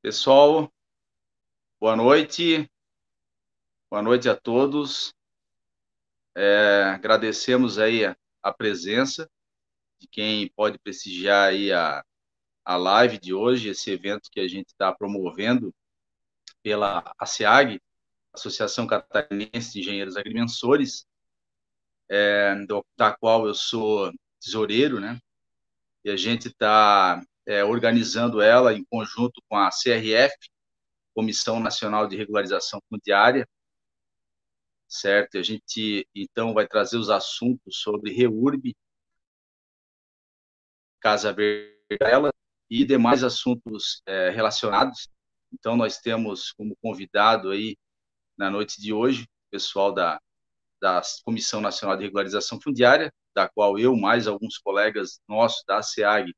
Pessoal, boa noite. Boa noite a todos. É, agradecemos aí a, a, presença de quem pode prestigiar aí a, a live de hoje, esse evento que a gente está promovendo pela ASEAG, Associação Catarinense de Engenheiros Agrimensores, é, do, da qual eu sou tesoureiro, né? E a gente está é, organizando ela em conjunto com a CRF, Comissão Nacional de Regularização Fundiária, certo? A gente, então, vai trazer os assuntos sobre REURB, Casa Verde e demais assuntos é, relacionados. Então, nós temos como convidado aí, na noite de hoje, o pessoal da, da Comissão Nacional de Regularização Fundiária, da qual eu, mais alguns colegas nossos da SEAG,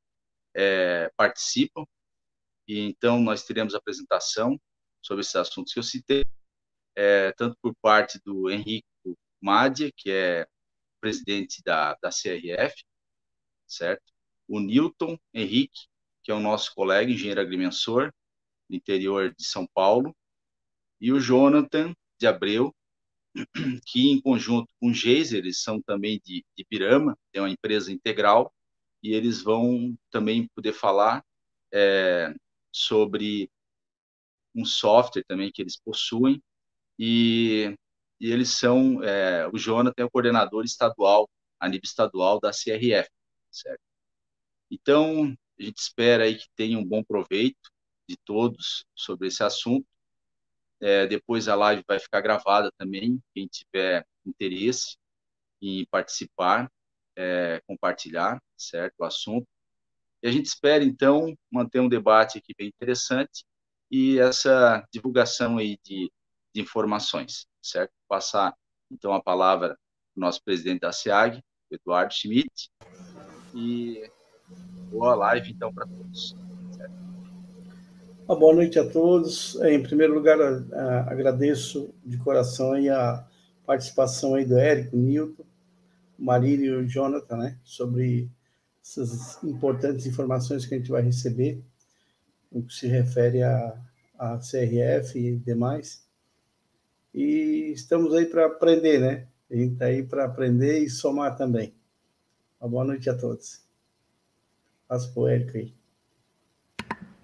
é, participam. E então nós teremos apresentação sobre esses assuntos que eu citei, é, tanto por parte do Henrique Madia, que é presidente da, da CRF, certo? O Newton Henrique, que é o nosso colega, engenheiro agrimensor, do interior de São Paulo, e o Jonathan de Abreu, que em conjunto com o Geiser, eles são também de, de Pirama, tem uma empresa integral, e eles vão também poder falar é, sobre um software também que eles possuem e, e eles são é, o Jonathan é o coordenador estadual a nível estadual da CRF, certo? Então a gente espera aí que tenha um bom proveito de todos sobre esse assunto. É, depois a live vai ficar gravada também, quem tiver interesse em participar é, compartilhar, certo, o assunto. E a gente espera, então, manter um debate aqui bem interessante e essa divulgação aí de, de informações, certo? Passar, então, a palavra para o nosso presidente da SEAG, Eduardo Schmidt, e boa live, então, para todos. Uma boa noite a todos. Em primeiro lugar, agradeço de coração a participação aí do Érico, Nilton, Marília e o Jonathan, né, sobre essas importantes informações que a gente vai receber no que se refere a, a CRF e demais. E estamos aí para aprender, né? A gente está aí para aprender e somar também. Uma boa noite a todos. Passo para o Érico aí.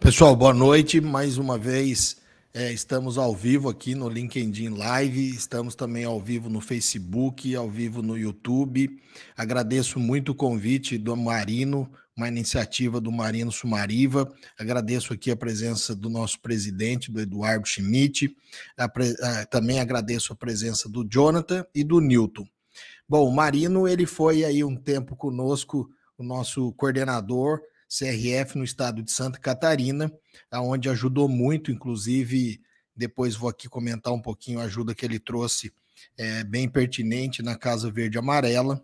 Pessoal, boa noite. Mais uma vez, é, estamos ao vivo aqui no LinkedIn Live, estamos também ao vivo no Facebook, ao vivo no YouTube. Agradeço muito o convite do Marino, uma iniciativa do Marino Sumariva. Agradeço aqui a presença do nosso presidente, do Eduardo Schmidt. também agradeço a presença do Jonathan e do Newton. Bom, o Marino ele foi aí um tempo conosco, o nosso coordenador CRF no estado de Santa Catarina, aonde ajudou muito, inclusive, depois vou aqui comentar um pouquinho a ajuda que ele trouxe, é, bem pertinente na Casa Verde Amarela.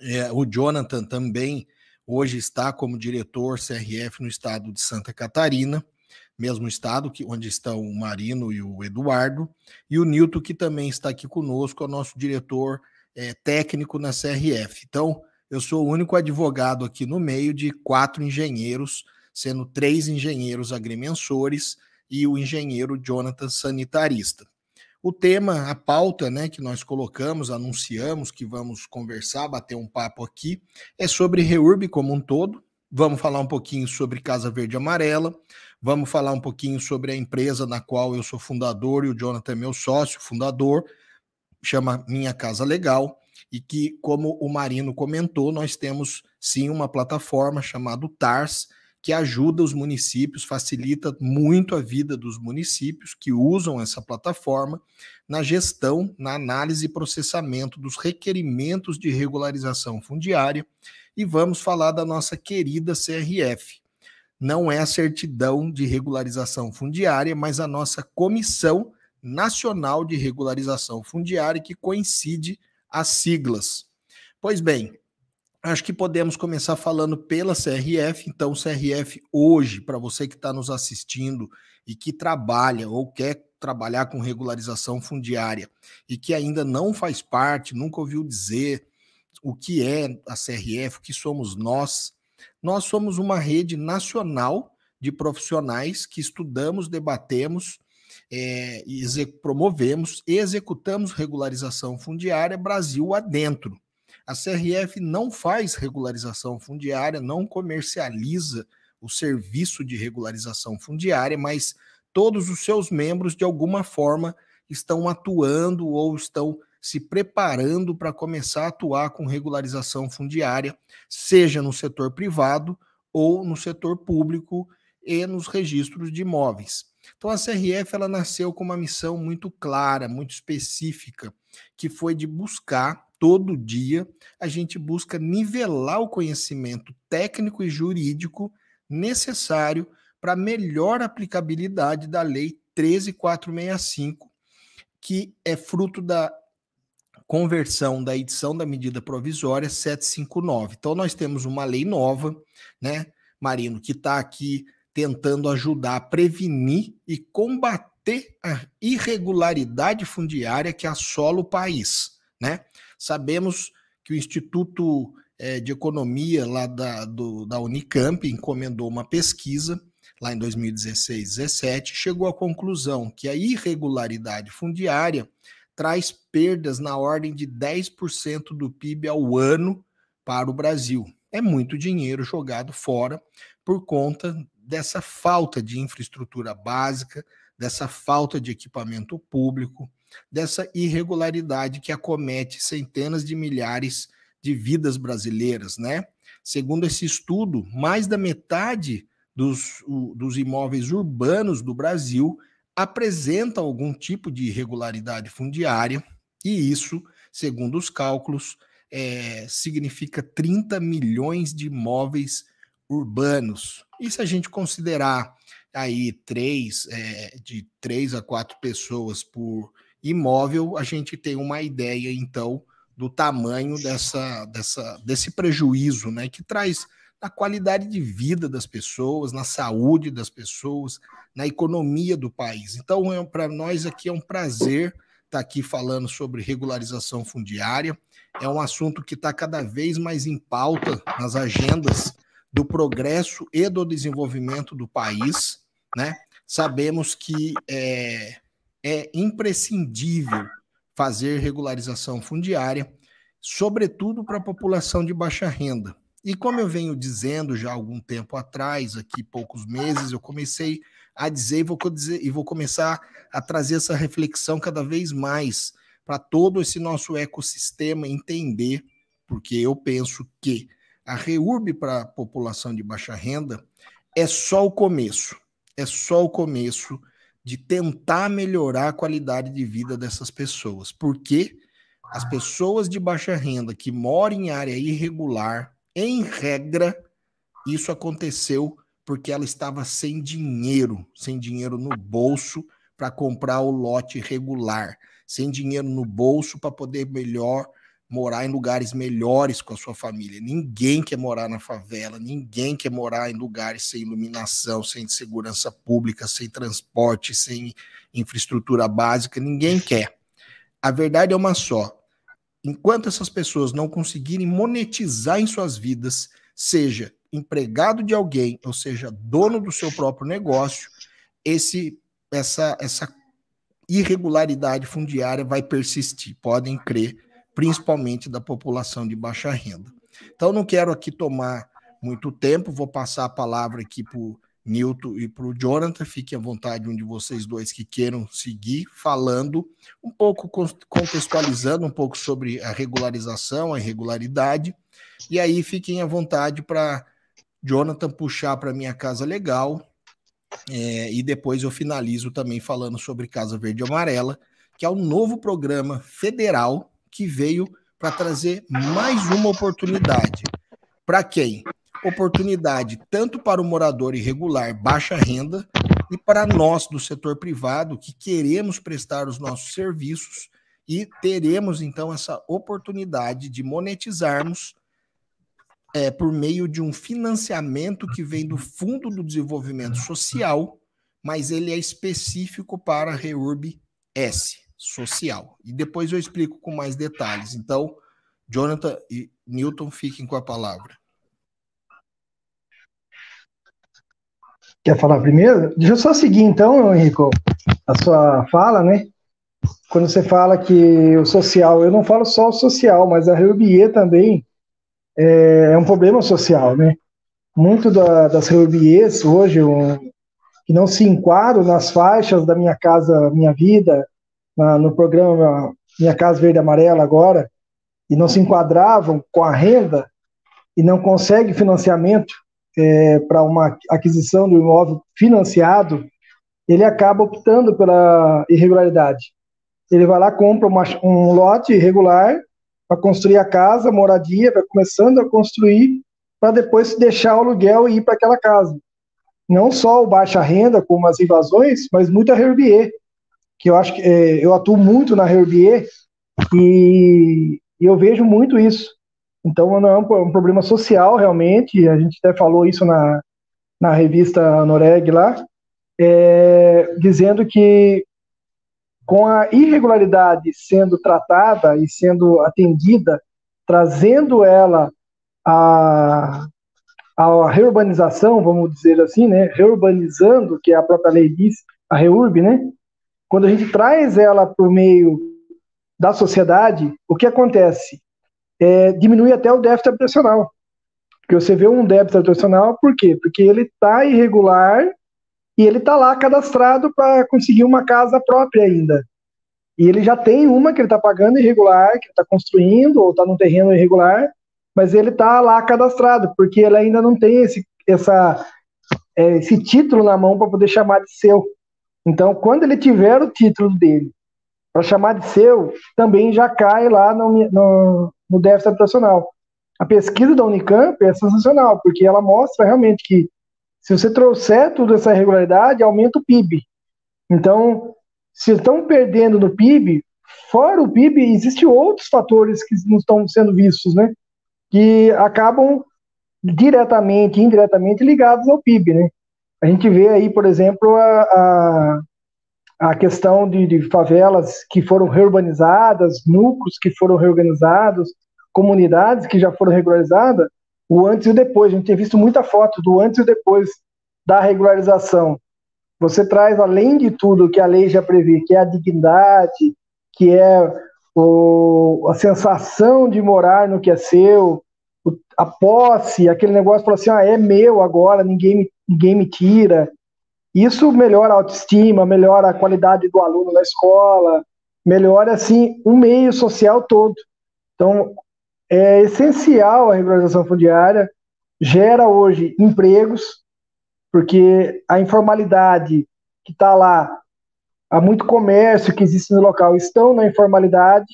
É, o Jonathan também hoje está como diretor CRF no estado de Santa Catarina, mesmo estado que onde estão o Marino e o Eduardo, e o Nilton, que também está aqui conosco, é o nosso diretor é, técnico na CRF. Então, eu sou o único advogado aqui no meio de quatro engenheiros, sendo três engenheiros agrimensores e o engenheiro Jonathan sanitarista. O tema, a pauta né, que nós colocamos, anunciamos que vamos conversar, bater um papo aqui, é sobre REURB como um todo. Vamos falar um pouquinho sobre Casa Verde Amarela, vamos falar um pouquinho sobre a empresa na qual eu sou fundador e o Jonathan é meu sócio, fundador, chama Minha Casa Legal e que, como o Marino comentou, nós temos sim uma plataforma chamada TARS, que ajuda os municípios, facilita muito a vida dos municípios que usam essa plataforma na gestão, na análise e processamento dos requerimentos de regularização fundiária. E vamos falar da nossa querida CRF. Não é a certidão de regularização fundiária, mas a nossa Comissão Nacional de Regularização Fundiária, que coincide as siglas. Pois bem, acho que podemos começar falando pela CRF. Então, CRF hoje, para você que está nos assistindo e que trabalha ou quer trabalhar com regularização fundiária e que ainda não faz parte, nunca ouviu dizer o que é a CRF, o que somos nós, nós somos uma rede nacional de profissionais que estudamos, debatemos, é, promovemos e executamos regularização fundiária Brasil adentro. A CRF não faz regularização fundiária, não comercializa o serviço de regularização fundiária, mas todos os seus membros, de alguma forma, estão atuando ou estão se preparando para começar a atuar com regularização fundiária, seja no setor privado ou no setor público e nos registros de imóveis. Então a CRF ela nasceu com uma missão muito clara, muito específica, que foi de buscar todo dia a gente busca nivelar o conhecimento técnico e jurídico necessário para melhor aplicabilidade da lei 13465, que é fruto da conversão da edição da medida provisória 759. Então nós temos uma lei nova, né, Marino, que está aqui tentando ajudar a prevenir e combater a irregularidade fundiária que assola o país, né? Sabemos que o Instituto é, de Economia lá da, do, da Unicamp encomendou uma pesquisa lá em 2016, 17, chegou à conclusão que a irregularidade fundiária traz perdas na ordem de 10% do PIB ao ano para o Brasil. É muito dinheiro jogado fora por conta dessa falta de infraestrutura básica, dessa falta de equipamento público, dessa irregularidade que acomete centenas de milhares de vidas brasileiras, né? Segundo esse estudo, mais da metade dos, dos imóveis urbanos do Brasil apresenta algum tipo de irregularidade fundiária, e isso, segundo os cálculos, é, significa 30 milhões de imóveis urbanos. E se a gente considerar aí três, é, de três a quatro pessoas por imóvel, a gente tem uma ideia, então, do tamanho dessa, dessa, desse prejuízo, né, que traz na qualidade de vida das pessoas, na saúde das pessoas, na economia do país. Então, é, para nós aqui é um prazer estar tá aqui falando sobre regularização fundiária. É um assunto que está cada vez mais em pauta nas agendas do progresso e do desenvolvimento do país, né? Sabemos que é, é imprescindível fazer regularização fundiária, sobretudo para a população de baixa renda. E como eu venho dizendo já há algum tempo atrás, aqui poucos meses, eu comecei a dizer e vou, dizer, e vou começar a trazer essa reflexão cada vez mais para todo esse nosso ecossistema entender, porque eu penso que a REURB para a população de baixa renda é só o começo, é só o começo de tentar melhorar a qualidade de vida dessas pessoas, porque as pessoas de baixa renda que moram em área irregular, em regra, isso aconteceu porque ela estava sem dinheiro, sem dinheiro no bolso para comprar o lote regular, sem dinheiro no bolso para poder melhor morar em lugares melhores com a sua família. Ninguém quer morar na favela, ninguém quer morar em lugares sem iluminação, sem segurança pública, sem transporte, sem infraestrutura básica, ninguém quer. A verdade é uma só enquanto essas pessoas não conseguirem monetizar em suas vidas, seja empregado de alguém, ou seja, dono do seu próprio negócio, esse essa essa irregularidade fundiária vai persistir, podem crer, principalmente da população de baixa renda. Então não quero aqui tomar muito tempo, vou passar a palavra aqui para o Nilton e para o Jonathan, fiquem à vontade, um de vocês dois que queiram seguir falando, um pouco contextualizando um pouco sobre a regularização, a irregularidade, e aí fiquem à vontade para Jonathan puxar para minha casa legal, é, e depois eu finalizo também falando sobre Casa Verde e Amarela, que é o um novo programa federal que veio para trazer mais uma oportunidade. Para quem? oportunidade tanto para o morador irregular baixa renda e para nós do setor privado que queremos prestar os nossos serviços e teremos então essa oportunidade de monetizarmos é, por meio de um financiamento que vem do Fundo do Desenvolvimento Social, mas ele é específico para a REURB S, social. E depois eu explico com mais detalhes. Então, Jonathan e Newton, fiquem com a palavra. Quer falar primeiro? Deixa eu só seguir então, Henrico, a sua fala, né? Quando você fala que o social, eu não falo só o social, mas a Reurbier também é, é, um problema social, né? Muito da, das Reurbiers hoje, um, que não se enquadram nas faixas da Minha Casa Minha Vida, na, no programa Minha Casa Verde Amarela agora, e não se enquadravam com a renda e não conseguem financiamento é, para uma aquisição do imóvel financiado, ele acaba optando pela irregularidade. Ele vai lá, compra uma, um lote irregular para construir a casa, moradia, vai começando a construir para depois deixar o aluguel e ir para aquela casa. Não só o baixa renda, como as invasões, mas muita Herbier, que eu acho que é, eu atuo muito na Herbier e, e eu vejo muito isso. Então, não é um, um, problema social, realmente, a gente até falou isso na, na revista Noreg lá, é, dizendo que com a irregularidade sendo tratada e sendo atendida, trazendo ela a, a reurbanização, vamos dizer assim, né, reurbanizando, que é a própria lei diz, a REURB, né, quando a gente traz ela por meio da sociedade, o que acontece? é, diminui até o déficit habitacional. Porque você vê um débito habitacional, por quê? Porque ele está irregular e ele está lá cadastrado para conseguir uma casa própria ainda. E ele já tem uma que ele está pagando irregular, que está construindo, ou está num terreno irregular, mas ele está lá cadastrado, porque ele ainda não tem esse, essa, é, esse título na mão para poder chamar de seu. Então, quando ele tiver o título dele para chamar de seu, também já cai lá no, no, no déficit habitacional. A pesquisa da Unicamp é sensacional, porque ela mostra realmente que se você trouxer toda essa irregularidade, aumenta o PIB. Então, se estão perdendo no PIB, fora o PIB, existem outros fatores que não estão sendo vistos, né? Que acabam diretamente indiretamente ligados ao PIB, né? A gente vê aí, por exemplo, a, a, a questão de, de, favelas que foram reurbanizadas, núcleos que foram reorganizados, comunidades que já foram regularizadas, o antes e o depois. A gente tem visto muita foto do antes e o depois da regularização. Você traz, além de tudo que a lei já prevê, que é a dignidade, que é o, a sensação de morar no que é seu, a posse, aquele negócio para assim, ah, é meu agora, ninguém, ninguém me tira. Isso melhora a autoestima, melhora a qualidade do aluno na escola, melhora, assim, o meio social todo. Então, é essencial a regularização fundiária, gera hoje empregos, porque a informalidade que está lá, há muito comércio que existe no local, estão na informalidade,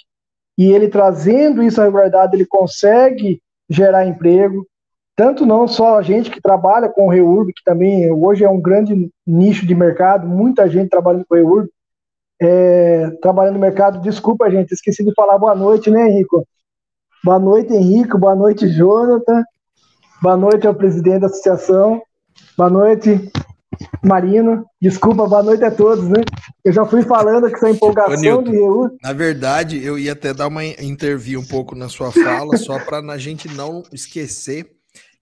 e ele trazendo isso à regularidade, ele consegue gerar emprego, tanto não só a gente que trabalha com o REURB, que também hoje é um grande nicho de mercado, muita gente trabalhando com o REURB, é, trabalhando no mercado, desculpa gente, esqueci de falar. Boa noite, né Henrico? Boa noite Henrico, boa noite Jonathan, boa noite ao presidente da associação, boa noite Marino, desculpa, boa noite a todos, né? Eu já fui falando que essa empolgação Nilton, de REURB... Na verdade, eu ia até dar uma intervir um pouco na sua fala, só para a gente não esquecer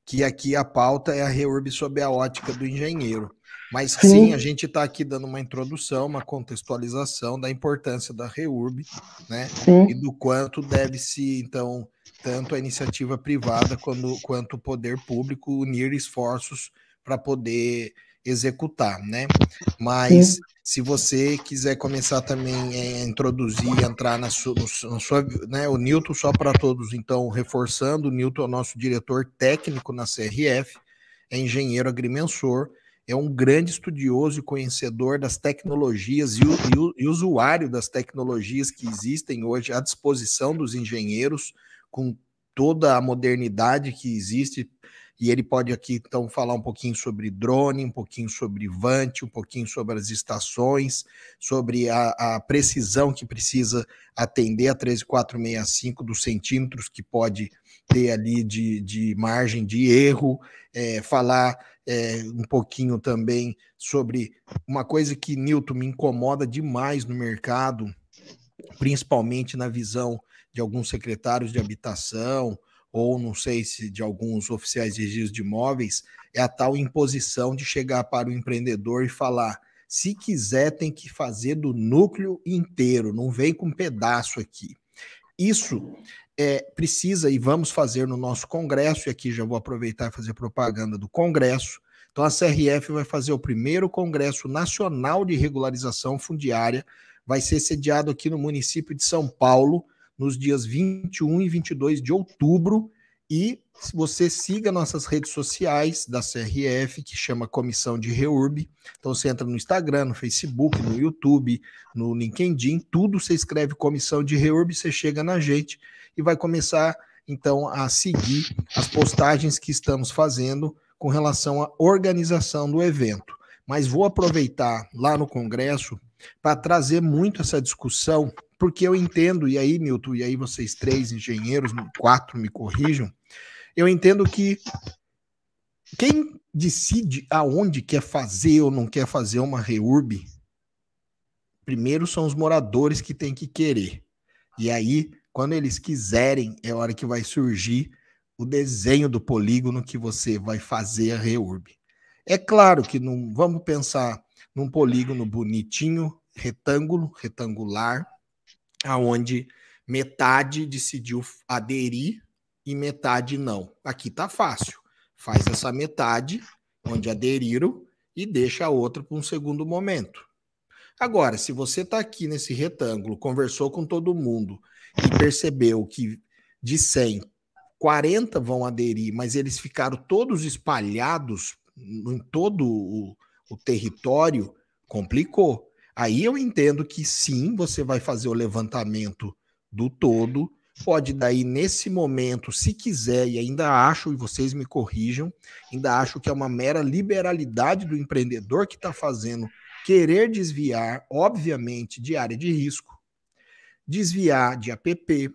que aqui a pauta é a REURB sob a ótica do engenheiro. Mas sim, sim a gente está aqui dando uma introdução, uma contextualização da importância da REURB, né? Sim. E do quanto deve-se, então, tanto a iniciativa privada quanto, quanto o poder público unir esforços para poder executar, né? Mas Sim. se você quiser começar também a introduzir, entrar na sua, na sua né? O Newton só para todos, então reforçando, o Newton é o nosso diretor técnico na CRF, é engenheiro agrimensor, é um grande estudioso e conhecedor das tecnologias e, o, e, usuário das tecnologias que existem hoje à disposição dos engenheiros, com toda a modernidade que existe e ele pode aqui então falar um pouquinho sobre drone, um pouquinho sobre Vant, um pouquinho sobre as estações, sobre a, a precisão que precisa atender a 13465 dos centímetros que pode ter ali de, de margem de erro, é, falar é, um pouquinho também sobre uma coisa que, Newton, me incomoda demais no mercado, principalmente na visão de alguns secretários de habitação, ou não sei se de alguns oficiais de registro de imóveis, é a tal imposição de chegar para o empreendedor e falar: se quiser, tem que fazer do núcleo inteiro, não vem com um pedaço aqui. Isso é, precisa e vamos fazer no nosso congresso, e aqui já vou aproveitar e fazer propaganda do congresso. Então, a CRF vai fazer o primeiro Congresso Nacional de Regularização Fundiária, vai ser sediado aqui no município de São Paulo, nos dias 21 e 22 de outubro. E você siga nossas redes sociais da CRF, que chama Comissão de Reurb. Então você entra no Instagram, no Facebook, no YouTube, no LinkedIn, tudo você escreve Comissão de Reurb, você chega na gente e vai começar então a seguir as postagens que estamos fazendo com relação à organização do evento. Mas vou aproveitar lá no congresso para trazer muito essa discussão porque eu entendo, e aí, Milton, e aí vocês três engenheiros, quatro me corrijam, eu entendo que quem decide aonde quer fazer ou não quer fazer uma reurb, primeiro são os moradores que têm que querer. E aí, quando eles quiserem, é hora que vai surgir o desenho do polígono que você vai fazer a reurb. É claro que não vamos pensar num polígono bonitinho, retângulo, retangular, aonde metade decidiu aderir e metade não. Aqui tá fácil. Faz essa metade onde aderiram e deixa a outra para um segundo momento. Agora, se você está aqui nesse retângulo, conversou com todo mundo e percebeu que de 100, 40 vão aderir, mas eles ficaram todos espalhados em todo o, o território, complicou. Aí eu entendo que sim, você vai fazer o levantamento do todo. Pode daí, nesse momento, se quiser, e ainda acho, e vocês me corrijam, ainda acho que é uma mera liberalidade do empreendedor que está fazendo querer desviar, obviamente, de área de risco, desviar de APP,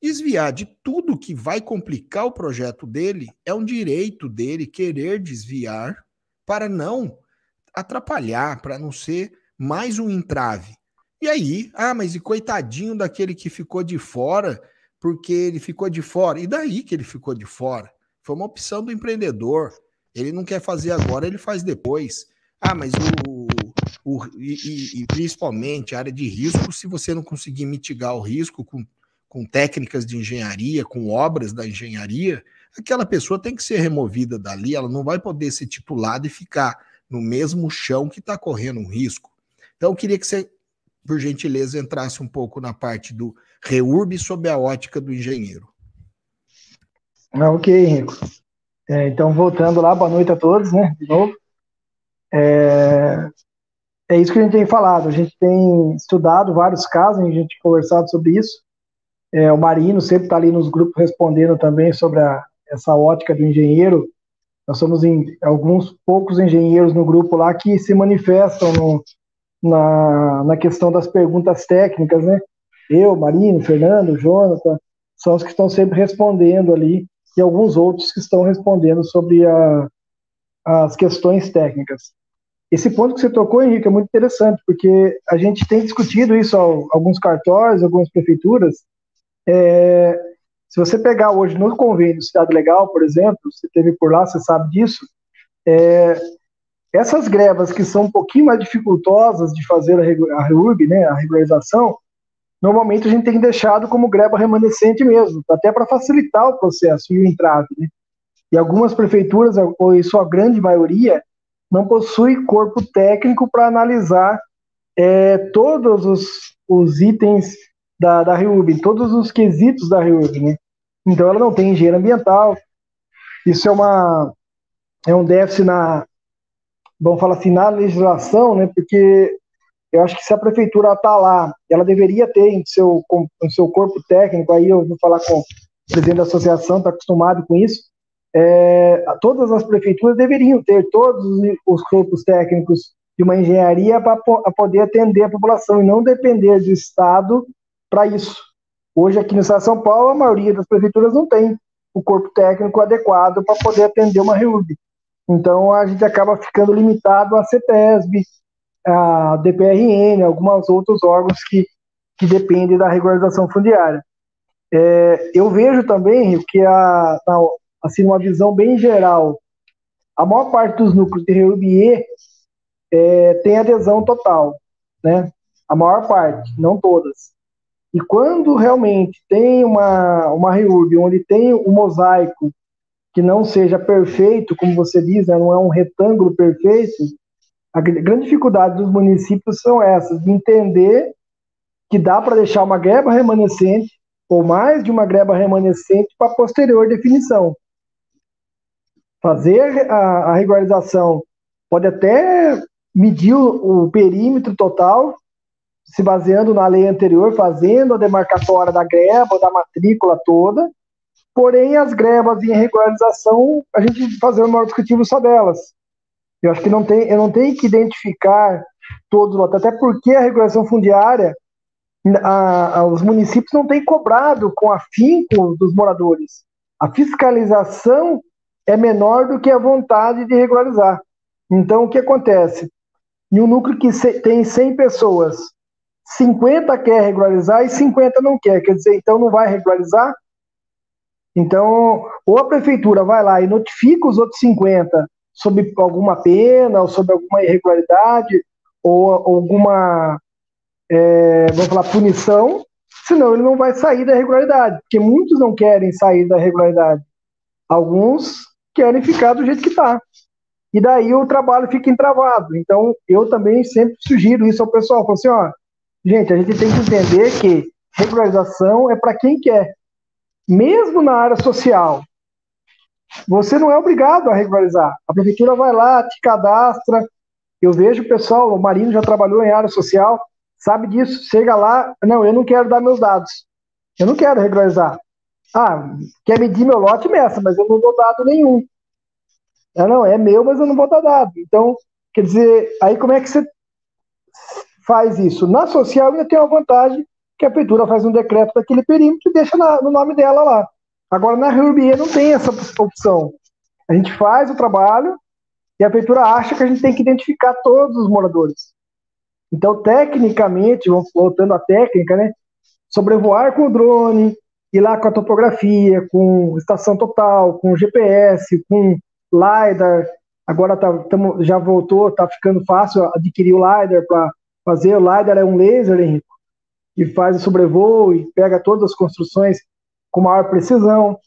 desviar de tudo que vai complicar o projeto dele, é um direito dele querer desviar para não atrapalhar, para não ser mais um entrave. E aí, ah, mas e coitadinho daquele que ficou de fora, porque ele ficou de fora. E daí que ele ficou de fora? Foi uma opção do empreendedor. Ele não quer fazer agora, ele faz depois. Ah, mas o. o e, e, principalmente a área de risco, se você não conseguir mitigar o risco com, com técnicas de engenharia, com obras da engenharia, aquela pessoa tem que ser removida dali, ela não vai poder ser titulada e ficar no mesmo chão que está correndo um risco. Então, eu queria que você, por gentileza, entrasse um pouco na parte do REURB sob a ótica do engenheiro. Ah, ok, Henrico. É, então, voltando lá, boa noite a todos, né, de novo. É, é isso que a gente tem falado, a gente tem estudado vários casos, a gente tem conversado sobre isso. É, o Marino sempre está ali nos grupos respondendo também sobre a, essa ótica do engenheiro. Nós somos em, alguns poucos engenheiros no grupo lá que se manifestam no, na, na questão das perguntas técnicas, né? Eu, Marino, Fernando, Jonathan, são os que estão sempre respondendo ali, e alguns outros que estão respondendo sobre a, as questões técnicas. Esse ponto que você tocou, Henrique, é muito interessante, porque a gente tem discutido isso alguns cartórios, algumas prefeituras. É, se você pegar hoje no convênio Cidade Legal, por exemplo, você teve por lá, você sabe disso, é, essas grevas que são um pouquinho mais dificultosas de fazer a REURB, né, a regularização, normalmente a gente tem deixado como greva remanescente mesmo, até para facilitar o processo e o entrave. Né? E algumas prefeituras, ou em sua grande maioria, não possui corpo técnico para analisar é, todos os, os, itens da, da REURB, todos os quesitos da REURB. Né? Então ela não tem engenheiro ambiental. Isso é, uma, é um déficit na, vamos falar assim, na legislação, né, porque eu acho que se a prefeitura está lá, ela deveria ter em seu, em seu corpo técnico, aí eu vou falar com o presidente da associação, está acostumado com isso, é, todas as prefeituras deveriam ter todos os corpos técnicos de uma engenharia para poder atender a população e não depender do Estado para isso. Hoje, aqui no Estado de São Paulo, a maioria das prefeituras não tem o corpo técnico adequado para poder atender uma REURB. Então, a gente acaba ficando limitado à CETESB, a DPRN, alguns outros órgãos que, que dependem da regularização fundiária. É, eu vejo também, que a, assim, uma visão bem geral, a maior parte dos núcleos de REURB é, tem adesão total, né? A maior parte, não todas. E quando realmente tem uma, uma REURB onde tem um mosaico que não seja perfeito, como você diz, né, não é um retângulo perfeito, a grande dificuldade dos municípios são essas, de entender que dá para deixar uma greba remanescente, ou mais de uma greba remanescente, para posterior definição. Fazer a, a regularização pode até medir o, o perímetro total, se baseando na lei anterior, fazendo a demarcatória da greba, da matrícula toda, porém as grebas em regularização, a gente fazer um maior discutivo só delas. Eu acho que não tem, eu não tenho que identificar todos os até porque a regulação fundiária, a, a, os municípios não têm cobrado com afinco dos moradores. A fiscalização é menor do que a vontade de regularizar. Então, o que acontece? Em um núcleo que tem 100 pessoas, 50 quer regularizar e 50 não quer. Quer dizer, então não vai regularizar? Então, ou a prefeitura vai lá e notifica os outros 50 sobre alguma pena, ou sobre alguma irregularidade, ou alguma, é, vamos falar, punição, senão ele não vai sair da irregularidade, porque muitos não querem sair da irregularidade. Alguns querem ficar do jeito que está. E daí o trabalho fica entravado. Então, eu também sempre sugiro isso ao pessoal. Falo assim, ó, gente, a gente tem que entender que regularização é para quem quer mesmo na área social, você não é obrigado a regularizar. A prefeitura vai lá, te cadastra. Eu vejo o pessoal, o Marino já trabalhou em área social, sabe disso. Chega lá, não, eu não quero dar meus dados. Eu não quero regularizar. Ah, quer medir meu lote, meça, mas eu não dou dado nenhum. Ah, não, é meu, mas eu não vou dar dado. Então, quer dizer, aí como é que você faz isso? Na social ainda tem uma vantagem que a prefeitura faz um decreto daquele perímetro e deixa na, no nome dela lá. Agora, na RUBE não tem essa opção. A gente faz o trabalho e a prefeitura acha que a gente tem que identificar todos os moradores. Então, tecnicamente, voltando à técnica, né, sobrevoar com o drone, ir lá com a topografia, com estação total, com GPS, com LiDAR. Agora tá, tamo, já voltou, está ficando fácil adquirir o LiDAR para fazer. LiDAR é um laser, Henrique, e faz o sobrevoo e pega todas as construções com maior precisão.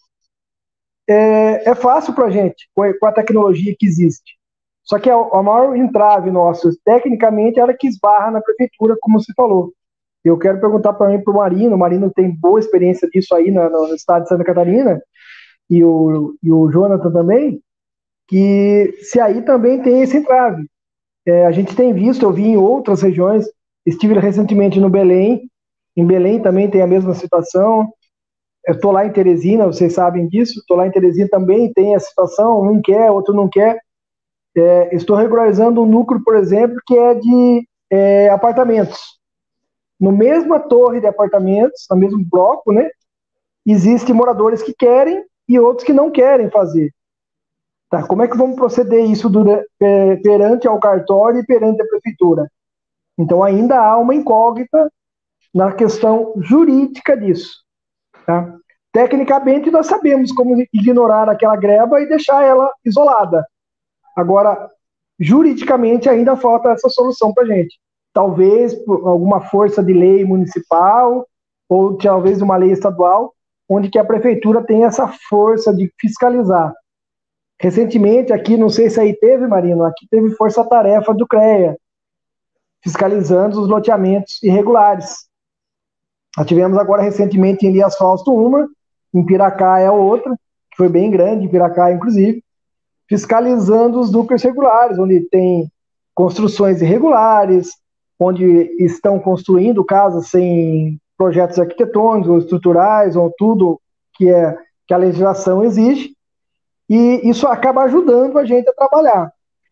É, é fácil para a gente, com a tecnologia que existe. Só que a, a maior entrave nosso, tecnicamente, era que esbarra na prefeitura, como você falou. Eu quero perguntar para mim, para o Marino, o Marino tem boa experiência disso aí no, no estado de Santa Catarina, e o, e o Jonathan também, que se aí também tem esse entrave. É, a gente tem visto, eu vi em outras regiões, estive recentemente no Belém, em Belém também tem a mesma situação. Estou lá em Teresina, vocês sabem disso. Estou lá em Teresina também tem a situação, um quer, outro não quer. É, estou regularizando um núcleo, por exemplo, que é de é, apartamentos. No mesma torre de apartamentos, no mesmo bloco, né? Existem moradores que querem e outros que não querem fazer. Tá, como é que vamos proceder isso durante, é, perante ao cartório e perante a prefeitura? Então ainda há uma incógnita na questão jurídica disso. Tá? Tecnicamente, nós sabemos como ignorar aquela greva e deixar ela isolada. Agora, juridicamente, ainda falta essa solução para gente. Talvez por alguma força de lei municipal ou talvez uma lei estadual, onde que a prefeitura tem essa força de fiscalizar. Recentemente, aqui, não sei se aí teve, Marino, aqui teve força-tarefa do CREA, fiscalizando os loteamentos irregulares. Nós tivemos agora recentemente em Elias Fausto uma, em Piracá é outra, que foi bem grande, em Piracá inclusive, fiscalizando os núcleos regulares, onde tem construções irregulares, onde estão construindo casas sem projetos arquitetônicos ou estruturais, ou tudo que, é, que a legislação exige. E isso acaba ajudando a gente a trabalhar.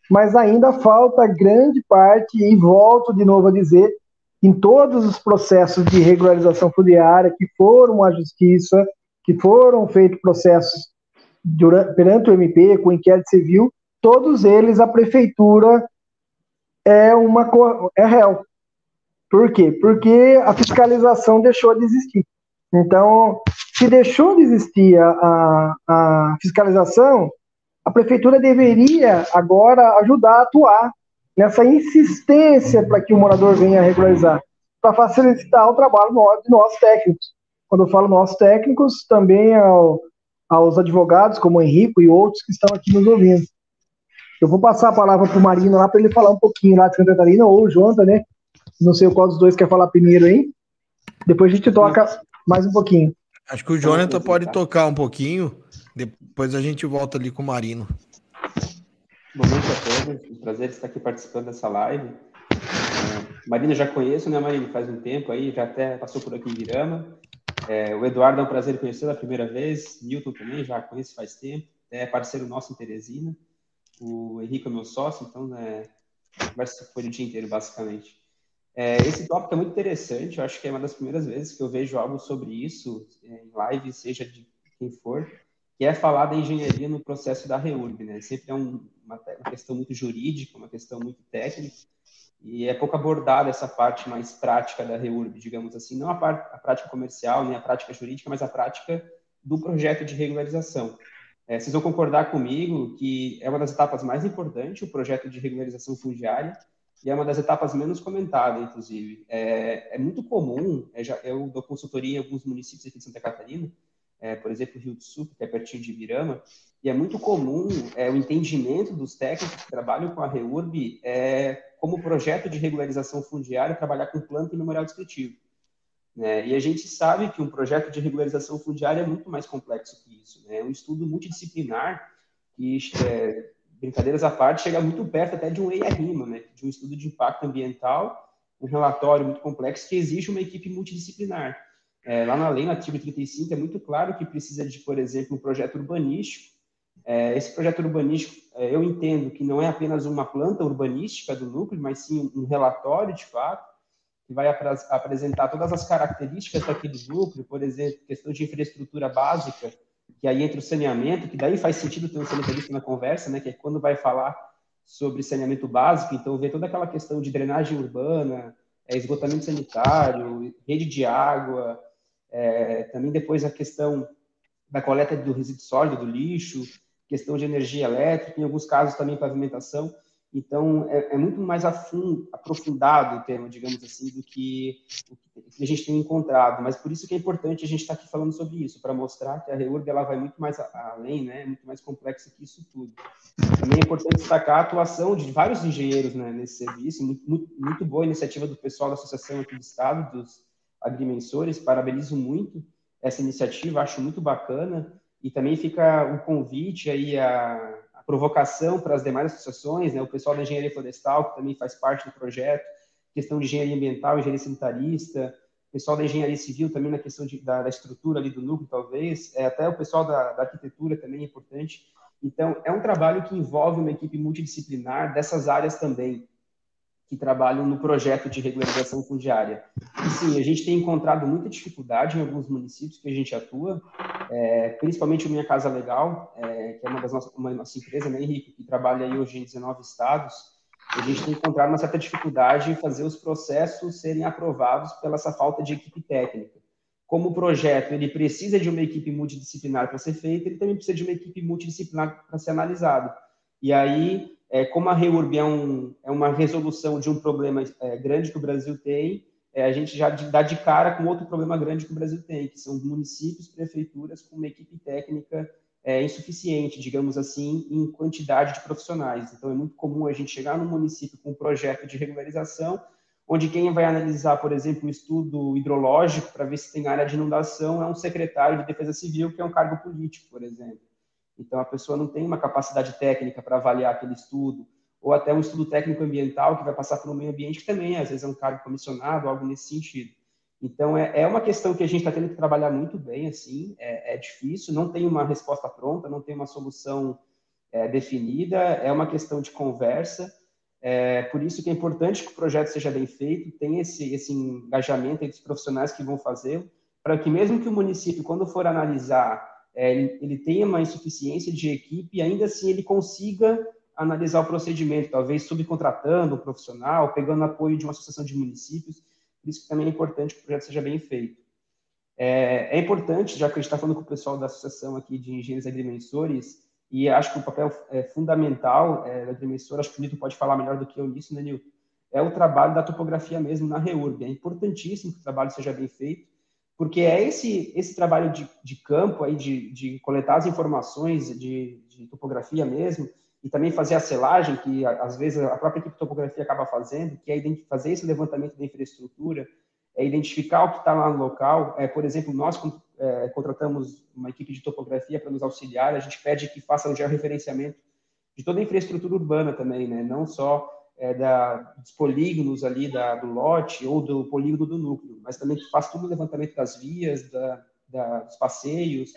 Mas ainda falta grande parte, e volto de novo a dizer, em todos os processos de regularização fundiária que foram à justiça, que foram feitos processos durante, perante o MP, com inquérito civil, todos eles a prefeitura é uma é réu. Por quê? Porque a fiscalização deixou de existir. Então, se deixou de existir a, a fiscalização, a prefeitura deveria agora ajudar a atuar nessa insistência para que o morador venha regularizar, para facilitar o trabalho de nós técnicos. Quando eu falo nós técnicos, também ao, aos advogados, como o Henrico e outros que estão aqui nos ouvindo. Eu vou passar a palavra para o Marino lá para ele falar um pouquinho lá de Santa Catarina, ou o Jonathan, né? Não sei qual dos dois quer falar primeiro aí. Depois a gente toca mais um pouquinho. Acho que o Jonathan pode tocar um pouquinho, depois a gente volta ali com o Marino. Boa noite a todos, um prazer estar aqui participando dessa live. É, Marina já conheço, né, Marina? Faz um tempo aí, já até passou por aqui em Virama. É, o Eduardo é um prazer conhecê-lo a primeira vez, Newton também, já conheço faz tempo, é parceiro nosso em Teresina. O Henrique é meu sócio, então, né, conversa foi o dia inteiro, basicamente. É, esse tópico é muito interessante, eu acho que é uma das primeiras vezes que eu vejo algo sobre isso é, em live, seja de quem for, que é falar da engenharia no processo da REURB, né? Sempre é um, uma, uma, questão muito jurídica, uma questão muito técnica, e é pouco abordada essa parte mais prática da REURB, digamos assim, não a, parte, a prática comercial, nem a prática jurídica, mas a prática do projeto de regularização. É, vocês vão concordar comigo que é uma das etapas mais importantes, o projeto de regularização fundiária, e é uma das etapas menos comentadas, inclusive. É, é muito comum, é, já, eu dou consultoria em alguns municípios aqui de Santa Catarina, é, por exemplo, Rio do Sul, que é pertinho de Virama, e é muito comum é, o entendimento dos técnicos que trabalham com a REURB é, como projeto de regularização fundiária trabalhar com planta e memorial descritivo. Né? E a gente sabe que um projeto de regularização fundiária é muito mais complexo que isso. Né? É um estudo multidisciplinar que é, brincadeiras à parte, chega muito perto até de um EIA-RIMA, né, de um estudo de impacto ambiental, um relatório muito complexo que exige uma equipe multidisciplinar. É, lá na lei, no artigo 35, é muito claro que precisa de, por exemplo, um projeto urbanístico. É, esse projeto urbanístico, é, eu entendo que não é apenas uma planta urbanística do núcleo, mas sim um relatório, de fato, que vai ap apresentar todas as características daquele núcleo, por exemplo, questão de infraestrutura básica, que aí entra o saneamento, que daí faz sentido ter um sanitarista na conversa, né, que é quando vai falar sobre saneamento básico, então vê toda aquela questão de drenagem urbana, é, esgotamento sanitário, rede de água, é, também depois a questão da coleta do resíduo sólido, do lixo, questão de energia elétrica, em alguns casos também pavimentação. Então, é, é muito mais afund, aprofundado o tema, digamos assim, do que que a gente tem encontrado. Mas por isso que é importante a gente estar aqui falando sobre isso, para mostrar que a REURB ela vai muito mais além, né? muito mais complexa que isso tudo. Também é importante destacar a atuação de vários engenheiros né, nesse serviço, muito, muito, muito boa iniciativa do pessoal da Associação aqui do Estado, dos agrimensores, parabenizo muito essa iniciativa, acho muito bacana, e também fica o um convite aí a provocação para as demais associações, né? o pessoal da engenharia florestal, que também faz parte do projeto, questão de engenharia ambiental, engenharia sanitarista, pessoal da engenharia civil também na questão de, da, da, estrutura ali do núcleo, talvez, é, até o pessoal da, da arquitetura também é importante. Então, é um trabalho que envolve uma equipe multidisciplinar dessas áreas também, que trabalham no projeto de regularização fundiária. E sim, a gente tem encontrado muita dificuldade em alguns municípios que a gente atua, é, principalmente o Minha Casa Legal, é, que é uma das nossas, uma nossa empresa, né, Henrique, que trabalha aí hoje em 19 estados. A gente tem encontrado uma certa dificuldade em fazer os processos serem aprovados pela essa falta de equipe técnica. Como o projeto ele precisa de uma equipe multidisciplinar para ser feito, ele também precisa de uma equipe multidisciplinar para ser analisado. E aí é, como a REURB é, um, é, uma resolução de um problema é, grande que o Brasil tem, é, a gente já dá de cara com outro problema grande que o Brasil tem, que são municípios, prefeituras com uma equipe técnica é, insuficiente, digamos assim, em quantidade de profissionais. Então, é muito comum a gente chegar num município com um projeto de regularização, onde quem vai analisar, por exemplo, um estudo hidrológico para ver se tem área de inundação é um secretário de Defesa Civil, que é um cargo político, por exemplo. Então, a pessoa não tem uma capacidade técnica para avaliar aquele estudo, ou até um estudo técnico ambiental que vai passar um meio ambiente que também, às vezes, é um cargo comissionado, algo nesse sentido. Então, é, é uma questão que a gente está tendo que trabalhar muito bem, assim, é, é, difícil, não tem uma resposta pronta, não tem uma solução é, definida, é uma questão de conversa, é, por isso que é importante que o projeto seja bem feito, tenha esse, esse engajamento entre os profissionais que vão fazer, para que mesmo que o município, quando for analisar, é, ele, ele tenha uma insuficiência de equipe, ainda assim ele consiga analisar o procedimento, talvez subcontratando um profissional, pegando apoio de uma associação de municípios, por isso que também é importante que o projeto seja bem feito. É, é importante, já que a gente está falando com o pessoal da Associação aqui de Engenheiros Agrimensores, e acho que o papel é, fundamental é, da agrimensora, acho que o Nito pode falar melhor do que eu nisso, né, Nilton? É o trabalho da topografia mesmo na REURB. É importantíssimo que o trabalho seja bem feito, porque é esse, esse trabalho de, de campo, aí, de, de coletar as informações de, de topografia mesmo, e também fazer a selagem, que às vezes a própria equipe de topografia acaba fazendo, que é fazer esse levantamento da infraestrutura, é identificar o que está lá no local. É, por exemplo, nós é, contratamos uma equipe de topografia para nos auxiliar, a gente pede que faça o georreferenciamento de toda a infraestrutura urbana também, né? não só é, da, dos polígonos ali da, do lote ou do polígono do núcleo, mas também que faça todo o levantamento das vias, da, da, dos passeios,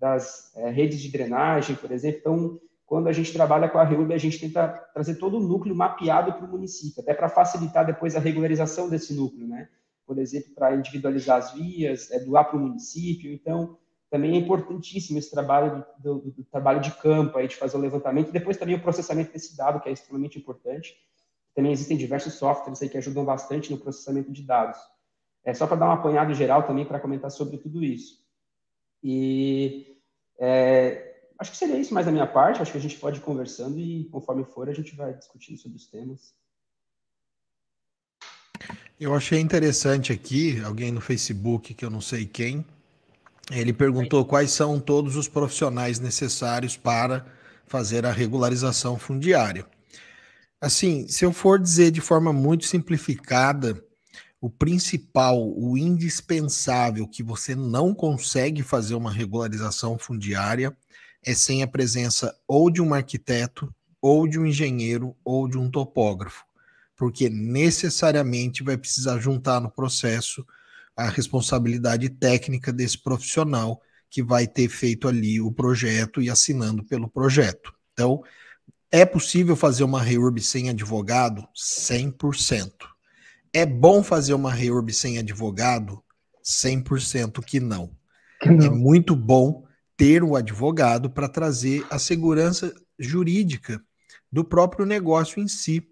das é, redes de drenagem, por exemplo. Então, quando a gente trabalha com a REUB, a gente tenta trazer todo o núcleo mapeado para o município, até para facilitar depois a regularização desse núcleo, né? Por exemplo, para individualizar as vias, é, doar para o município. Então, também é importantíssimo esse trabalho do, do, do, trabalho de campo, aí, de fazer o levantamento, e depois também o processamento desse dado, que é extremamente importante. Também existem diversos softwares aí que ajudam bastante no processamento de dados. É só para dar um apanhado geral também para comentar sobre tudo isso. E é, acho que seria isso mais da minha parte. Acho que a gente pode ir conversando e, conforme for, a gente vai discutindo sobre os temas. Eu achei interessante aqui, alguém no Facebook, que eu não sei quem, ele perguntou quais são todos os profissionais necessários para fazer a regularização fundiária. Assim, se eu for dizer de forma muito simplificada, o principal, o indispensável que você não consegue fazer uma regularização fundiária é sem a presença ou de um arquiteto, ou de um engenheiro, ou de um topógrafo, porque necessariamente vai precisar juntar no processo a responsabilidade técnica desse profissional que vai ter feito ali o projeto e assinando pelo projeto. Então, é possível fazer uma reurb sem advogado? 100%. É bom fazer uma reurb sem advogado? 100% que não. que não. É muito bom ter o advogado para trazer a segurança jurídica do próprio negócio em si.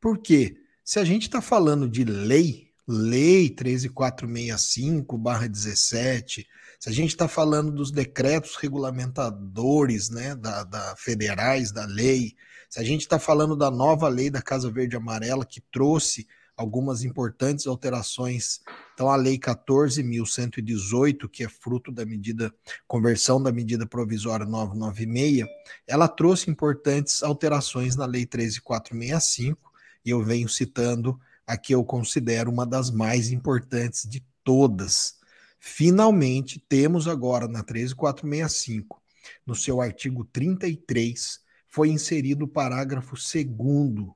Porque se a gente está falando de lei, lei 13465-17, se a gente está falando dos decretos regulamentadores né, da, da, federais da lei, se a gente está falando da nova lei da Casa Verde Amarela, que trouxe algumas importantes alterações. Então, a Lei 14.118, que é fruto da medida, conversão da medida provisória 996, ela trouxe importantes alterações na Lei 13465, e eu venho citando a que eu considero uma das mais importantes de todas. Finalmente, temos agora na 13465, no seu artigo 33, foi inserido o parágrafo 2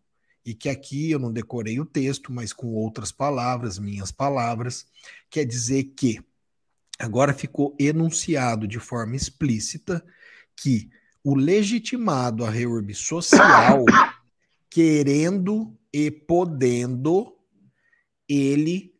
e que aqui eu não decorei o texto, mas com outras palavras, minhas palavras, quer dizer que agora ficou enunciado de forma explícita que o legitimado a reurb social, querendo e podendo, ele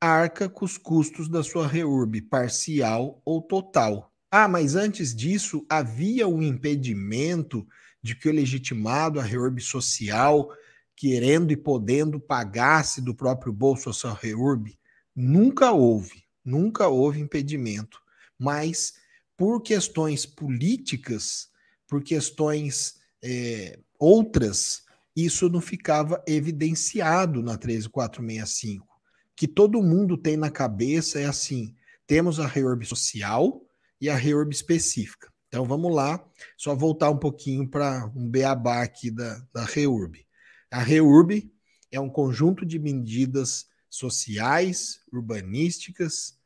arca com os custos da sua reurb, parcial ou total. Ah, mas antes disso havia um impedimento de que o legitimado a reurb social querendo e podendo pagar-se do próprio bolso a sua reurb, nunca houve, nunca houve impedimento. Mas por questões políticas, por questões é, outras, isso não ficava evidenciado na 13465. Que todo mundo tem na cabeça é assim: temos a reurb social e a reurb específica. Então vamos lá, só voltar um pouquinho para um beabá aqui da, da reurb. A REURB é um conjunto de medidas sociais, urbanísticas,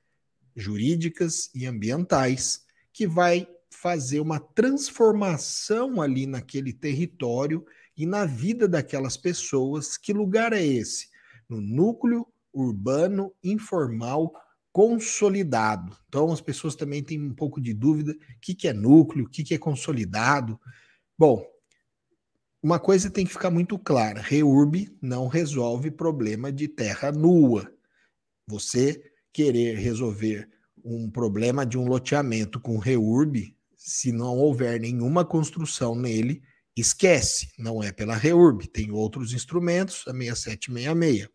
jurídicas e ambientais que vai fazer uma transformação ali naquele território e na vida daquelas pessoas. Que lugar é esse? No núcleo urbano informal consolidado. Então as pessoas também têm um pouco de dúvida: o que, que é núcleo, o que, que é consolidado. Bom, uma coisa tem que ficar muito clara: REURB não resolve problema de terra nua. Você querer resolver um problema de um loteamento com REURB, se não houver nenhuma construção nele, esquece, não é pela REURB, tem outros instrumentos, a 6766.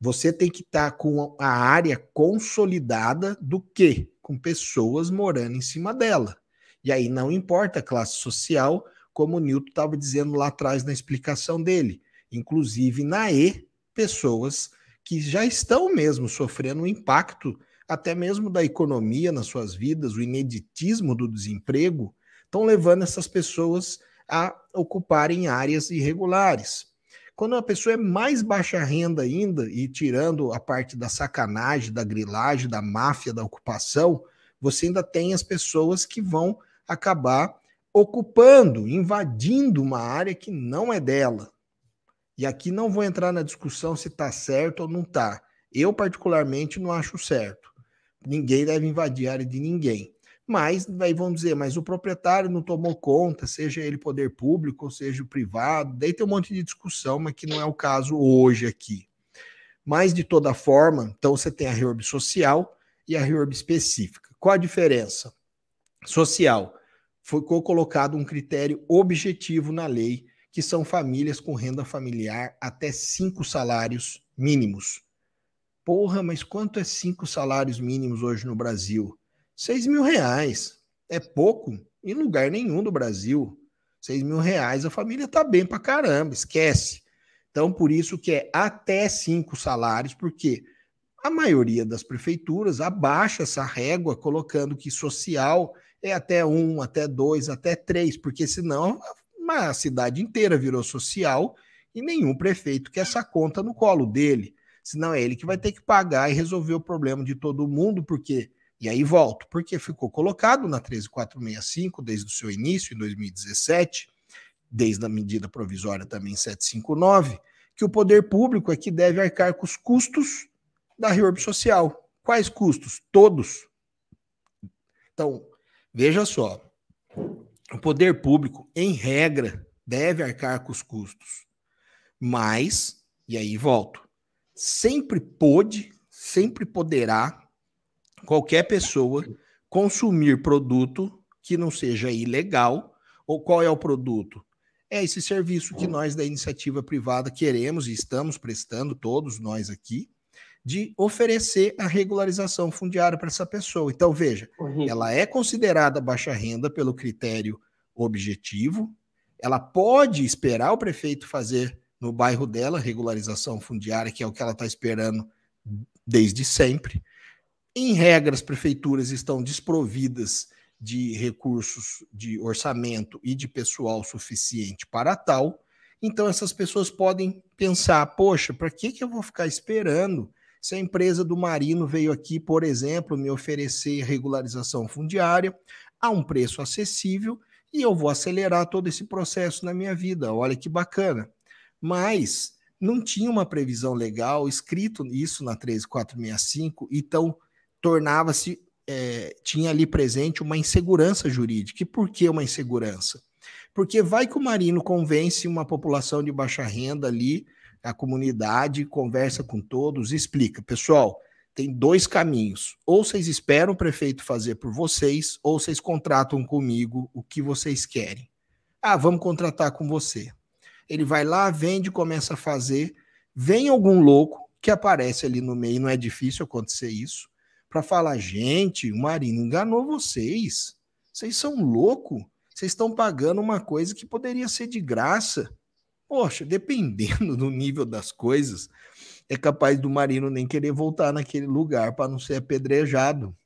Você tem que estar tá com a área consolidada do quê? Com pessoas morando em cima dela. E aí não importa a classe social, como o Newton estava dizendo lá atrás na explicação dele. Inclusive na E, pessoas que já estão mesmo sofrendo o impacto até mesmo da economia nas suas vidas, o ineditismo do desemprego, estão levando essas pessoas a ocuparem áreas irregulares. Quando a pessoa é mais baixa renda ainda, e tirando a parte da sacanagem, da grilagem, da máfia, da ocupação, você ainda tem as pessoas que vão acabar ocupando, invadindo uma área que não é dela. E aqui não vou entrar na discussão se está certo ou não está. Eu, particularmente, não acho certo. Ninguém deve invadir a área de ninguém. Mas, aí vão dizer, mas o proprietário não tomou conta, seja ele poder público ou seja o privado, daí tem um monte de discussão, mas que não é o caso hoje aqui. Mas, de toda forma, então você tem a reorb social e a reorb específica. Qual a diferença? Social. Ficou colocado um critério objetivo na lei, que são famílias com renda familiar até cinco salários mínimos. Porra, mas quanto é cinco salários mínimos hoje no Brasil? Seis mil reais. É pouco em lugar nenhum do Brasil. Seis mil reais a família tá bem pra caramba, esquece. Então, por isso que é até cinco salários, porque a maioria das prefeituras abaixa essa régua, colocando que social é até um, até dois, até três, porque senão uma cidade inteira virou social e nenhum prefeito quer essa conta no colo dele senão é ele que vai ter que pagar e resolver o problema de todo mundo, porque. E aí volto, porque ficou colocado na 13465 desde o seu início, em 2017, desde a medida provisória também 759, que o poder público é que deve arcar com os custos da reorb social. Quais custos? Todos. Então, veja só. O poder público, em regra, deve arcar com os custos. Mas, e aí volto, sempre pôde, sempre poderá qualquer pessoa consumir produto que não seja ilegal. Ou qual é o produto? É esse serviço que nós da iniciativa privada queremos e estamos prestando, todos nós aqui, de oferecer a regularização fundiária para essa pessoa. Então, veja, ela é considerada baixa renda pelo critério objetivo, ela pode esperar o prefeito fazer no bairro dela, regularização fundiária, que é o que ela está esperando desde sempre. Em regra, as prefeituras estão desprovidas de recursos de orçamento e de pessoal suficiente para tal. Então, essas pessoas podem pensar: poxa, para que, que eu vou ficar esperando? Se a empresa do Marino veio aqui, por exemplo, me oferecer regularização fundiária a um preço acessível e eu vou acelerar todo esse processo na minha vida. Olha que bacana mas não tinha uma previsão legal escrito isso na 13465, então tornava-se, é, tinha ali presente uma insegurança jurídica. E por que uma insegurança? Porque vai que o Marino convence uma população de baixa renda ali, a comunidade, conversa com todos, explica, pessoal, tem dois caminhos. Ou vocês esperam o prefeito fazer por vocês, ou vocês contratam comigo o que vocês querem. Ah, vamos contratar com você. Ele vai lá, vende, começa a fazer. Vem algum louco que aparece ali no meio, não é difícil acontecer isso, para falar: gente, o Marino enganou vocês. Vocês são loucos. Vocês estão pagando uma coisa que poderia ser de graça. Poxa, dependendo do nível das coisas, é capaz do Marino nem querer voltar naquele lugar para não ser apedrejado.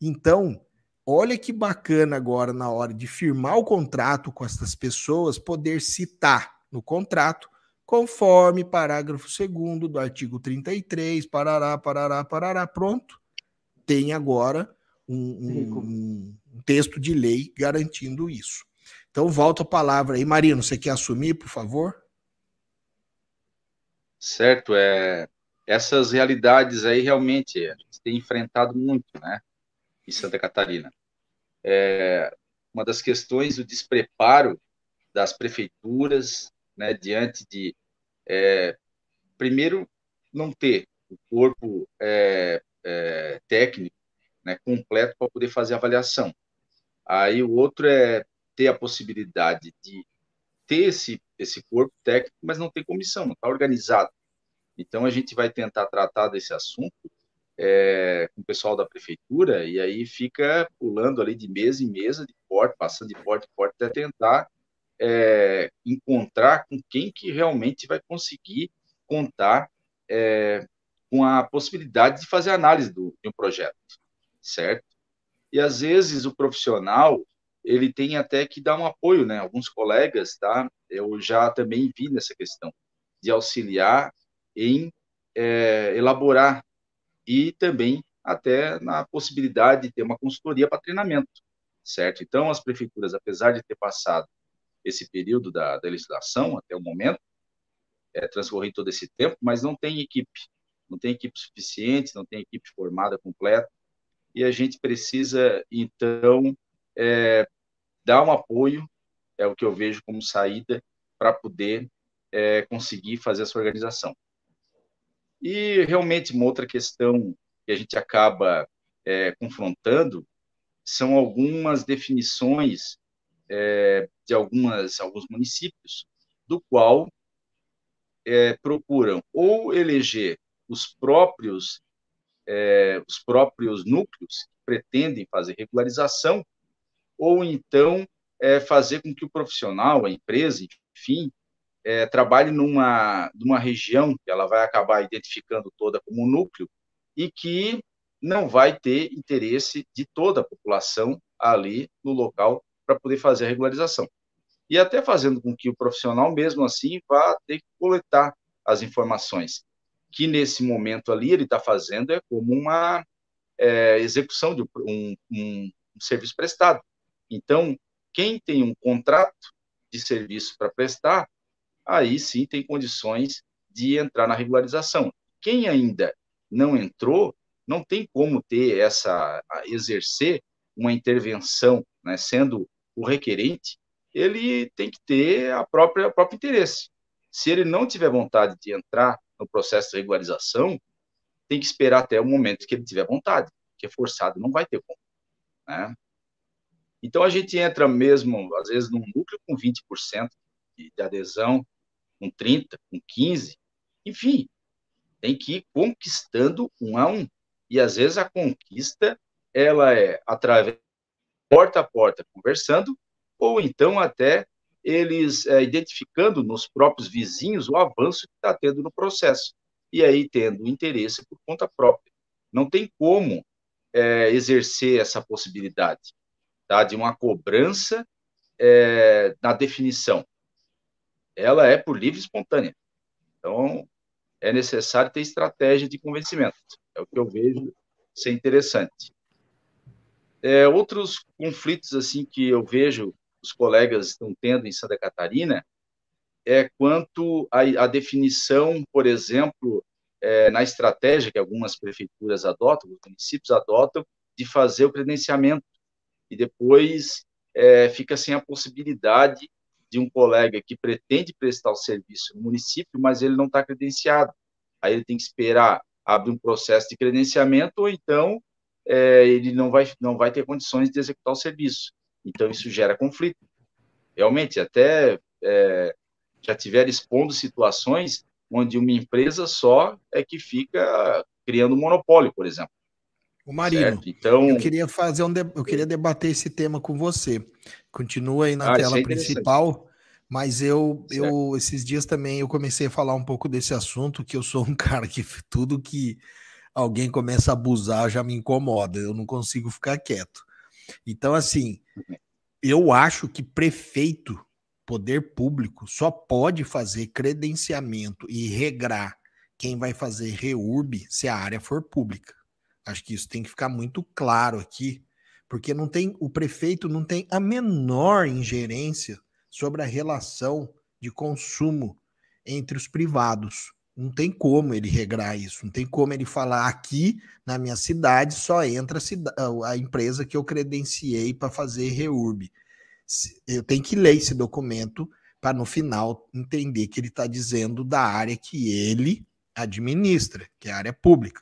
Então, olha que bacana agora na hora de firmar o contrato com essas pessoas, poder citar no contrato, conforme parágrafo 2 do artigo 33, parará, parará, parará, pronto. Tem agora um, um, um texto de lei garantindo isso. Então, volta a palavra aí. Marino, você quer assumir, por favor? Certo, é, essas realidades aí realmente a gente tem enfrentado muito, né, em Santa Catarina. É, uma das questões o despreparo das prefeituras, né, diante de, é, primeiro, não ter o corpo é, é, técnico né, completo para poder fazer avaliação. Aí o outro é ter a possibilidade de ter esse, esse corpo técnico, mas não tem comissão, não está organizado. Então a gente vai tentar tratar desse assunto é, com o pessoal da prefeitura e aí fica pulando ali de mesa em mesa, de porta, passando de porta em porta, até tentar é, encontrar com quem que realmente vai conseguir contar é, com a possibilidade de fazer análise do, de um projeto, certo? E às vezes o profissional ele tem até que dar um apoio, né? Alguns colegas, tá? Eu já também vi nessa questão de auxiliar em é, elaborar e também até na possibilidade de ter uma consultoria para treinamento, certo? Então, as prefeituras, apesar de ter passado esse período da, da legislação até o momento, é, transcorrido todo esse tempo, mas não tem equipe, não tem equipe suficiente, não tem equipe formada completa, e a gente precisa, então, é, dar um apoio, é o que eu vejo como saída, para poder é, conseguir fazer essa organização. E, realmente, uma outra questão que a gente acaba é, confrontando são algumas definições é, de algumas, alguns municípios, do qual é, procuram ou eleger os próprios é, os próprios núcleos que pretendem fazer regularização, ou então é, fazer com que o profissional, a empresa, enfim, é, trabalhe numa, numa região que ela vai acabar identificando toda como núcleo e que não vai ter interesse de toda a população ali no local para poder fazer a regularização. E até fazendo com que o profissional, mesmo assim, vá ter que coletar as informações, que nesse momento ali ele está fazendo é como uma é, execução de um, um, um serviço prestado. Então, quem tem um contrato de serviço para prestar, aí sim tem condições de entrar na regularização. Quem ainda não entrou, não tem como ter essa, exercer uma intervenção, né, sendo o requerente, ele tem que ter a própria, próprio interesse. Se ele não tiver vontade de entrar no processo de regularização, tem que esperar até o momento que ele tiver vontade, porque forçado não vai ter como. Né? Então, a gente entra mesmo, às vezes, num núcleo com 20% de, de adesão, com 30%, com 15%, enfim, tem que ir conquistando um a um. E, às vezes, a conquista, ela é através porta a porta conversando, ou então até eles é, identificando nos próprios vizinhos o avanço que está tendo no processo, e aí tendo interesse por conta própria. Não tem como é, exercer essa possibilidade tá, de uma cobrança é, na definição. Ela é por livre e espontânea. Então, é necessário ter estratégia de convencimento. É o que eu vejo ser interessante. É, outros conflitos assim que eu vejo os colegas estão tendo em Santa Catarina é quanto à, definição, por exemplo, é, na estratégia que algumas prefeituras adotam, os municípios adotam, de fazer o credenciamento e depois é, fica sem a possibilidade de um colega que pretende prestar o serviço no município, mas ele não está credenciado. Aí ele tem que esperar abrir um processo de credenciamento ou então é, ele não vai, não vai ter condições de executar o serviço. Então, isso gera conflito. Realmente, até é, já tiveram expondo situações onde uma empresa só é que fica criando monopólio, por exemplo. O Marino, então, eu queria fazer um, eu queria debater esse tema com você. Continua aí na ah, tela é principal, mas eu, eu esses dias também eu comecei a falar um pouco desse assunto, que eu sou um cara que tudo que alguém começa a abusar já me incomoda, eu não consigo ficar quieto. Então, assim, eu acho que prefeito, poder público, só pode fazer credenciamento e regrar quem vai fazer reurb se a área for pública. Acho que isso tem que ficar muito claro aqui, porque não tem o prefeito não tem a menor ingerência sobre a relação de consumo entre os privados. Não tem como ele regrar isso, não tem como ele falar aqui na minha cidade só entra a, a empresa que eu credenciei para fazer reurb. Eu tenho que ler esse documento para no final entender que ele está dizendo da área que ele administra, que é a área pública.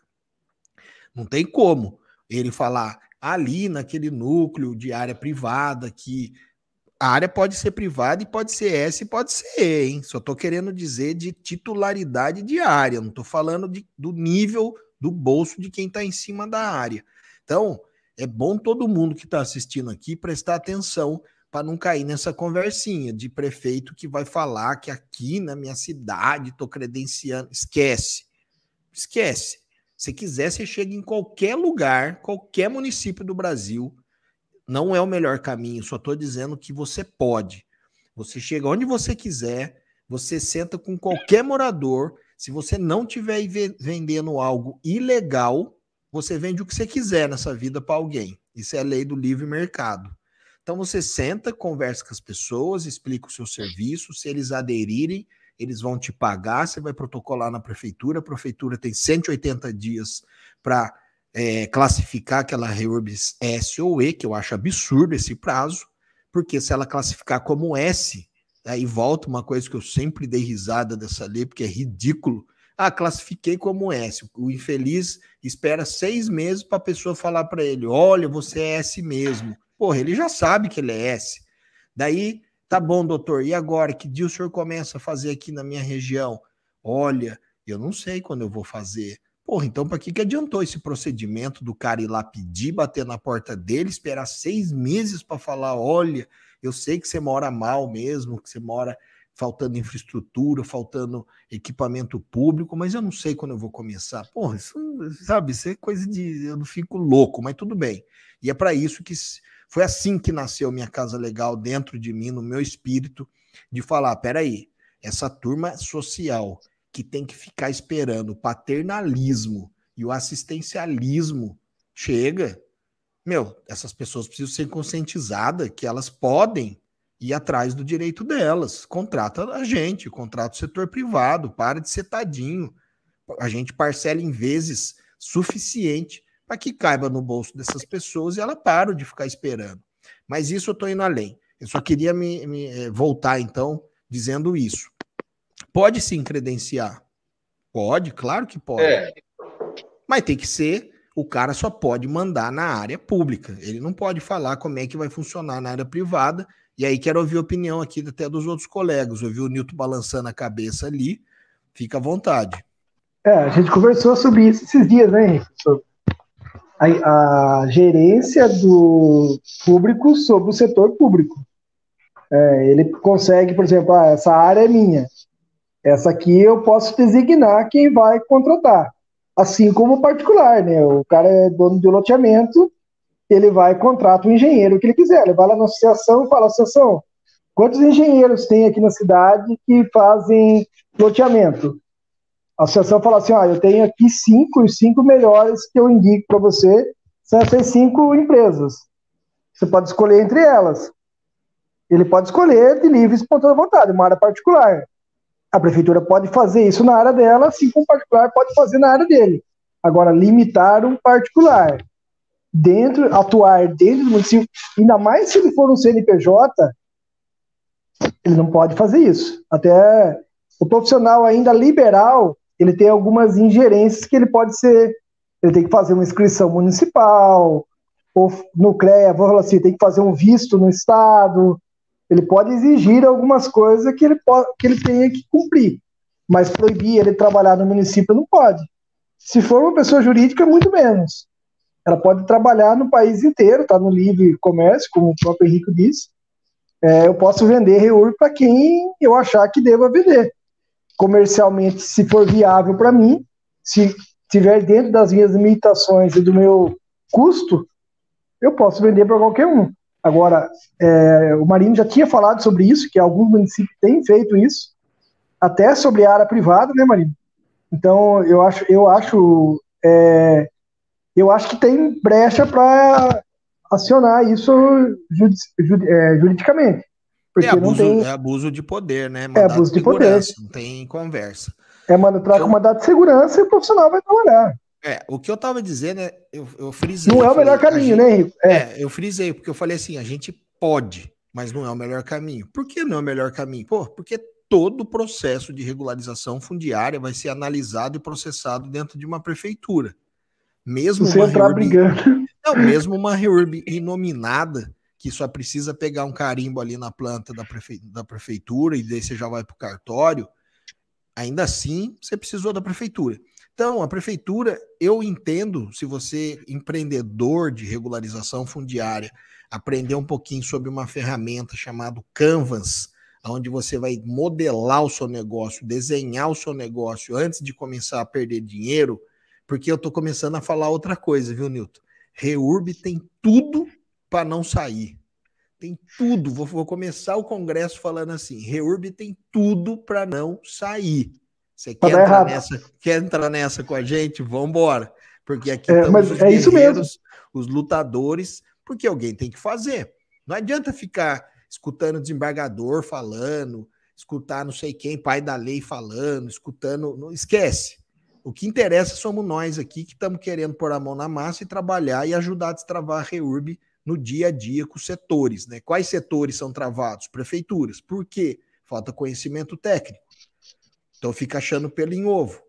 Não tem como ele falar ali naquele núcleo de área privada que a área pode ser privada e pode ser S e pode ser E, hein? Só estou querendo dizer de titularidade de área, não estou falando de, do nível do bolso de quem está em cima da área. Então, é bom todo mundo que está assistindo aqui prestar atenção para não cair nessa conversinha de prefeito que vai falar que aqui na minha cidade estou credenciando. Esquece. Esquece. Se quiser, você chega em qualquer lugar, qualquer município do Brasil, não é o melhor caminho, só estou dizendo que você pode. Você chega onde você quiser, você senta com qualquer morador. Se você não estiver vendendo algo ilegal, você vende o que você quiser nessa vida para alguém. Isso é a lei do livre mercado. Então você senta, conversa com as pessoas, explica o seu serviço, se eles aderirem, eles vão te pagar, você vai protocolar na prefeitura, a prefeitura tem 180 dias para é, classificar aquela Reurbs S ou E, que eu acho absurdo esse prazo, porque se ela classificar como S, aí volta uma coisa que eu sempre dei risada dessa lei, porque é ridículo. Ah, classifiquei como S. O infeliz espera seis meses para a pessoa falar para ele: olha, você é S mesmo. Porra, ele já sabe que ele é S. Daí, tá bom, doutor, e agora? Que dia o senhor começa a fazer aqui na minha região? Olha, eu não sei quando eu vou fazer. Porra, então para que, que adiantou esse procedimento do cara ir lá pedir, bater na porta dele, esperar seis meses para falar: olha, eu sei que você mora mal mesmo, que você mora faltando infraestrutura, faltando equipamento público, mas eu não sei quando eu vou começar. Porra, isso, sabe, isso é coisa de. Eu não fico louco, mas tudo bem. E é para isso que foi assim que nasceu minha casa legal dentro de mim, no meu espírito, de falar: peraí, essa turma social que tem que ficar esperando o paternalismo e o assistencialismo chega, meu, essas pessoas precisam ser conscientizadas que elas podem ir atrás do direito delas. Contrata a gente, contrata o setor privado, para de ser tadinho. A gente parcela em vezes suficiente para que caiba no bolso dessas pessoas e ela para de ficar esperando. Mas isso eu estou indo além. Eu só queria me, me eh, voltar, então, dizendo isso. Pode sim credenciar. Pode, claro que pode. É. Mas tem que ser, o cara só pode mandar na área pública. Ele não pode falar como é que vai funcionar na área privada. E aí quero ouvir a opinião aqui até dos outros colegas. Ouvi o Nilton balançando a cabeça ali. Fica à vontade. É, a gente conversou sobre isso esses dias, né, Henrique? A, a, gerência do público sobre o setor público. É, ele consegue, por exemplo, ah, essa área é minha. Essa aqui eu posso designar quem vai contratar. Assim como o particular, né? O cara é dono de loteamento, ele vai contrata o engenheiro que ele quiser. Ele vai lá na associação e fala: associação, quantos engenheiros tem aqui na cidade que fazem loteamento? A associação fala assim: ah, eu tenho aqui cinco, os cinco melhores que eu indico para você são essas cinco empresas. Você pode escolher entre elas. Ele pode escolher de livre e espontânea vontade, uma área particular. A prefeitura pode fazer isso na área dela, assim como o particular pode fazer na área dele. Agora, limitar um particular dentro, atuar dentro do município, ainda mais se ele for um CNPJ, ele não pode fazer isso. Até o profissional ainda liberal, ele tem algumas ingerências que ele pode ser, ele tem que fazer uma inscrição municipal, ou no CREA, vamos falar assim, tem que fazer um visto no estado, ele pode exigir algumas coisas que ele, pode, que ele tenha que cumprir, mas proibir ele trabalhar no município não pode. Se for uma pessoa jurídica, muito menos. Ela pode trabalhar no país inteiro, está no livre comércio, como o próprio Henrique disse. É, eu posso vender REUR para quem eu achar que deva vender. Comercialmente, se for viável para mim, se estiver dentro das minhas limitações e do meu custo, eu posso vender para qualquer um. Agora, é, o Marinho já tinha falado sobre isso, que alguns municípios têm feito isso, até sobre a área privada, né, Marinho? Então, eu acho, eu acho, é, eu acho que tem brecha para acionar isso judi judi é, juridicamente. Porque é abuso, tem... é abuso de poder, né? Mandado é abuso de poder. Não tem conversa. É, mano, troca então, uma data de segurança e o profissional vai trabalhar. É, o que eu tava dizendo é, eu, eu frisei. Não é o melhor caminho, gente, né, Henrique? É. é, eu frisei, porque eu falei assim, a gente pode, mas não é o melhor caminho. Por que não é o melhor caminho? Pô, porque todo o processo de regularização fundiária vai ser analisado e processado dentro de uma prefeitura. Mesmo Você uma entrar reurb, brigando. Não, mesmo uma reurb inominada, que só precisa pegar um carimbo ali na planta da, prefe... da prefeitura e daí você já vai para o cartório, ainda assim você precisou da prefeitura. Então, a prefeitura, eu entendo, se você, empreendedor de regularização fundiária, aprender um pouquinho sobre uma ferramenta chamada Canvas, onde você vai modelar o seu negócio, desenhar o seu negócio antes de começar a perder dinheiro, porque eu estou começando a falar outra coisa, viu, Nilton? Reurb tem tudo para não sair. Tem tudo. Vou, vou, começar o congresso falando assim: Reurb tem tudo para não sair. Você quer entrar, nessa, quer entrar nessa com a gente? Vamos embora. Porque aqui é, mas os é isso mesmo. os lutadores, porque alguém tem que fazer. Não adianta ficar escutando desembargador falando, escutar não sei quem, pai da lei falando, escutando. Não esquece. O que interessa somos nós aqui que estamos querendo pôr a mão na massa e trabalhar e ajudar a destravar a REURB no dia a dia com os setores. Né? Quais setores são travados? Prefeituras. Por quê? Falta conhecimento técnico. Então fica achando pelo em ovo. O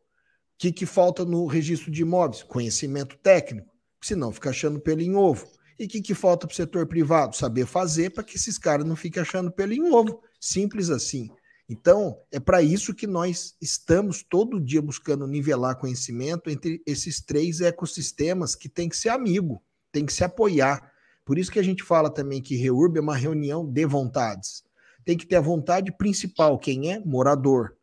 que, que falta no registro de imóveis? Conhecimento técnico. Senão fica achando pelo em ovo. E o que, que falta para o setor privado? Saber fazer para que esses caras não fiquem achando pelo em ovo. Simples assim. Então, é para isso que nós estamos todo dia buscando nivelar conhecimento entre esses três ecossistemas que tem que ser amigo, tem que se apoiar. Por isso que a gente fala também que Reurb é uma reunião de vontades. Tem que ter a vontade principal, quem é morador.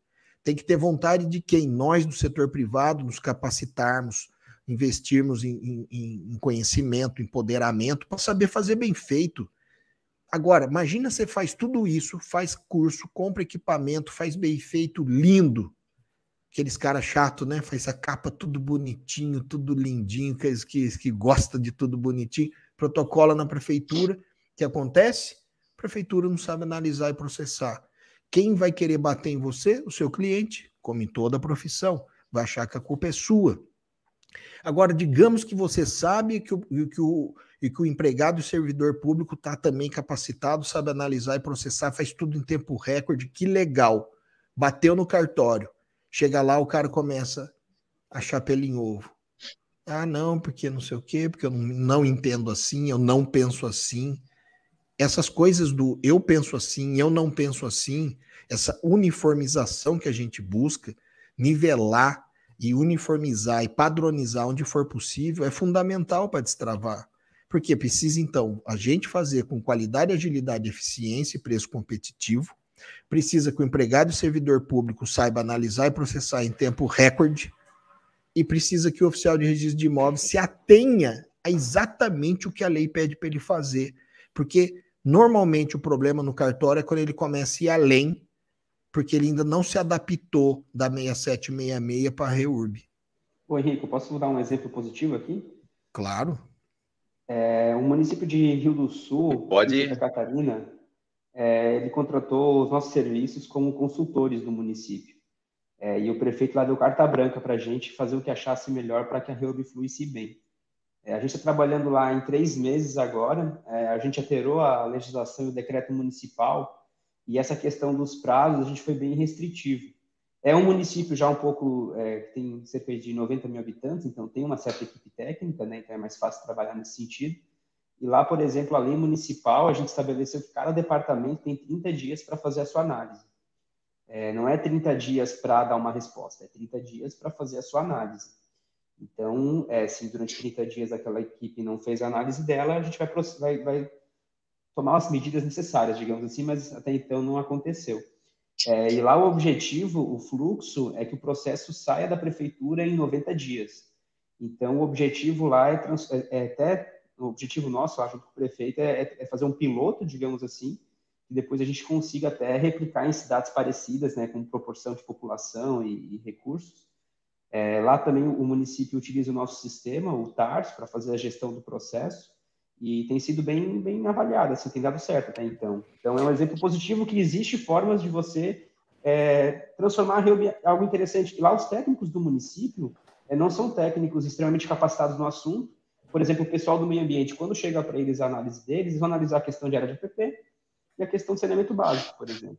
Tem que ter vontade de quem? Nós do setor privado nos capacitarmos, investirmos em, em, em conhecimento, empoderamento, para saber fazer bem feito Agora, imagina você faz tudo isso, faz curso, compra equipamento, faz bem feito, lindo. Aqueles caras chato, né? Faz a capa tudo bonitinho, tudo lindinho, que, que, que gosta de tudo bonitinho. Protocola na prefeitura. O que acontece? A prefeitura não sabe analisar e processar. Quem vai querer bater em você? O seu cliente, como em toda profissão. Vai achar que a culpa é sua. Agora, digamos que você sabe que o, que o, e que o empregado e servidor público está também capacitado, sabe analisar e processar, faz tudo em tempo recorde, que legal. Bateu no cartório. Chega lá, o cara começa a chapéu em ovo. Ah, não, porque não sei o quê, porque eu não, não entendo assim, eu não penso assim. Essas coisas do eu penso assim, eu não penso assim, essa uniformização que a gente busca, nivelar e uniformizar e padronizar onde for possível é fundamental para destravar. Porque precisa, então, a gente fazer com qualidade, agilidade, eficiência e preço competitivo. Precisa que o empregado e servidor público saiba analisar e processar em tempo recorde. E precisa que o oficial de registro de imóveis se atenha a exatamente o que a lei pede para ele fazer. Porque normalmente o problema no cartório é quando ele começa a ir além, porque ele ainda não se adaptou da 6766 para a REURB. Ô Henrique, posso dar um exemplo positivo aqui? Claro. É, o município de Rio do Sul, Pode... Santa Catarina, é, ele contratou os nossos serviços como consultores do município. É, e o prefeito lá deu carta branca para a gente fazer o que achasse melhor para que a Reub fluísse bem. É, a gente está trabalhando lá em três meses agora, é, a gente alterou a legislação e o decreto municipal, e essa questão dos prazos a gente foi bem restritivo. É um município já um pouco, é, que tem cerca de 90 mil habitantes, então tem uma certa equipe técnica, né, então é mais fácil trabalhar nesse sentido. E lá, por exemplo, a lei municipal, a gente estabeleceu que cada departamento tem 30 dias para fazer a sua análise. É, não é 30 dias para dar uma resposta, é 30 dias para fazer a sua análise. Então, é, se durante 30 dias aquela equipe não fez a análise dela, a gente vai, vai, vai tomar as medidas necessárias, digamos assim, mas até então não aconteceu. É, e lá o objetivo, o fluxo, é que o processo saia da prefeitura em 90 dias. Então, o objetivo lá é, trans, é, é até, o objetivo nosso, acho, do prefeito, é, é, é, fazer um piloto, digamos assim, que depois a gente consiga até replicar em cidades parecidas, né, com proporção de população e, e recursos. É, lá também o município utiliza o nosso sistema, o TARS, para fazer a gestão do processo e tem sido bem, bem avaliada, assim, tem dado certo até então. Então, é um exemplo positivo que existe formas de você é, transformar algo interessante. Lá os técnicos do município é, não são técnicos extremamente capacitados no assunto. Por exemplo, o pessoal do meio ambiente, quando chega para eles a análise deles, eles vão analisar a questão de área de APP e a questão de saneamento básico, por exemplo.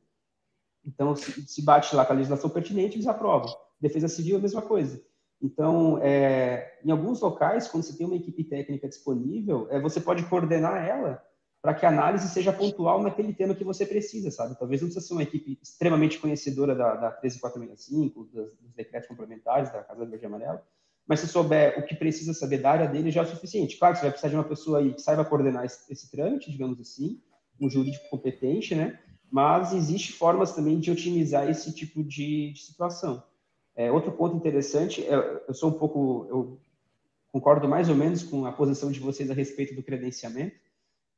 Então, se, se bate lá com a legislação pertinente, eles aprovam. Defesa civil, a mesma coisa. Então, é, em alguns locais, quando você tem uma equipe técnica disponível, é, você pode coordenar ela para que a análise seja pontual naquele tema que você precisa, sabe? Talvez não precisa ser uma equipe extremamente conhecedora da, da 13465, dos, dos decretos complementares da Casa Verde e Amarela, mas se souber o que precisa saber da área dele, já é o suficiente. Claro que você vai precisar de uma pessoa aí que saiba coordenar esse, esse trâmite, digamos assim, um jurídico competente, né? Mas existe formas também de otimizar esse tipo de, de situação. É, outro ponto interessante, é, eu sou um pouco, eu concordo mais ou menos com a posição de vocês a respeito do credenciamento.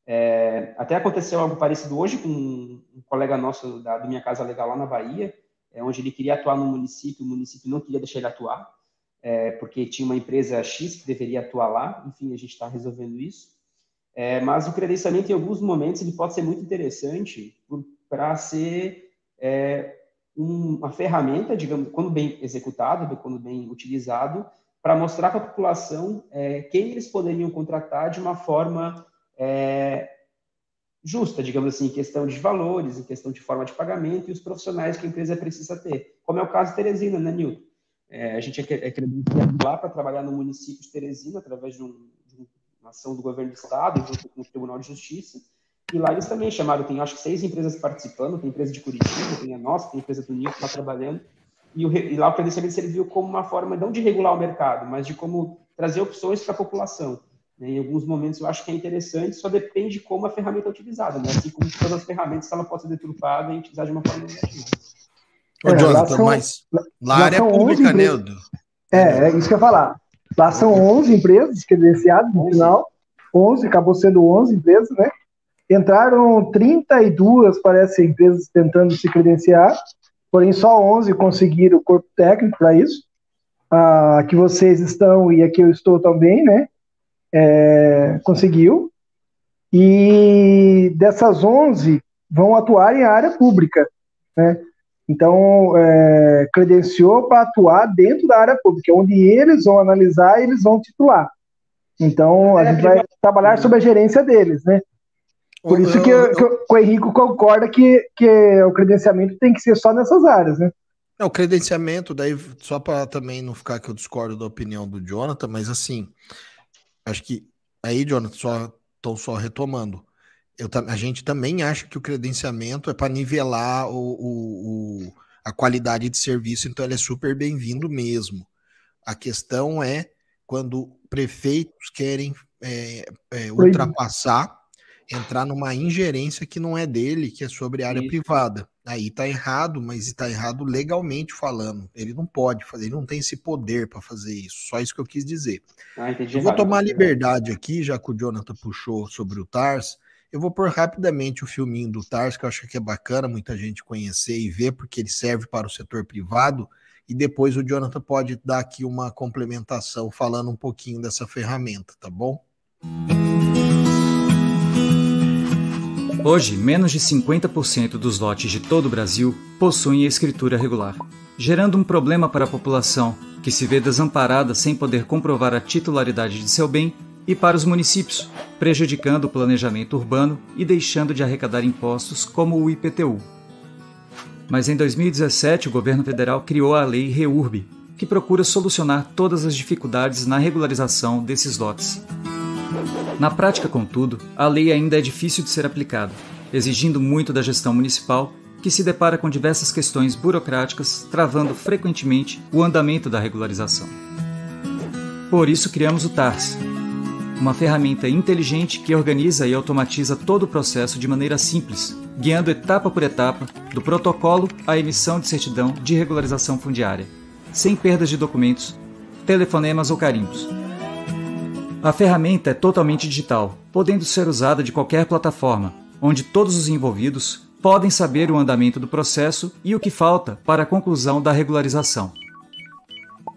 É, até aconteceu algo parecido hoje com um colega nosso da, do Minha Casa Legal lá na Bahia, é, onde ele queria atuar no município, o município não queria deixar ele atuar, é, porque tinha uma empresa X que deveria atuar lá, enfim, a gente está resolvendo isso. É, mas o credenciamento, em alguns momentos, ele pode ser muito interessante para ser é, uma ferramenta, digamos, quando bem executado, quando bem utilizado, para mostrar para a população é, quem eles poderiam contratar de uma forma é, justa, digamos assim, em questão de valores, em questão de forma de pagamento e os profissionais que a empresa precisa ter. Como é o caso de Teresina, né, Nilton? É, a gente é, é credenciado lá para trabalhar no município de Teresina, através de, um, de uma ação do governo do estado, junto com o Tribunal de Justiça, e lá eles também chamaram, tem acho que seis empresas participando, tem empresa de Curitiba, tem a nossa, tem a empresa do Nico que está trabalhando, e, o, e, lá o credenciamento serviu como uma forma não de regular o mercado, mas de como trazer opções para a população. Né? Em alguns momentos eu acho que é interessante, só depende de como a ferramenta é utilizada, né? assim como todas as ferramentas, ela pode ser deturpada e utilizada de uma forma negativa. Ô, é, Jonathan, são, mas lá, lá área pública, né? É, é isso que eu ia falar. Lá são 11 empresas credenciadas no final, 11, acabou sendo 11 empresas, né? Entraram 32, parece, empresas tentando se credenciar, porém só 11 conseguiram o corpo técnico para isso. Ah, que vocês estão e aqui eu estou também, né? É, conseguiu. E dessas 11 vão atuar em área pública, né? Então, é, credenciou para atuar dentro da área pública, onde eles vão analisar e eles vão titular. Então, a gente vai trabalhar sob a gerência deles, né? Por isso que, eu, que, o Henrico concorda que, que o credenciamento tem que ser só nessas áreas, né? É, o credenciamento, daí, só para também não ficar que eu discordo da opinião do Jonathan, mas assim, acho que aí, Jonathan, só estou só retomando. Eu, a gente também acha que o credenciamento é para nivelar o, o, o, a qualidade de serviço, então ele é super bem-vindo mesmo. A questão é quando prefeitos querem é, é, ultrapassar entrar numa ingerência que não é dele, que é sobre área Isso. privada. Aí tá errado, mas está errado legalmente falando. Ele não pode fazer, ele não tem esse poder para fazer isso. Só isso que eu quis dizer. Ah, eu vou tomar liberdade aqui, já que o Jonathan puxou sobre o Tars. Eu vou pôr rapidamente o filminho do Tars, que eu acho que é bacana muita gente conhecer e ver, porque ele serve para o setor privado. E depois o Jonathan pode dar aqui uma complementação falando um pouquinho dessa ferramenta, tá bom? Música Hoje, menos de 50% dos lotes de todo o Brasil possuem escritura regular, gerando um problema para a população, que se vê desamparada sem poder comprovar a titularidade de seu bem, e para os municípios, prejudicando o planejamento urbano e deixando de arrecadar impostos como o IPTU. Mas em 2017, o governo federal criou a Lei REURB, que procura solucionar todas as dificuldades na regularização desses lotes. Na prática, contudo, a lei ainda é difícil de ser aplicada, exigindo muito da gestão municipal, que se depara com diversas questões burocráticas, travando frequentemente o andamento da regularização. Por isso criamos o TARS, uma ferramenta inteligente que organiza e automatiza todo o processo de maneira simples, guiando etapa por etapa, do protocolo à emissão de certidão de regularização fundiária, sem perdas de documentos, telefonemas ou carimbos. A ferramenta é totalmente digital, podendo ser usada de qualquer plataforma, onde todos os envolvidos podem saber o andamento do processo e o que falta para a conclusão da regularização.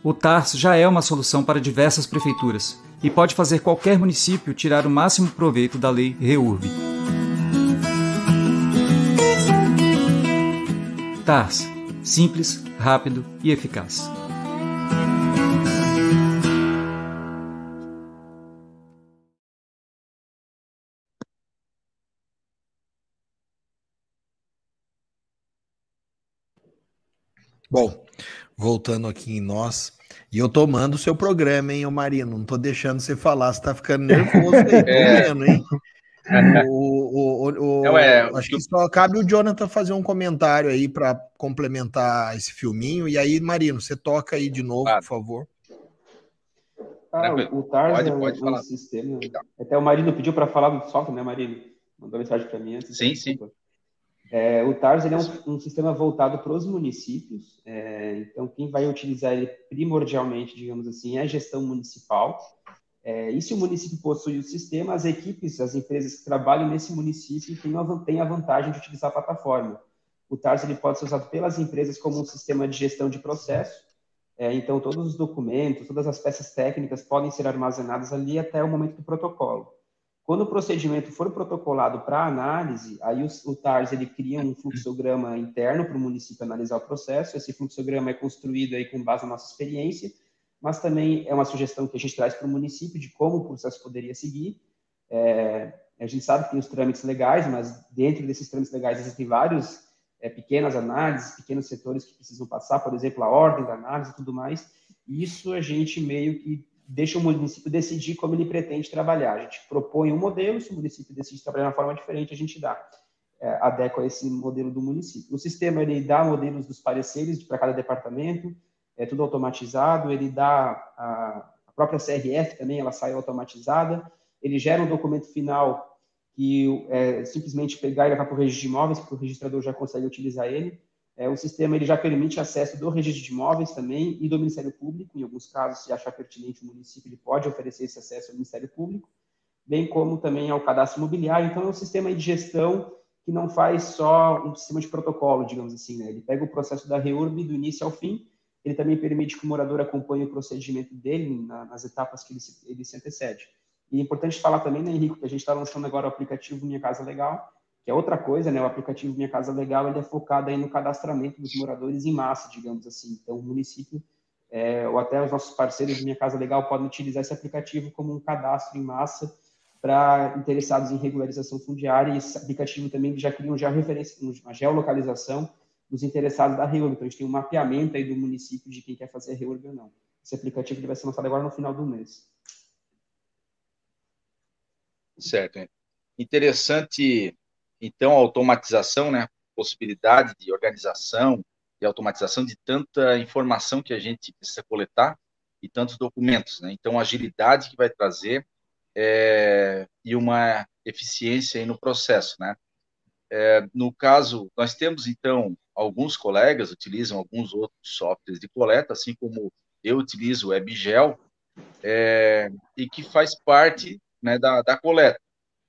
O TARS já é uma solução para diversas prefeituras e pode fazer qualquer município tirar o máximo proveito da lei REURB. TARS simples, rápido e eficaz. Bom, voltando aqui em nós, e eu tomando o seu programa, hein, ô Marino? Não tô deixando você falar, você tá ficando nervoso aí, é. vendo, hein? O, o, o, Não, é, acho que só cabe o Jonathan fazer um comentário aí para complementar esse filminho. E aí, Marino, você toca aí de novo, claro. por favor. Ah, o, Tars pode, é um, pode sistema. Até o Marino pediu para falar do software, né, Marino? Mandou mensagem para mim antes. Sim, sim. É, o TARS é um, um sistema voltado para os municípios, é, então quem vai utilizar ele primordialmente, digamos assim, é a gestão municipal. É, e se o município possui o sistema, as equipes, as empresas que trabalham nesse município têm a, têm a vantagem de utilizar a plataforma. O TARS ele pode ser usado pelas empresas como um sistema de gestão de processo, é, então todos os documentos, todas as peças técnicas podem ser armazenadas ali até o momento do protocolo. Quando o procedimento for protocolado para análise, aí o, o, TARS ele cria um fluxograma interno para o município analisar o processo. Esse fluxograma é construído aí com base na nossa experiência mas também é uma sugestão que a gente traz para o município de como o processo poderia seguir. É, a gente sabe que tem os trâmites legais, mas dentro desses trâmites legais existem vários é, pequenas análises, pequenos setores que precisam passar, por exemplo, a ordem da análise e tudo mais. Isso a gente meio que deixa o município decidir como ele pretende trabalhar. A gente propõe um modelo, se o município decide trabalhar de uma forma diferente, a gente dá, é, adequa esse modelo do município. O sistema ele dá modelos dos pareceres para cada departamento, é tudo automatizado, ele dá a, a própria CRF também, ela sai automatizada, ele gera um documento final que é simplesmente pegar e levar para o registro de imóveis, porque o registrador já consegue utilizar ele. É, o sistema ele já permite acesso do registro de imóveis também e do Ministério Público. Em alguns casos, se achar pertinente o município, ele pode oferecer esse acesso ao Ministério Público, bem como também ao cadastro imobiliário. Então, é um sistema de gestão que não faz só um sistema de protocolo, digamos assim. Né? Ele pega o processo da REURB do início ao fim ele também permite que o morador acompanhe o procedimento dele na, nas etapas que ele se, ele se antecede. E é importante falar também, né, Henrique, que a gente está lançando agora o aplicativo Minha Casa Legal, é outra coisa, né? O aplicativo Minha Casa Legal ele é focado aí no cadastramento dos moradores em massa, digamos assim. Então, o município é, ou até os nossos parceiros Minha Casa Legal podem utilizar esse aplicativo como um cadastro em massa para interessados em regularização fundiária. E esse aplicativo também já cria um uma geolocalização dos interessados da REURB. Então, a gente tem um mapeamento aí do município de quem quer fazer a REURB ou não. Esse aplicativo vai ser lançado agora no final do mês. Certo. Interessante, então, a automatização, né? Possibilidade de organização e automatização de tanta informação que a gente precisa coletar e tantos documentos, né? Então, agilidade que vai trazer é, e uma eficiência no processo, né? É, no caso, nós temos, então, alguns colegas utilizam alguns outros softwares de coleta, assim como eu utilizo o WebGel, é, e que faz parte né, da, da coleta.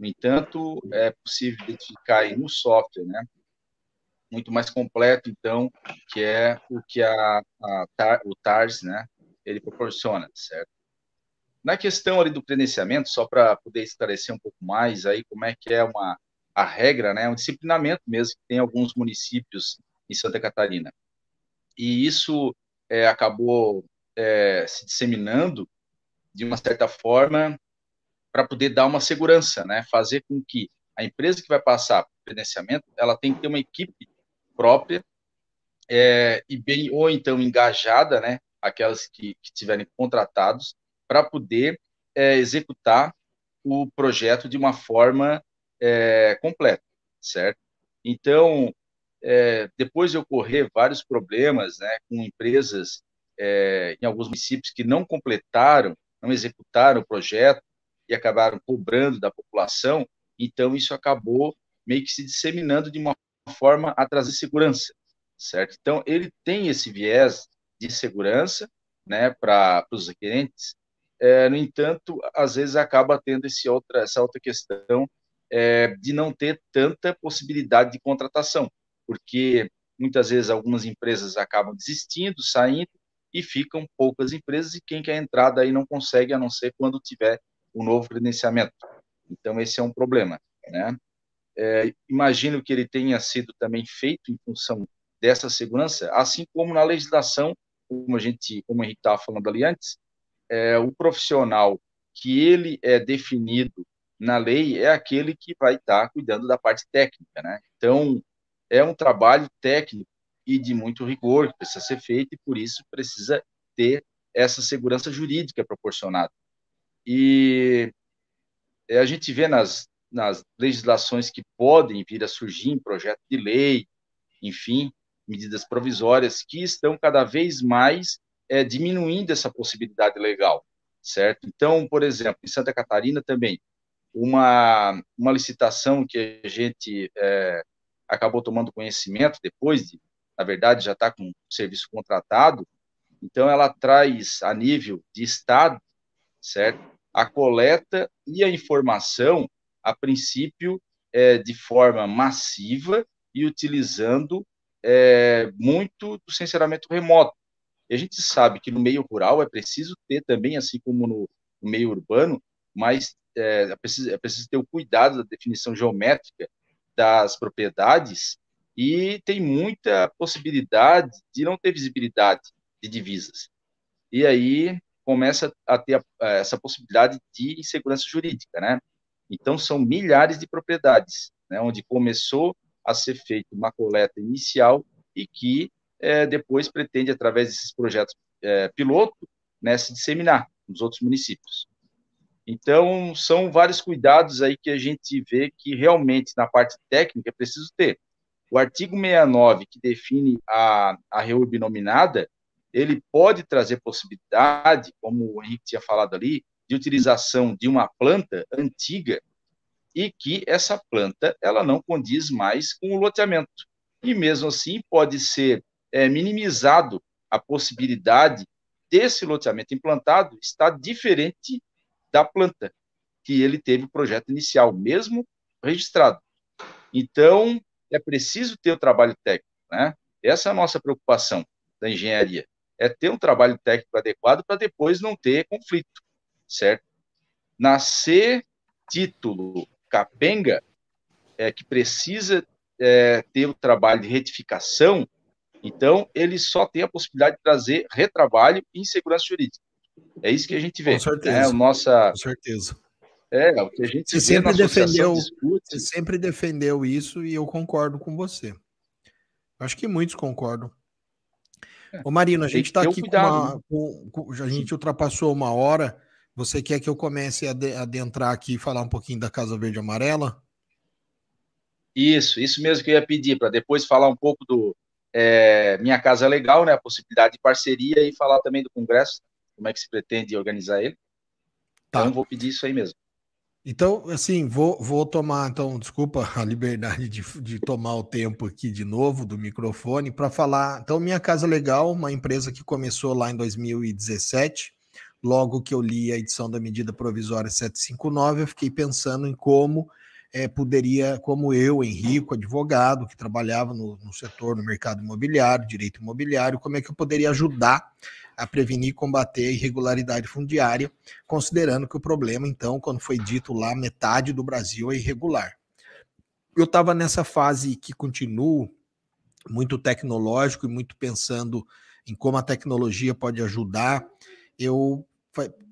No entanto, é possível identificar aí no software, né, muito mais completo, então, que é o que a, a o TARS, né, ele proporciona, certo? Na questão ali do credenciamento, só para poder esclarecer um pouco mais aí como é que é uma a regra, né, um disciplinamento mesmo que tem alguns municípios em Santa Catarina. E isso é, acabou é, se disseminando de uma certa forma para poder dar uma segurança, né? Fazer com que a empresa que vai passar o credenciamento, ela tem que ter uma equipe própria é, e bem ou então engajada, né? Aquelas que, que tiverem contratados para poder é, executar o projeto de uma forma é, completa, certo? Então, depois de ocorrer vários problemas né, com empresas em alguns municípios que não completaram, não executaram o projeto e acabaram cobrando da população, então isso acabou meio que se disseminando de uma forma a trazer segurança, certo? Então ele tem esse viés de segurança, né, para os requerentes. É, no entanto, às vezes acaba tendo esse outra, essa outra questão é, de não ter tanta possibilidade de contratação porque muitas vezes algumas empresas acabam desistindo, saindo, e ficam poucas empresas, e quem quer entrar daí não consegue, a não ser quando tiver o novo credenciamento. Então, esse é um problema, né? É, imagino que ele tenha sido também feito em função dessa segurança, assim como na legislação, como a gente, como a gente estava falando ali antes, é, o profissional que ele é definido na lei é aquele que vai estar tá cuidando da parte técnica, né? Então, é um trabalho técnico e de muito rigor que precisa ser feito e por isso precisa ter essa segurança jurídica proporcionada. E é, a gente vê nas, nas legislações que podem vir a surgir em projeto de lei, enfim, medidas provisórias que estão cada vez mais é, diminuindo essa possibilidade legal, certo? Então, por exemplo, em Santa Catarina também, uma, uma licitação que a gente é, acabou tomando conhecimento depois de, na verdade, já está com o serviço contratado, então ela traz a nível de estado, certo? A coleta e a informação, a princípio, é, de forma massiva e utilizando é, muito do sensoramento remoto. E a gente sabe que no meio rural é preciso ter também, assim como no, no meio urbano, mas é, é, preciso, é preciso ter o cuidado da definição geométrica das propriedades e tem muita possibilidade de não ter visibilidade de divisas. E aí começa a ter a, essa possibilidade de insegurança jurídica, né? Então são milhares de propriedades, né, onde começou a ser feita uma coleta inicial e que é, depois pretende, através desses projetos é, piloto, né, se disseminar nos outros municípios. Então, são vários cuidados aí que a gente vê que realmente na parte técnica é preciso ter. O artigo 69, que define a, a reurb nominada, ele pode trazer possibilidade, como o Henrique tinha falado ali, de utilização de uma planta antiga e que essa planta ela não condiz mais com o loteamento. E mesmo assim pode ser é, minimizado a possibilidade desse loteamento implantado estar diferente da planta que ele teve o projeto inicial, mesmo registrado. Então, é preciso ter o trabalho técnico, né? Essa é a nossa preocupação da engenharia, é ter um trabalho técnico adequado para depois não ter conflito, certo? Nascer título capenga, é, que precisa é, ter o trabalho de retificação, então ele só tem a possibilidade de trazer retrabalho e insegurança jurídica. É isso que a gente vê. Com certeza. Né? Nossa... Com certeza. É, o que a gente você sempre defendeu, discute... Você sempre defendeu isso e eu concordo com você. Acho que muitos concordam. É. Ô Marino, a gente está aqui com, uma, né? com, com, A gente ultrapassou uma hora. Você quer que eu comece a adentrar aqui e falar um pouquinho da Casa Verde Amarela? Isso, isso mesmo que eu ia pedir, para depois falar um pouco do é, Minha Casa Legal, né? A possibilidade de parceria e falar também do Congresso, como é que se pretende organizar ele. Tá. Então, vou pedir isso aí mesmo. Então, assim, vou, vou tomar, então, desculpa a liberdade de, de tomar o tempo aqui de novo do microfone para falar. Então, Minha Casa Legal, uma empresa que começou lá em 2017, logo que eu li a edição da medida provisória 759, eu fiquei pensando em como é, poderia, como eu, Henrico, advogado, que trabalhava no, no, setor, no mercado imobiliário, direito imobiliário, como é que eu poderia ajudar a prevenir e combater a irregularidade fundiária, considerando que o problema, então, quando foi dito lá, metade do Brasil é irregular. Eu estava nessa fase que continuo, muito tecnológico e muito pensando em como a tecnologia pode ajudar. Eu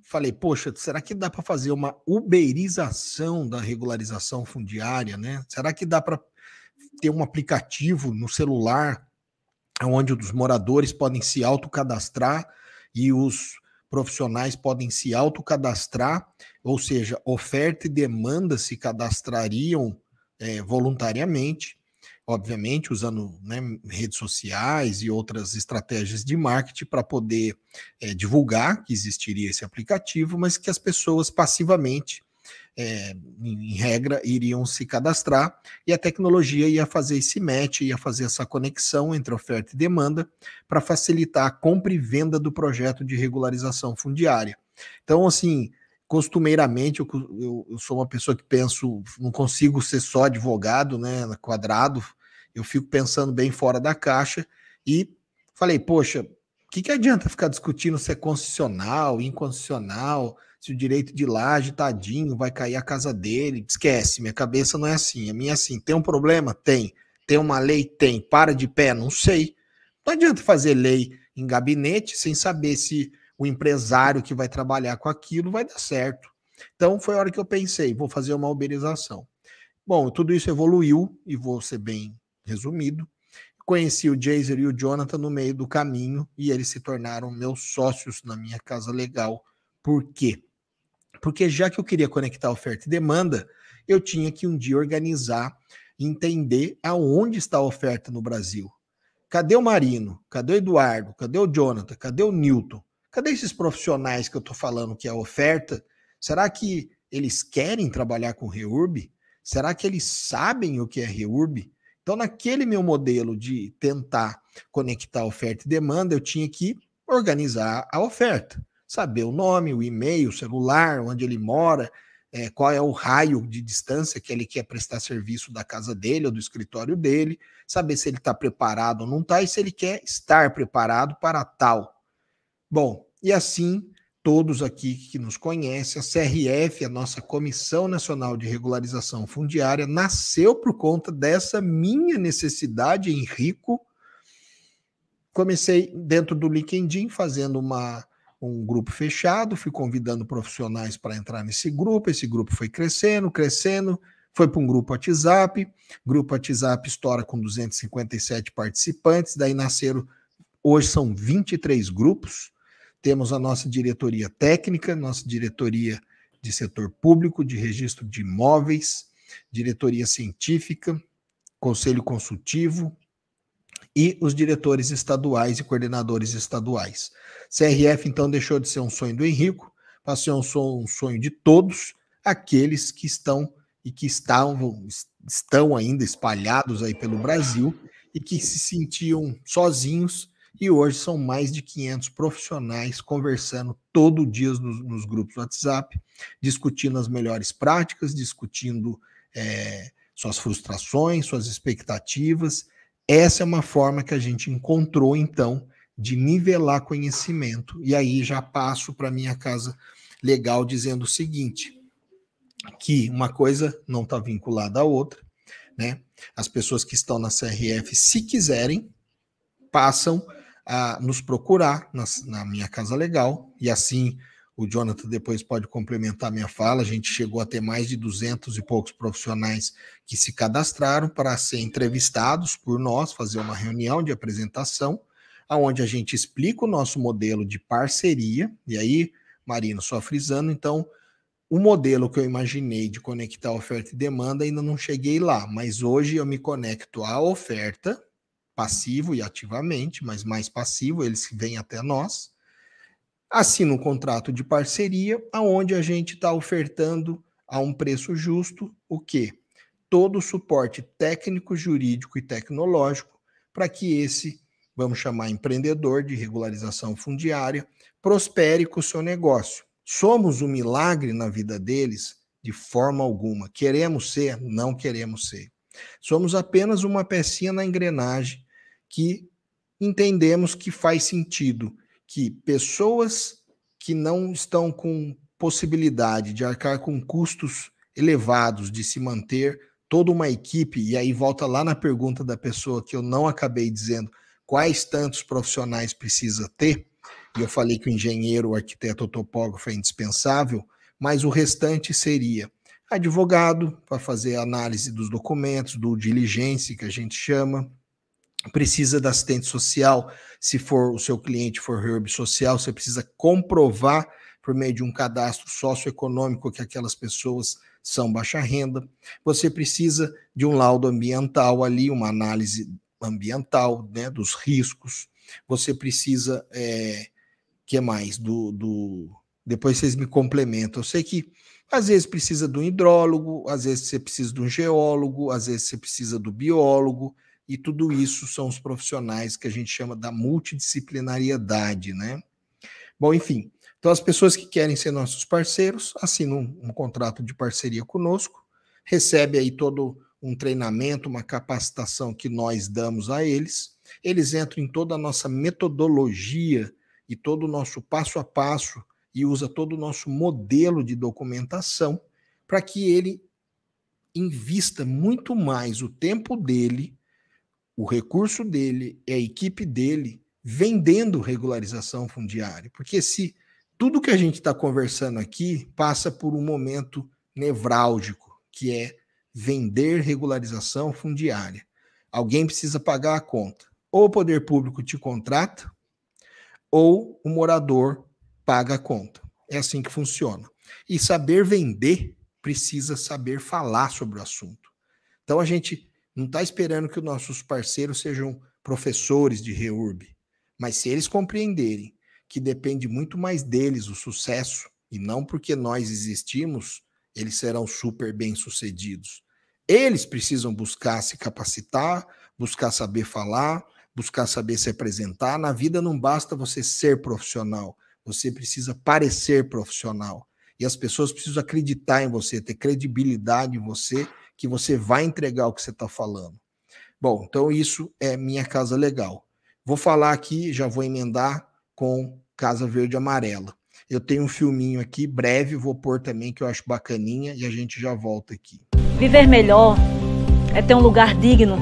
falei, poxa, será que dá para fazer uma uberização da regularização fundiária, né? Será que dá para ter um aplicativo no celular onde os moradores podem se autocadastrar e os profissionais podem se autocadastrar, ou seja, oferta e demanda se cadastrariam é, voluntariamente, obviamente usando né, redes sociais e outras estratégias de marketing para poder é, divulgar que existiria esse aplicativo, mas que as pessoas passivamente é, em regra, iriam se cadastrar e a tecnologia ia fazer esse match, ia fazer essa conexão entre oferta e demanda para facilitar a compra e venda do projeto de regularização fundiária. Então, assim, costumeiramente, eu, eu, eu sou uma pessoa que penso, não consigo ser só advogado, né, quadrado, eu fico pensando bem fora da caixa e falei, poxa, o que, que adianta ficar discutindo se é constitucional, inconstitucional, se o direito de laje, tadinho, vai cair a casa dele. Esquece, minha cabeça não é assim. A minha é assim. Tem um problema? Tem. Tem uma lei? Tem. Para de pé? Não sei. Não adianta fazer lei em gabinete sem saber se o empresário que vai trabalhar com aquilo vai dar certo. Então foi a hora que eu pensei, vou fazer uma uberização. Bom, tudo isso evoluiu, e vou ser bem resumido. Conheci o Jaser e o Jonathan no meio do caminho e eles se tornaram meus sócios na minha casa legal. Por quê? Porque já que eu queria conectar oferta e demanda, eu tinha que um dia organizar, entender aonde está a oferta no Brasil. Cadê o Marino? Cadê o Eduardo? Cadê o Jonathan? Cadê o Newton? Cadê esses profissionais que eu estou falando que é oferta? Será que eles querem trabalhar com Reurb? Será que eles sabem o que é Reurb? Então, naquele meu modelo de tentar conectar oferta e demanda, eu tinha que organizar a oferta, saber o nome, o e-mail, o celular, onde ele mora, é, qual é o raio de distância que ele quer prestar serviço da casa dele ou do escritório dele, saber se ele está preparado ou não está e se ele quer estar preparado para tal. Bom, e assim, todos aqui que nos conhecem, a CRF, a nossa Comissão Nacional de Regularização Fundiária, nasceu por conta dessa minha necessidade, Henrico. Comecei dentro do LinkedIn fazendo uma um grupo fechado, fui convidando profissionais para entrar nesse grupo, esse grupo foi crescendo, crescendo, foi para um grupo WhatsApp, grupo WhatsApp estoura com 257 participantes, daí nasceram, hoje são 23 grupos, temos a nossa diretoria técnica, nossa diretoria de setor público, de registro de imóveis, diretoria científica, conselho consultivo, e os diretores estaduais e coordenadores estaduais. CRF, então, deixou de ser um sonho do Henrico, passou a ser um sonho de todos aqueles que estão e que estavam, estão ainda espalhados aí pelo Brasil e que se sentiam sozinhos e hoje são mais de 500 profissionais conversando todo dia nos, nos grupos WhatsApp, discutindo as melhores práticas, discutindo é, suas frustrações, suas expectativas essa é uma forma que a gente encontrou, então, de nivelar conhecimento. E aí já passo para minha casa legal dizendo o seguinte: que uma coisa não está vinculada à outra, né? As pessoas que estão na CRF, se quiserem, passam a nos procurar na, na minha casa legal, e assim o Jonathan depois pode complementar minha fala. A gente chegou a ter mais de 200 e poucos profissionais que se cadastraram para ser entrevistados por nós, fazer uma reunião de apresentação, aonde a gente explica o nosso modelo de parceria. E aí, Marino, só frisando, então, o modelo que eu imaginei de conectar oferta e demanda ainda não cheguei lá, mas hoje eu me conecto à oferta, passivo e ativamente, mas mais passivo, eles vêm até nós assina um contrato de parceria, aonde a gente está ofertando a um preço justo o quê? Todo o suporte técnico, jurídico e tecnológico para que esse, vamos chamar empreendedor de regularização fundiária, prospere com o seu negócio. Somos um milagre na vida deles? De forma alguma. Queremos ser? Não queremos ser. Somos apenas uma pecinha na engrenagem que entendemos que faz sentido que pessoas que não estão com possibilidade de arcar com custos elevados de se manter toda uma equipe, e aí volta lá na pergunta da pessoa que eu não acabei dizendo quais tantos profissionais precisa ter, e eu falei que o engenheiro, o arquiteto, o topógrafo é indispensável, mas o restante seria advogado para fazer análise dos documentos, do diligência que a gente chama, precisa da assistente social, se for o seu cliente for Herb social, você precisa comprovar por meio de um cadastro socioeconômico que aquelas pessoas são baixa renda. Você precisa de um laudo ambiental ali, uma análise ambiental, né, dos riscos. Você precisa, é, que mais? Do, do, depois vocês me complementam. Eu sei que às vezes precisa de um hidrólogo, às vezes você precisa de um geólogo, às vezes você precisa do biólogo e tudo isso são os profissionais que a gente chama da multidisciplinariedade, né? Bom, enfim, então as pessoas que querem ser nossos parceiros assinam um, um contrato de parceria conosco, recebe aí todo um treinamento, uma capacitação que nós damos a eles, eles entram em toda a nossa metodologia e todo o nosso passo a passo e usa todo o nosso modelo de documentação para que ele invista muito mais o tempo dele o recurso dele e a equipe dele vendendo regularização fundiária. Porque se tudo que a gente está conversando aqui passa por um momento nevrálgico, que é vender regularização fundiária. Alguém precisa pagar a conta. Ou o poder público te contrata, ou o morador paga a conta. É assim que funciona. E saber vender precisa saber falar sobre o assunto. Então a gente não está esperando que os nossos parceiros sejam professores de REURB, mas se eles compreenderem que depende muito mais deles o sucesso, e não porque nós existimos, eles serão super bem-sucedidos. Eles precisam buscar se capacitar, buscar saber falar, buscar saber se apresentar. Na vida não basta você ser profissional, você precisa parecer profissional. E as pessoas precisam acreditar em você, ter credibilidade em você, que você vai entregar o que você está falando. Bom, então isso é minha casa legal. Vou falar aqui, já vou emendar com Casa Verde Amarela. Eu tenho um filminho aqui, breve, vou pôr também, que eu acho bacaninha, e a gente já volta aqui. Viver melhor é ter um lugar digno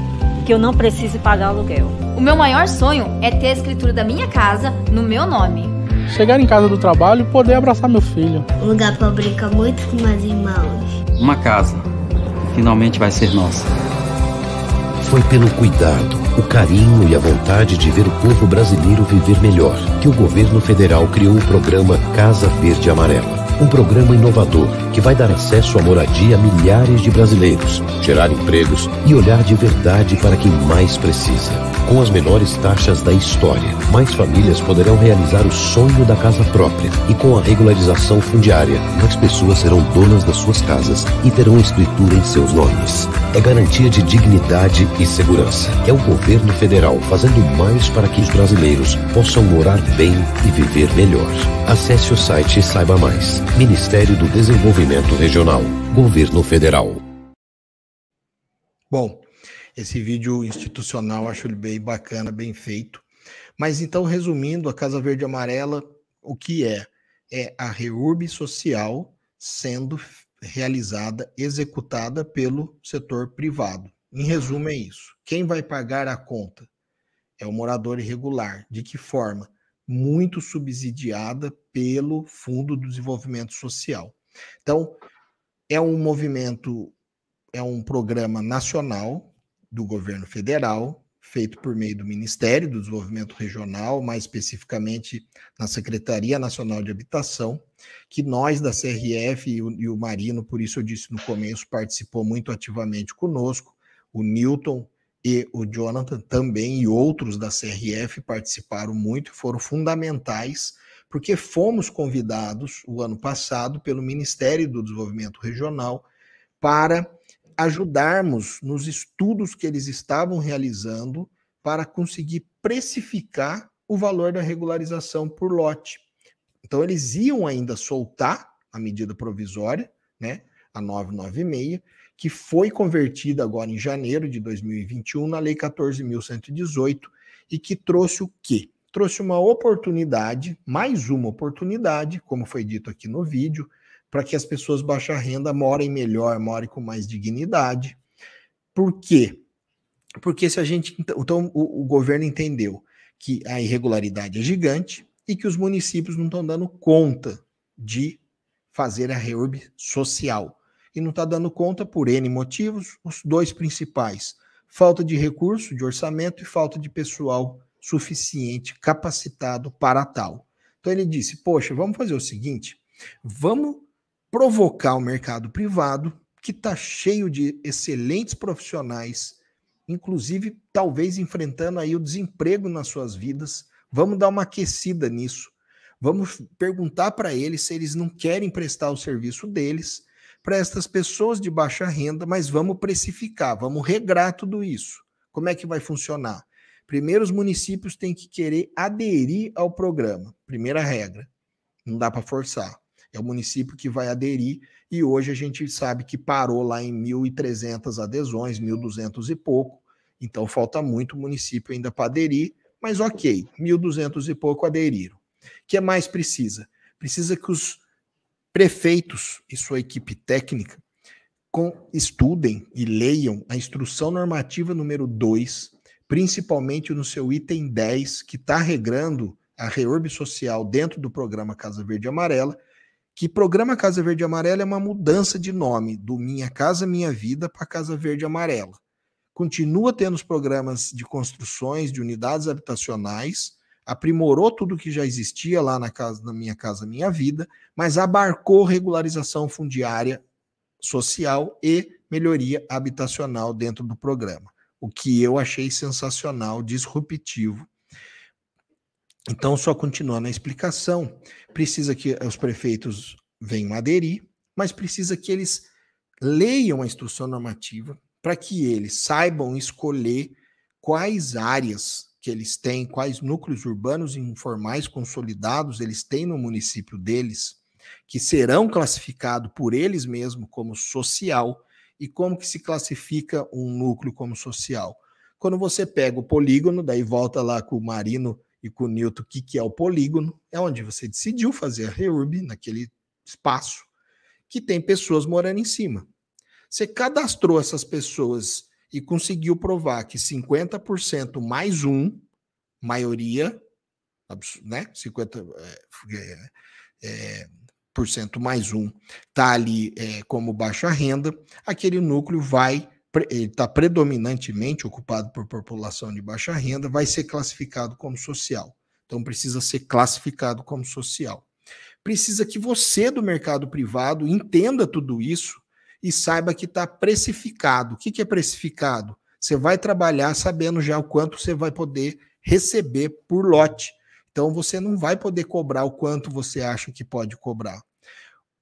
que eu não precise pagar aluguel. O meu maior sonho é ter a escritura da minha casa no meu nome. Chegar em casa do trabalho e poder abraçar meu filho. Um lugar para brincar muito com meus irmãos. Uma casa. Finalmente vai ser nossa. Foi pelo cuidado, o carinho e a vontade de ver o povo brasileiro viver melhor que o governo federal criou o programa Casa Verde Amarela um programa inovador que vai dar acesso à moradia a milhares de brasileiros, gerar empregos e olhar de verdade para quem mais precisa. Com as menores taxas da história, mais famílias poderão realizar o sonho da casa própria e com a regularização fundiária, mais pessoas serão donas das suas casas e terão escritura em seus nomes. É garantia de dignidade e segurança. É o governo federal fazendo mais para que os brasileiros possam morar bem e viver melhor. Acesse o site e saiba mais. Ministério do Desenvolvimento Regional, Governo Federal. Bom, esse vídeo institucional acho ele bem bacana, bem feito. Mas então, resumindo, a Casa Verde Amarela, o que é? É a reurb social sendo realizada, executada pelo setor privado. Em resumo, é isso. Quem vai pagar a conta? É o morador irregular. De que forma? Muito subsidiada pelo Fundo do Desenvolvimento Social. Então, é um movimento, é um programa nacional do governo federal, feito por meio do Ministério do Desenvolvimento Regional, mais especificamente na Secretaria Nacional de Habitação, que nós da CRF e o, e o Marino, por isso eu disse no começo, participou muito ativamente conosco, o Newton e o Jonathan também, e outros da CRF participaram muito, foram fundamentais, porque fomos convidados o ano passado pelo Ministério do Desenvolvimento Regional para ajudarmos nos estudos que eles estavam realizando para conseguir precificar o valor da regularização por lote. Então, eles iam ainda soltar a medida provisória, né, a 996, que foi convertida agora em janeiro de 2021 na Lei 14.118 e que trouxe o quê? Trouxe uma oportunidade, mais uma oportunidade, como foi dito aqui no vídeo, para que as pessoas baixa renda morem melhor, morem com mais dignidade. Por quê? Porque se a gente. Então, o, o governo entendeu que a irregularidade é gigante e que os municípios não estão dando conta de fazer a reurb social. E não está dando conta por N motivos, os dois principais: falta de recurso, de orçamento e falta de pessoal suficiente, capacitado para tal. Então ele disse: Poxa, vamos fazer o seguinte, vamos provocar o mercado privado, que está cheio de excelentes profissionais, inclusive talvez enfrentando aí o desemprego nas suas vidas. Vamos dar uma aquecida nisso. Vamos perguntar para eles se eles não querem prestar o serviço deles para estas pessoas de baixa renda, mas vamos precificar, vamos regrar tudo isso. Como é que vai funcionar? Primeiro, os municípios têm que querer aderir ao programa. Primeira regra. Não dá para forçar é o município que vai aderir, e hoje a gente sabe que parou lá em 1.300 adesões, 1.200 e pouco, então falta muito município ainda para aderir, mas ok, 1.200 e pouco aderiram. O que mais precisa? Precisa que os prefeitos e sua equipe técnica com, estudem e leiam a instrução normativa número 2, principalmente no seu item 10, que está regrando a reurb social dentro do programa Casa Verde e Amarela, que programa Casa Verde e Amarela é uma mudança de nome do Minha Casa Minha Vida para Casa Verde e Amarela. Continua tendo os programas de construções de unidades habitacionais, aprimorou tudo que já existia lá na casa na Minha Casa Minha Vida, mas abarcou regularização fundiária social e melhoria habitacional dentro do programa, o que eu achei sensacional, disruptivo então, só continuando a explicação, precisa que os prefeitos venham aderir, mas precisa que eles leiam a instrução normativa para que eles saibam escolher quais áreas que eles têm, quais núcleos urbanos e informais consolidados eles têm no município deles, que serão classificados por eles mesmos como social e como que se classifica um núcleo como social. Quando você pega o polígono, daí volta lá com o Marino e com o Newton o que, que é o polígono, é onde você decidiu fazer a reurb naquele espaço que tem pessoas morando em cima. Você cadastrou essas pessoas e conseguiu provar que 50% mais um, maioria, né? 50% é, é, por cento mais um, está ali é, como baixa renda, aquele núcleo vai está predominantemente ocupado por população de baixa renda, vai ser classificado como social. Então precisa ser classificado como social. Precisa que você do mercado privado entenda tudo isso e saiba que está precificado. O que, que é precificado? Você vai trabalhar sabendo já o quanto você vai poder receber por lote. Então você não vai poder cobrar o quanto você acha que pode cobrar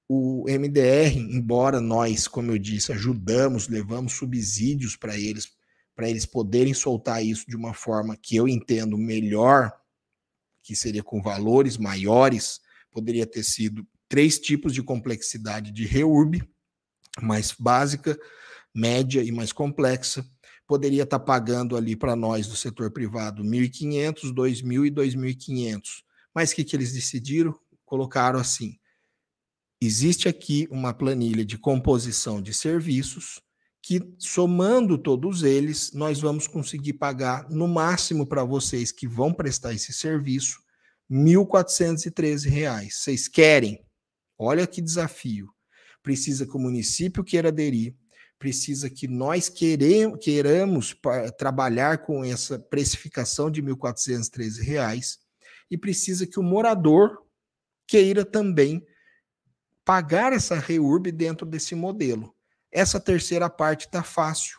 o MDR, embora nós, como eu disse, ajudamos, levamos subsídios para eles, para eles poderem soltar isso de uma forma que eu entendo melhor, que seria com valores maiores, poderia ter sido três tipos de complexidade de reurb, mais básica, média e mais complexa. Poderia estar tá pagando ali para nós do setor privado 1.500, 2.000 e 2.500. Mas o que, que eles decidiram? Colocaram assim: existe aqui uma planilha de composição de serviços que, somando todos eles, nós vamos conseguir pagar, no máximo para vocês que vão prestar esse serviço, R$ 1.413. Vocês querem? Olha que desafio. Precisa que o município queira aderir, precisa que nós queremos, queiramos trabalhar com essa precificação de R$ 1.413 e precisa que o morador queira também pagar essa reurb dentro desse modelo. Essa terceira parte está fácil.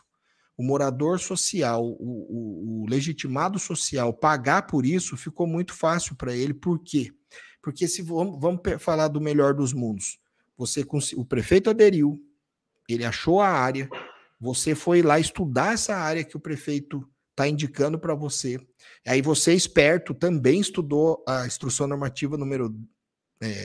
O morador social, o, o, o, legitimado social, pagar por isso ficou muito fácil para ele. Por quê? Porque se vamos, vamos falar do melhor dos mundos, você o prefeito aderiu, ele achou a área, você foi lá estudar essa área que o prefeito está indicando para você. Aí você, esperto, também estudou a instrução normativa número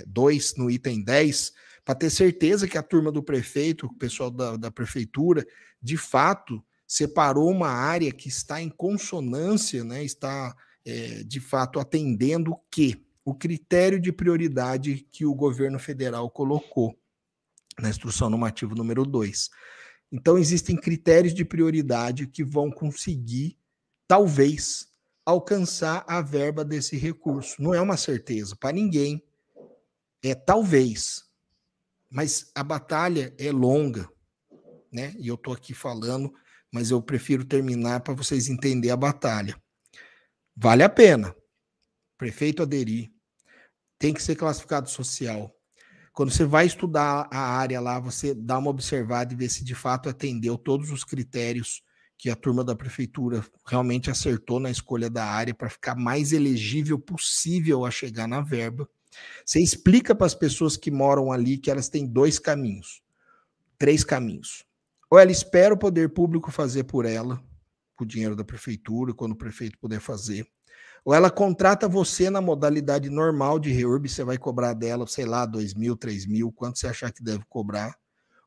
2 é, no item 10, para ter certeza que a turma do prefeito, o pessoal da, da prefeitura, de fato separou uma área que está em consonância, né, está é, de fato atendendo o quê? O critério de prioridade que o governo federal colocou na instrução normativa número 2. Então, existem critérios de prioridade que vão conseguir, talvez, alcançar a verba desse recurso. Não é uma certeza para ninguém, é talvez, mas a batalha é longa, né? E eu estou aqui falando, mas eu prefiro terminar para vocês entenderem a batalha. Vale a pena. Prefeito aderir. Tem que ser classificado social. Quando você vai estudar a área lá, você dá uma observada e vê se de fato atendeu todos os critérios que a turma da prefeitura realmente acertou na escolha da área para ficar mais elegível possível a chegar na verba você explica para as pessoas que moram ali que elas têm dois caminhos, três caminhos. Ou ela espera o poder público fazer por ela, com o dinheiro da prefeitura, quando o prefeito puder fazer. Ou ela contrata você na modalidade normal de reurb, você vai cobrar dela, sei lá, dois mil, três mil, quanto você achar que deve cobrar.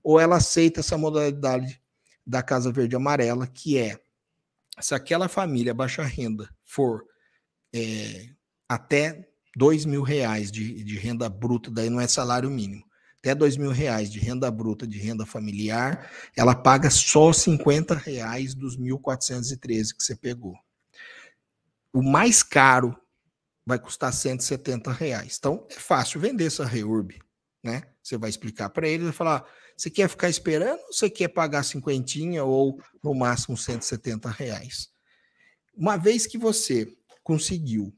Ou ela aceita essa modalidade da Casa Verde Amarela, que é se aquela família baixa renda for é, até dois mil reais de, de renda bruta, daí não é salário mínimo, até dois mil reais de renda bruta de renda familiar, ela paga só 50 reais dos 1.413 que você pegou. o mais caro vai custar 170 reais. Então, é fácil vender essa reurb, né? Você vai explicar para ele, vai falar, você quer ficar esperando ou você quer pagar cinquentinha ou no máximo 170 reais? Uma vez que você conseguiu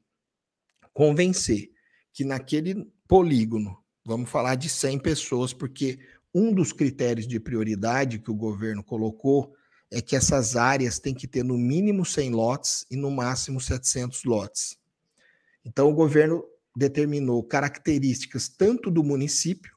convencer que naquele polígono, vamos falar de 100 pessoas, porque um dos critérios de prioridade que o governo colocou é que essas áreas têm que ter no mínimo 100 lotes e no máximo 700 lotes. Então, o governo determinou características tanto do município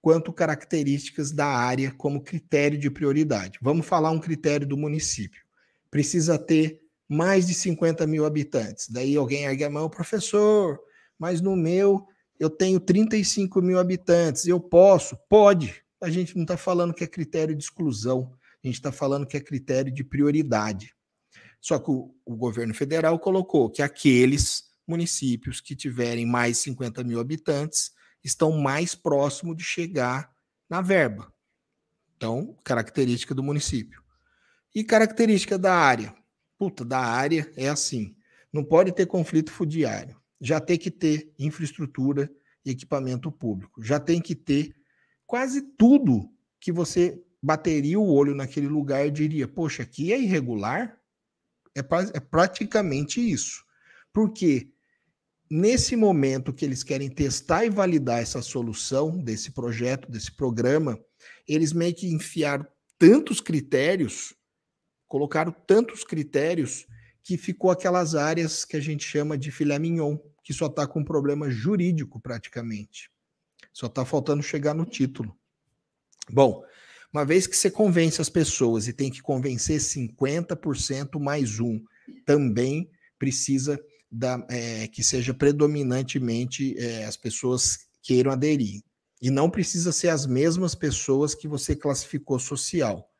quanto características da área como critério de prioridade. Vamos falar um critério do município. Precisa ter mais de 50 mil habitantes. Daí alguém ergue a mão, professor, mas no meu eu tenho 35 mil habitantes, eu posso? Pode. A gente não está falando que é critério de exclusão, a gente está falando que é critério de prioridade. Só que o, o governo federal colocou que aqueles municípios que tiverem mais 50 mil habitantes estão mais próximos de chegar na verba. Então, característica do município. E característica da área. Puta, da área é assim. Não pode ter conflito fundiário. Já tem que ter infraestrutura e equipamento público. Já tem que ter quase tudo que você bateria o olho naquele lugar e diria: Poxa, aqui é irregular? É, é praticamente isso. Porque nesse momento que eles querem testar e validar essa solução desse projeto, desse programa, eles meio que enfiaram tantos critérios, colocaram tantos critérios que ficou aquelas áreas que a gente chama de filé mignon, que só está com problema jurídico praticamente. Só está faltando chegar no título. Bom, uma vez que você convence as pessoas e tem que convencer 50% mais um, também precisa da, é, que seja predominantemente é, as pessoas queiram aderir. E não precisa ser as mesmas pessoas que você classificou social.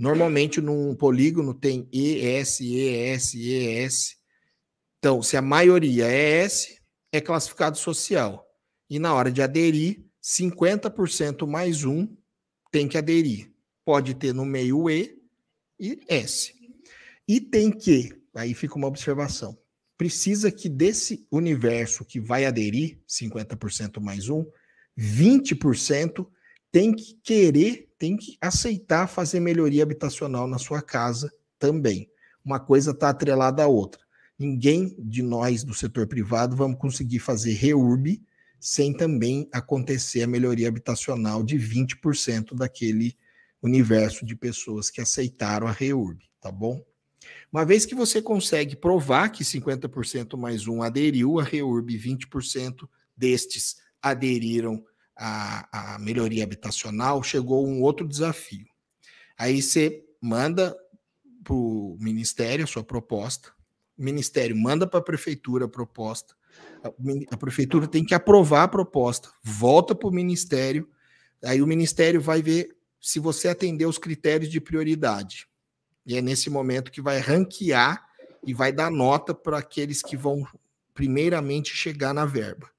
Normalmente, num polígono tem ES, ES, ES. Então, se a maioria é S, é classificado social. E na hora de aderir, 50% mais um tem que aderir. Pode ter no meio E e S. E tem que, aí fica uma observação, precisa que desse universo que vai aderir, 50% mais um, 20% tem que querer, tem que aceitar fazer melhoria habitacional na sua casa também. Uma coisa está atrelada à outra. Ninguém de nós do setor privado vamos conseguir fazer reurb sem também acontecer a melhoria habitacional de 20% daquele universo de pessoas que aceitaram a reurb, tá bom? Uma vez que você consegue provar que 50% mais um aderiu à REURB, 20% destes aderiram à, à melhoria habitacional, chegou um outro desafio. Aí você manda para o Ministério a sua proposta, o Ministério manda para a Prefeitura a proposta, a, a Prefeitura tem que aprovar a proposta, volta para o Ministério, aí o Ministério vai ver se você atendeu os critérios de prioridade. E é nesse momento que vai ranquear e vai dar nota para aqueles que vão primeiramente chegar na verba.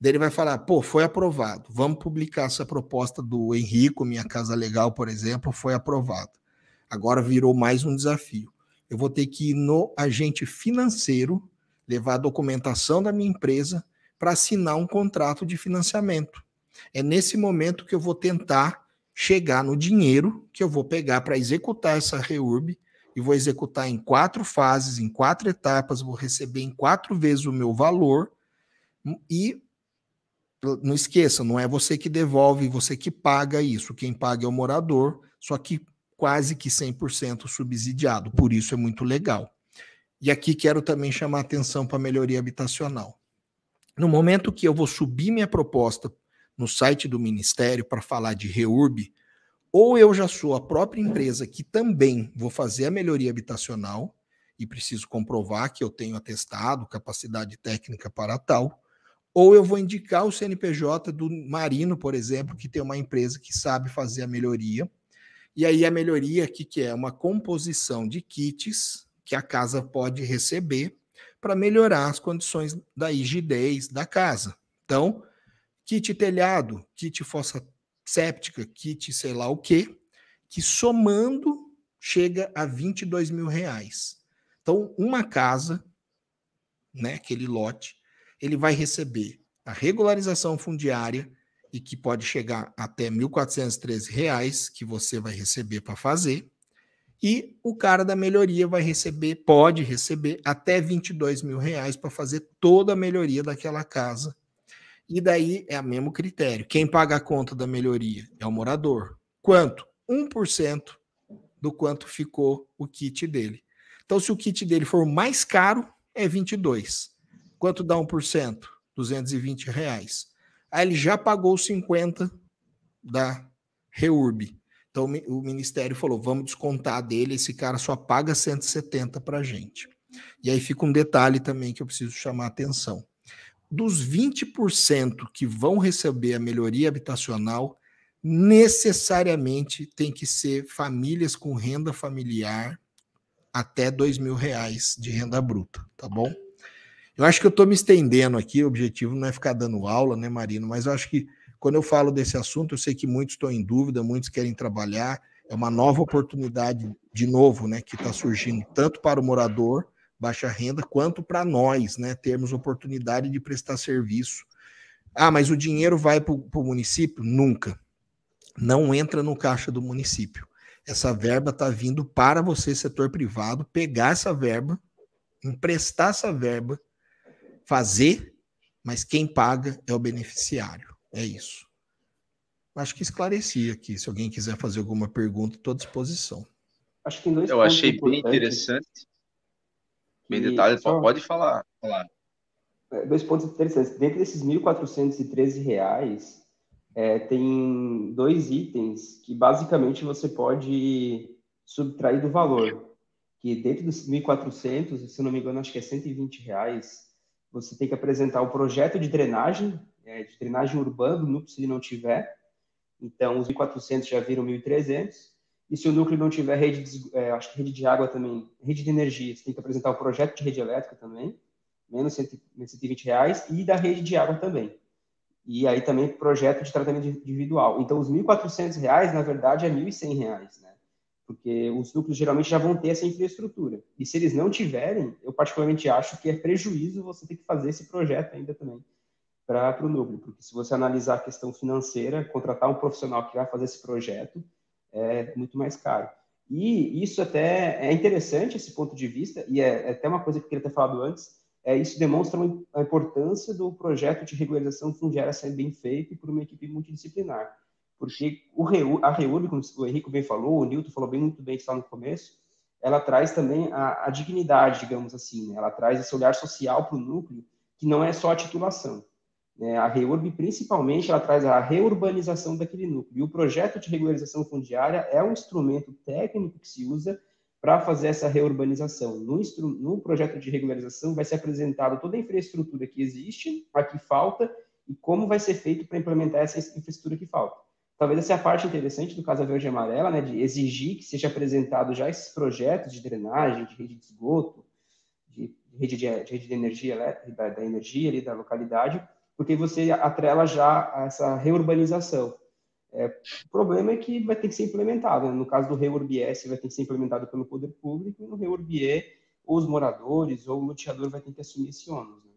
Daí ele vai falar: pô, foi aprovado, vamos publicar essa proposta do Henrico, Minha Casa Legal, por exemplo, foi aprovado. Agora virou mais um desafio. Eu vou ter que ir no agente financeiro, levar a documentação da minha empresa para assinar um contrato de financiamento. É nesse momento que eu vou tentar chegar no dinheiro que eu vou pegar para executar essa reurb e vou executar em quatro fases, em quatro etapas, vou receber em quatro vezes o meu valor e não esqueça, não é você que devolve, você que paga isso, quem paga é o morador, só que quase que 100% subsidiado, por isso é muito legal. E aqui quero também chamar atenção para a melhoria habitacional. No momento que eu vou subir minha proposta no site do Ministério para falar de REURB, ou eu já sou a própria empresa que também vou fazer a melhoria habitacional e preciso comprovar que eu tenho atestado, capacidade técnica para tal, ou eu vou indicar o CNPJ do Marino, por exemplo, que tem uma empresa que sabe fazer a melhoria. E aí a melhoria aqui que é uma composição de kits que a casa pode receber para melhorar as condições da rigidez da casa. Então, kit telhado, kit fossa séptica, kit sei lá o quê, que somando chega a 22 mil reais. Então, uma casa né, aquele lote, ele vai receber a regularização fundiária e que pode chegar até R$ 1.413 que você vai receber para fazer. E o cara da melhoria vai receber, pode receber até 22 mil reais para fazer toda a melhoria daquela casa. E daí é o mesmo critério. Quem paga a conta da melhoria é o morador. Quanto? 1% do quanto ficou o kit dele. Então, se o kit dele for mais caro, é 22. Quanto dá 1%? 220 reais. Aí ele já pagou 50 da REURB. Então o Ministério falou: vamos descontar dele, esse cara só paga 170 para a gente. E aí fica um detalhe também que eu preciso chamar a atenção. Dos 20% que vão receber a melhoria habitacional, necessariamente tem que ser famílias com renda familiar até dois mil reais de renda bruta, tá bom? Eu acho que eu estou me estendendo aqui, o objetivo não é ficar dando aula, né, Marino? Mas eu acho que quando eu falo desse assunto, eu sei que muitos estão em dúvida, muitos querem trabalhar. É uma nova oportunidade, de novo, né, que está surgindo tanto para o morador, baixa renda, quanto para nós, né, termos oportunidade de prestar serviço. Ah, mas o dinheiro vai para o município? Nunca. Não entra no caixa do município. Essa verba está vindo para você, setor privado, pegar essa verba, emprestar essa verba fazer, mas quem paga é o beneficiário. É isso. Acho que esclareci aqui. Se alguém quiser fazer alguma pergunta, estou à disposição. Acho que Eu achei bem interessante. Bem detalhe, só... pode falar. falar. É, dois pontos interessantes. Dentro desses R$ 1.413, é, tem dois itens que basicamente você pode subtrair do valor. Que dentro dos 1.400, se não me engano, acho que é 120 reais, você tem que apresentar o projeto de drenagem, é, de drenagem urbana do núcleo, se ele não tiver. Então, os 1.400 já viram 1.300. E se o núcleo não tiver rede, de, é, acho que rede de água também, rede de energia, você tem que apresentar o projeto de rede elétrica também, menos 120 reais, e da rede de água também. E aí também projeto de tratamento individual. Então, os 1.400 reais, na verdade, é 1.100 reais, né? Porque os núcleos geralmente já vão ter essa infraestrutura. E se eles não tiverem, eu particularmente acho que é prejuízo você ter que fazer esse projeto ainda também para o núcleo, porque se você analisar a questão financeira, contratar um profissional que vai fazer esse projeto é muito mais caro. E isso até é interessante, esse ponto de vista, e é, é até uma coisa que eu queria ter falado antes, é, isso demonstra a importância do projeto de regularização fundiária ser bem feito por uma equipe multidisciplinar porque a REURB, como o Henrique bem falou, o Nilton falou bem muito bem lá no começo, ela traz também a, a dignidade, digamos assim, né? ela traz esse olhar social para o núcleo, que não é só a titulação. Né? A REURB, principalmente, ela traz a reurbanização daquele núcleo, e o projeto de regularização fundiária é um instrumento técnico que se usa para fazer essa reurbanização. No, no projeto de regularização vai ser apresentado toda a infraestrutura que existe, a que falta, e como vai ser feito para implementar essa infraestrutura que falta. Talvez essa é a parte interessante do Casa Verde e Amarela, né, de exigir que seja apresentado já esses projetos de drenagem, de rede de esgoto, de rede de, de rede de energia da, da, energia ali da localidade, porque você atrela já essa reurbanização. É, o problema é que vai ter que ser implementado. Né? No caso do REURBS, vai ter que ser implementado pelo poder público, e no REURBE, os moradores ou o loteador vai ter que assumir esse ônus. Né?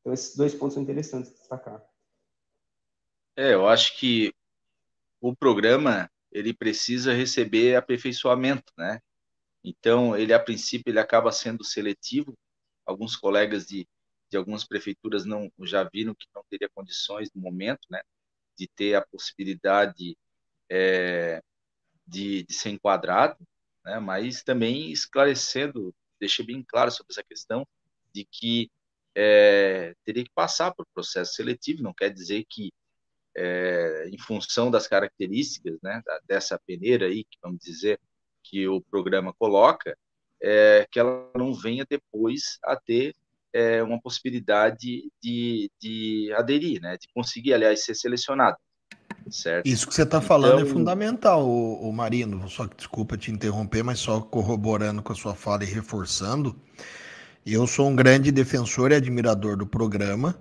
Então, esses dois pontos são interessantes de destacar. É, eu acho que o programa ele precisa receber aperfeiçoamento, né? Então, ele a princípio ele acaba sendo seletivo. Alguns colegas de, de algumas prefeituras não já viram que não teria condições no momento, né, de ter a possibilidade é, de, de ser enquadrado, né? Mas também esclarecendo, deixei bem claro sobre essa questão de que é, teria que passar por processo seletivo. Não quer dizer que é, em função das características né, dessa peneira aí, que vamos dizer, que o programa coloca, é, que ela não venha depois a ter é, uma possibilidade de, de aderir, né, de conseguir, aliás, ser selecionado. Certo? Isso que você está falando é então, é fundamental, o, o, Marino. Só que desculpa te interromper, mas só corroborando com a sua fala e reforçando. Eu sou um grande defensor e admirador do programa,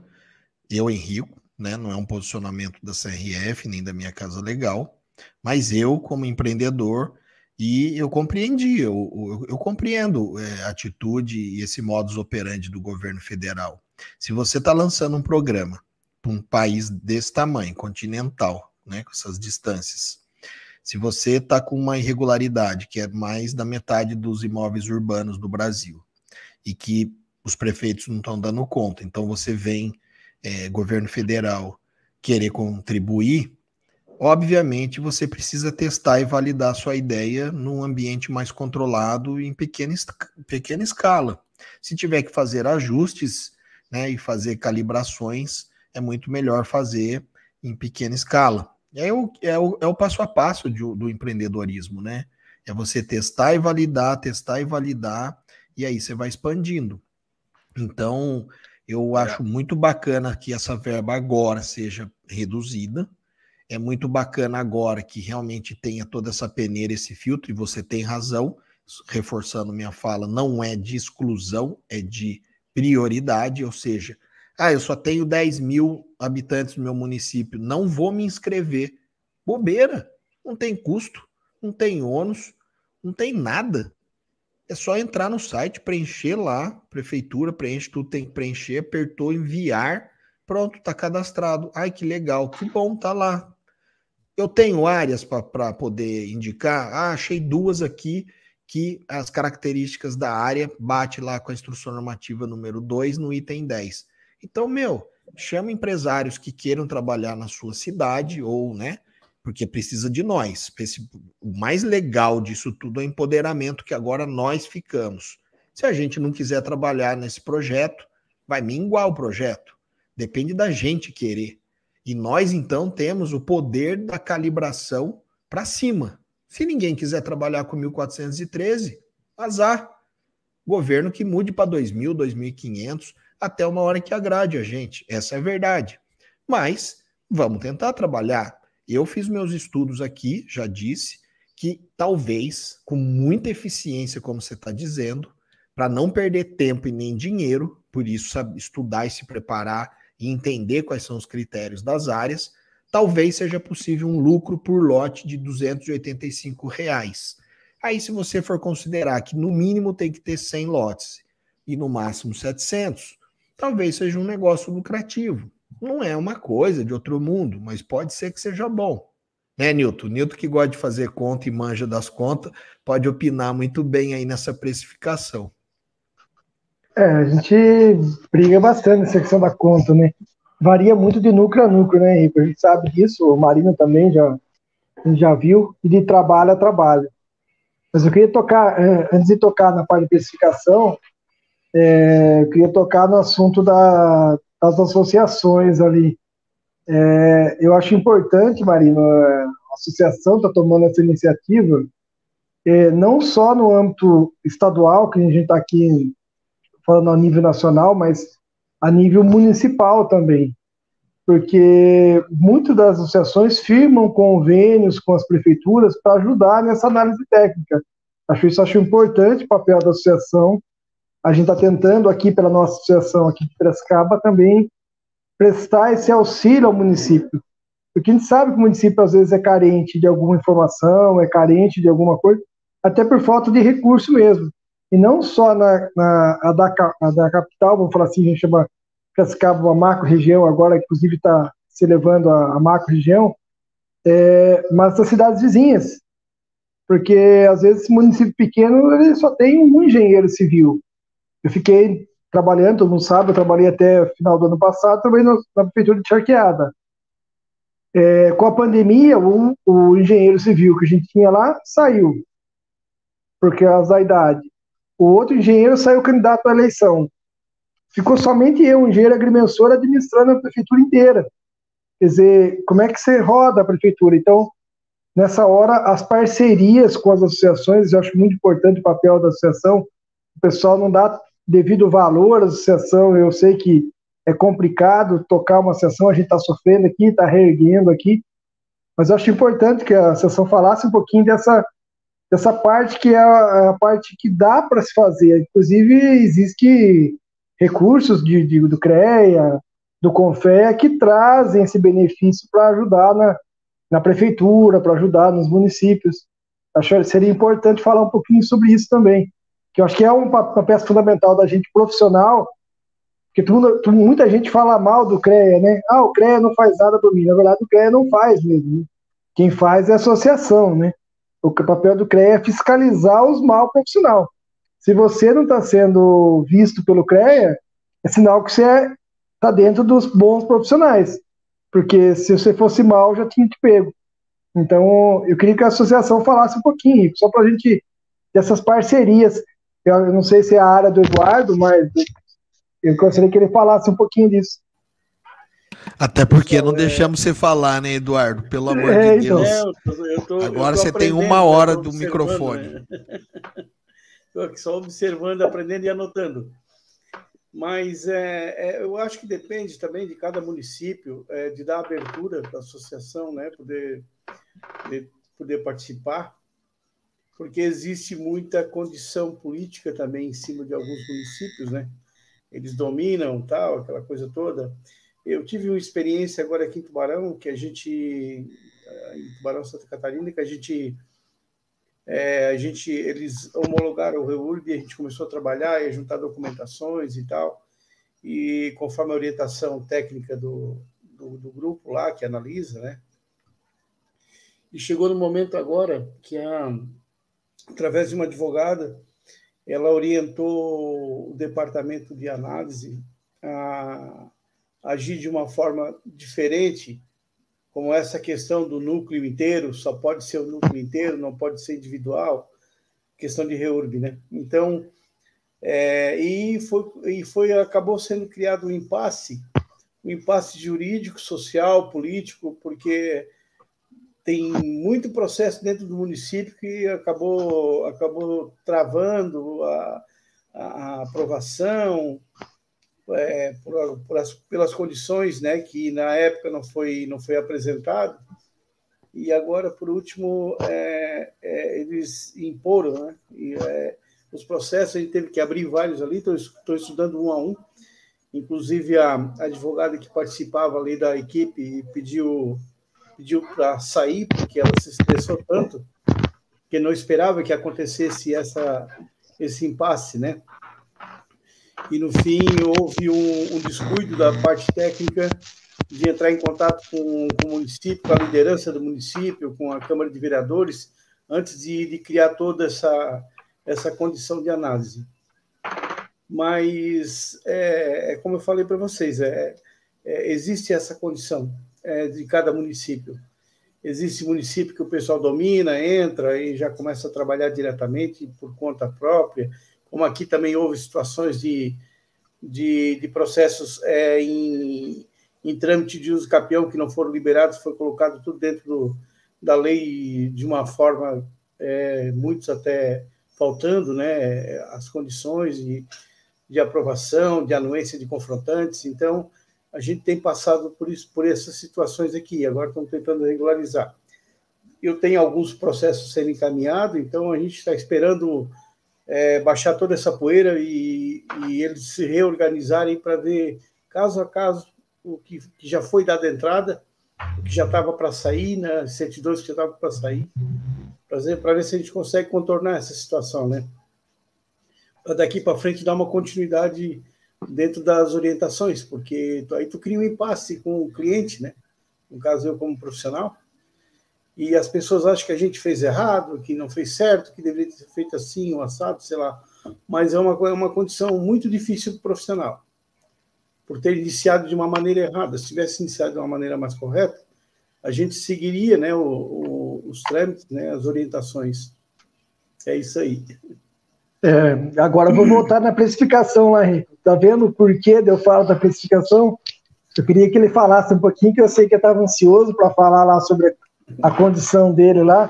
eu, Henrico, né? Não é um posicionamento da CRF nem da minha casa legal, mas eu, como empreendedor, E eu compreendi, eu, eu, eu compreendo é, a atitude e esse modus operandi do governo federal. Se você está lançando um programa para um país desse tamanho, continental, né, com essas distâncias, se você está com uma irregularidade, que é mais da metade dos imóveis urbanos do Brasil, e que os prefeitos não estão dando conta, então você vem, é, governo federal, querer contribuir, obviamente você precisa testar e validar sua ideia num ambiente mais controlado em pequena, pequena escala. Se tiver que fazer ajustes né, e fazer calibrações, é muito melhor fazer em pequena escala. É o, é o, é o passo a passo de, do empreendedorismo, né? É você testar e validar, testar e validar, e aí você vai expandindo. Então, eu é. acho muito bacana que essa verba agora seja reduzida. É muito bacana agora que realmente tenha toda essa peneira, esse filtro, e você tem razão, reforçando minha fala, não é de exclusão, é de prioridade, ou seja, ah, eu só tenho 10 mil habitantes no meu município, não vou me inscrever. Bobeira, não tem custo, não tem ônus, não tem nada. É só entrar no site, preencher lá, prefeitura, preenche tudo, tem que preencher, apertou enviar, pronto, tá cadastrado. Ai, que legal, que bom, tá lá. Eu tenho áreas para poder indicar. Ah, achei duas aqui que as características da área bate lá com a instrução normativa número 2 no item 10. Então, meu, chama empresários que queiram trabalhar na sua cidade ou, né, porque precisa de nós. O mais legal disso tudo é o empoderamento que agora nós ficamos. Se a gente não quiser trabalhar nesse projeto, vai minguar o projeto. Depende da gente querer. E nós, então, temos o poder da calibração para cima. Se ninguém quiser trabalhar com 1413, azar. Governo que mude para 2.000, 2.500, até uma hora que agrade a gente. Essa é a verdade. Mas vamos tentar trabalhar. Eu fiz meus estudos aqui, já disse, que talvez, com muita eficiência, como você está dizendo, para não perder tempo e nem dinheiro, por isso sabe, estudar e se preparar e entender quais são os critérios das áreas, talvez seja possível um lucro por lote de 285 reais. Aí, se você for considerar que no mínimo tem que ter 100 lotes e no máximo 700, talvez seja um negócio lucrativo. Não é uma coisa de outro mundo, mas pode ser que seja bom. Né, Nilton? Nilton que gosta de fazer conta e manja das contas, pode opinar muito bem aí nessa precificação. É, a gente briga bastante nessa questão da conta, né? Varia muito de núcleo a núcleo, né, Henrique? A gente sabe disso, o Marino também já, já viu, e de trabalho a trabalho. Mas eu queria tocar, é, antes de tocar na parte de precificação, é, eu queria tocar no assunto da, das associações ali. É, eu acho importante, Marino, a associação está tomando essa iniciativa, é, não só no âmbito estadual, que a gente está aqui falando a nível nacional, mas a nível municipal também. Porque muitas das associações firmam convênios com as prefeituras para ajudar nessa análise técnica. Acho isso acho importante o papel da associação a gente está tentando aqui pela nossa associação aqui de Piracicaba também prestar esse auxílio ao município. Porque a gente sabe que o município às vezes é carente de alguma informação, é carente de alguma coisa, até por falta de recurso mesmo. E não só na, na a da, a da capital, vamos falar assim, a gente chama Piracicaba uma macro-região, agora inclusive está se elevando a, a macro-região, é, mas das cidades vizinhas. Porque às vezes município pequeno ele só tem um engenheiro civil. Eu fiquei trabalhando, todo mundo sabe, eu trabalhei até o final do ano passado, trabalhei na prefeitura de Charqueada. É, com a pandemia, o, o, engenheiro civil que a gente tinha lá saiu, porque as da idade. O outro engenheiro saiu candidato à eleição. Ficou somente eu, um engenheiro agrimensor, administrando a prefeitura inteira. Quer dizer, como é que você roda a prefeitura? Então, nessa hora, as parcerias com as associações, eu acho muito importante o papel da associação, o pessoal não dá devido valor à associação, eu sei que é complicado tocar uma associação, a gente está sofrendo aqui, está reerguendo aqui, mas eu acho importante que a associação falasse um pouquinho dessa, dessa parte que é a, a parte que dá para se fazer. Inclusive, existe recursos de, de, do CREA, do CONFEA, que trazem esse benefício para ajudar na, na prefeitura, para ajudar nos municípios. acho que seria importante falar um pouquinho sobre isso também, que eu acho que é uma, uma peça fundamental da gente profissional, porque tu, muita gente fala mal do CREA, né? Ah, o CREA não faz nada por mim. Na verdade, o CREA não faz mesmo. Né? Quem faz é a associação, né? O papel do CREA é fiscalizar os mal profissional. Se você não está sendo visto pelo CREA, é sinal que você está é, dentro dos bons profissionais. Porque se você fosse mal, já tinha te pego. Então, eu queria que a associação falasse um pouquinho, só para a gente dessas parcerias. Eu não sei se é a área do Eduardo, mas eu gostaria que ele falasse um pouquinho disso. Até porque não deixamos você falar, né, Eduardo? Pelo amor é, de. Deus. Então. É, eu tô, eu tô, Agora você tem uma hora do microfone. Estou aqui só observando, aprendendo e anotando. Mas é, é, eu acho que depende também de cada município, é, de dar abertura para a associação, né, poder, poder participar, porque existe muita condição política também em cima de alguns municípios, né? Eles dominam, tal, aquela coisa toda. Eu tive uma experiência agora aqui em Tubarão, que a gente, em Tubarão, Santa Catarina, que a gente, é, a gente eles homologaram o REURB, a gente começou a trabalhar e a juntar documentações e tal, e conforme a orientação técnica do, do, do grupo lá, que analisa, né? E chegou no momento agora que, a, através de uma advogada, ela orientou o departamento de análise a agir de uma forma diferente, como essa questão do núcleo inteiro, só pode ser o núcleo inteiro, não pode ser individual, questão de reurb, né? Então, é, e foi, e foi acabou sendo criado um impasse, um impasse jurídico, social, político, porque tem muito processo dentro do município que acabou acabou travando a, a aprovação, é, por, por as, pelas condições né, que na época não foi, não foi apresentado. E agora, por último, é, é, eles imporam né, e, é, os processos, a gente teve que abrir vários ali, estou estudando um a um. Inclusive, a, a advogada que participava ali da equipe pediu, pediu para sair, porque ela se estressou tanto, que não esperava que acontecesse essa, esse impasse, né? e no fim houve um, um descuido da parte técnica de entrar em contato com, com, o município, com a liderança do município, com a Câmara de Vereadores, antes de, de criar toda essa, essa condição de análise. Mas, é, é como eu falei para vocês, é, é, existe essa condição é, de cada município. Existe município que o pessoal domina, entra e já começa a trabalhar diretamente por conta própria, como aqui também houve situações de, de, de processos é, em, em trâmite de uso capião que não foram liberados, foi colocado tudo dentro do, da lei de uma forma, é, muitos até faltando, né, as condições de, de aprovação, de anuência de confrontantes. Então, a gente tem passado por isso, por essas situações aqui. Agora estamos tentando regularizar. Eu tenho alguns processos sendo encaminhados, então a gente está esperando é, baixar toda essa poeira e, e eles se reorganizarem para ver, caso a caso, o que, que já foi dado entrada, o que já estava para sair, né, 102 que já estava para sair, para ver, ver se a gente consegue contornar essa situação, né? Para daqui para frente dar uma continuidade dentro das orientações, porque aí tu cria um impasse com o cliente, né? No caso, eu como profissional, e as pessoas acham que a gente fez errado, que não fez certo, que deveria ter feito assim, um assado, sei lá. Mas é uma, é uma condição muito difícil para o profissional, por ter iniciado de uma maneira errada. Se tivesse iniciado de uma maneira mais correta, a gente seguiria né, o, o, os trâmites, né, as orientações. É isso aí. É, agora vou voltar na precificação lá, Henrique. Tá vendo o porquê eu falar da precificação? Eu queria que ele falasse um pouquinho, que eu sei que eu estava ansioso para falar lá sobre a condição dele lá.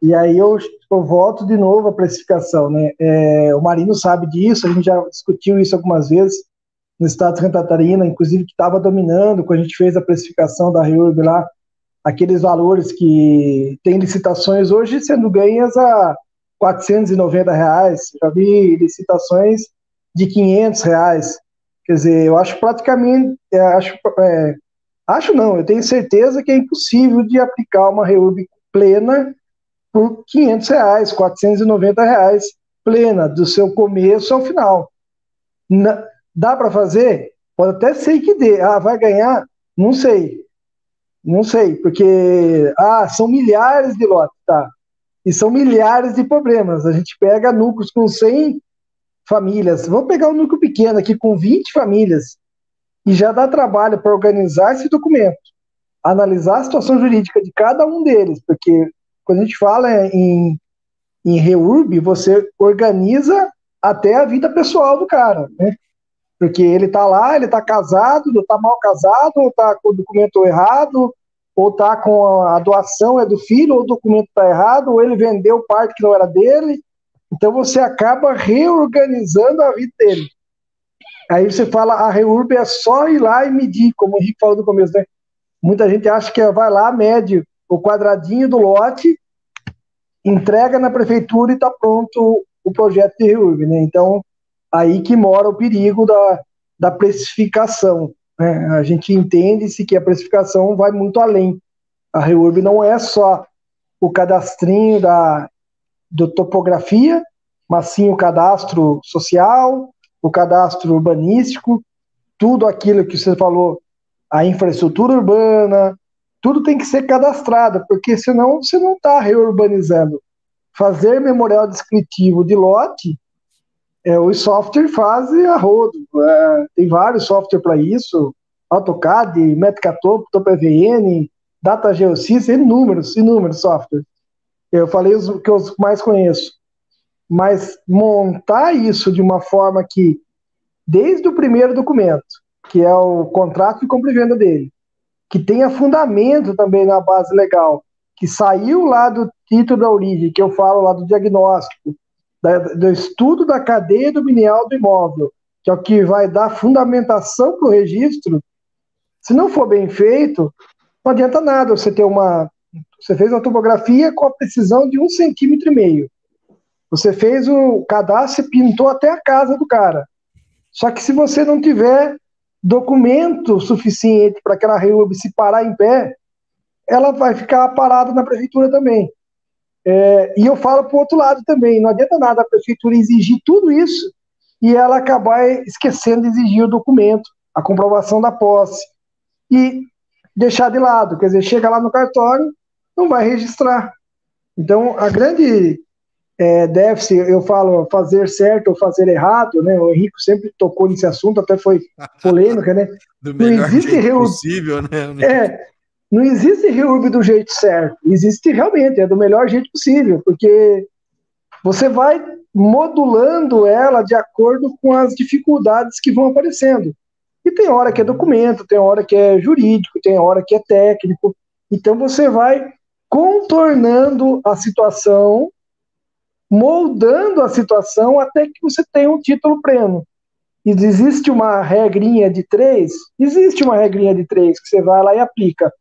E aí eu, eu volto de novo à precificação, né? É, o Marino sabe disso, a gente já discutiu isso algumas vezes no estado de Santa Catarina, inclusive que estava dominando quando a gente fez a precificação da REURB lá, aqueles valores que tem licitações hoje sendo ganhas a 490 reais, já vi licitações de 500 reais, quer dizer, eu acho praticamente, acho é, Acho não, eu tenho certeza que é impossível de aplicar uma reurb plena por 500 reais, 490 reais, plena, do seu começo ao final. Na, dá para fazer? Pode até ser que dê. Ah, vai ganhar? Não sei. Não sei, porque ah, são milhares de lotes, tá? E são milhares de problemas. A gente pega núcleos com 100 famílias. Vamos pegar um núcleo pequeno aqui com 20 famílias e já dá trabalho para organizar esse documento, analisar a situação jurídica de cada um deles, porque quando a gente fala em, em REURB, você organiza até a vida pessoal do cara, né? Porque ele está lá, ele está casado, está mal casado, ou está com o documento errado, ou está com a, doação é do filho, ou o documento está errado, ou ele vendeu parte que não era dele. Então você acaba reorganizando a vida dele. Aí você fala, a REURB é só ir lá e medir, como o Henrique falou no começo, né? Muita gente acha que é, vai lá, mede o quadradinho do lote, entrega na prefeitura e está pronto o projeto de REURB, né? Então, aí que mora o perigo da, da precificação. Né? A gente entende-se que a precificação vai muito além. A REURB não é só o cadastrinho da do topografia, mas sim o cadastro social, o cadastro urbanístico, tudo aquilo que você falou, a infraestrutura urbana, tudo tem que ser cadastrado, porque senão você não está reurbanizando. Fazer memorial descritivo de lote é, os softwares fazem a rodo. É, tem vários softwares para isso, AutoCAD, Metcatop, TopVN, Data Geosys, inúmeros, inúmeros softwares. Eu falei os que eu mais conheço. Mas montar isso de uma forma que, desde o primeiro documento, que é o contrato de compra e venda dele, que tenha fundamento também na base legal, que saiu lá do título da origem, que eu falo lá do diagnóstico, da, do estudo da cadeia dominial do imóvel, que é o que vai dar fundamentação para o registro, se não for bem feito, não adianta nada você ter uma. Você fez uma topografia com a precisão de um centímetro e meio. Você fez o cadastro e pintou até a casa do cara. Só que se você não tiver documento suficiente para aquela REUB se parar em pé, ela vai ficar parada na prefeitura também. É, e eu falo para o outro lado também, não adianta nada a prefeitura exigir tudo isso e ela acabar esquecendo de exigir o documento, a comprovação da posse, e deixar de lado, quer dizer, chega lá no cartório, não vai registrar. Então, a grande é, déficit, eu falo fazer certo ou fazer errado, né? O Henrique sempre tocou nesse assunto, até foi polêmica, né? Do não existe jeito possível, né? É, não existe reurb do jeito certo, existe realmente, é do melhor jeito possível, porque você vai modulando ela de acordo com as dificuldades que vão aparecendo. E tem hora que é documento, tem hora que é jurídico, tem hora que é técnico. Então você vai contornando a situação, moldando a situação até que você tenha um título pleno. E existe uma regrinha de três? Existe uma regrinha de três que você vai lá e aplica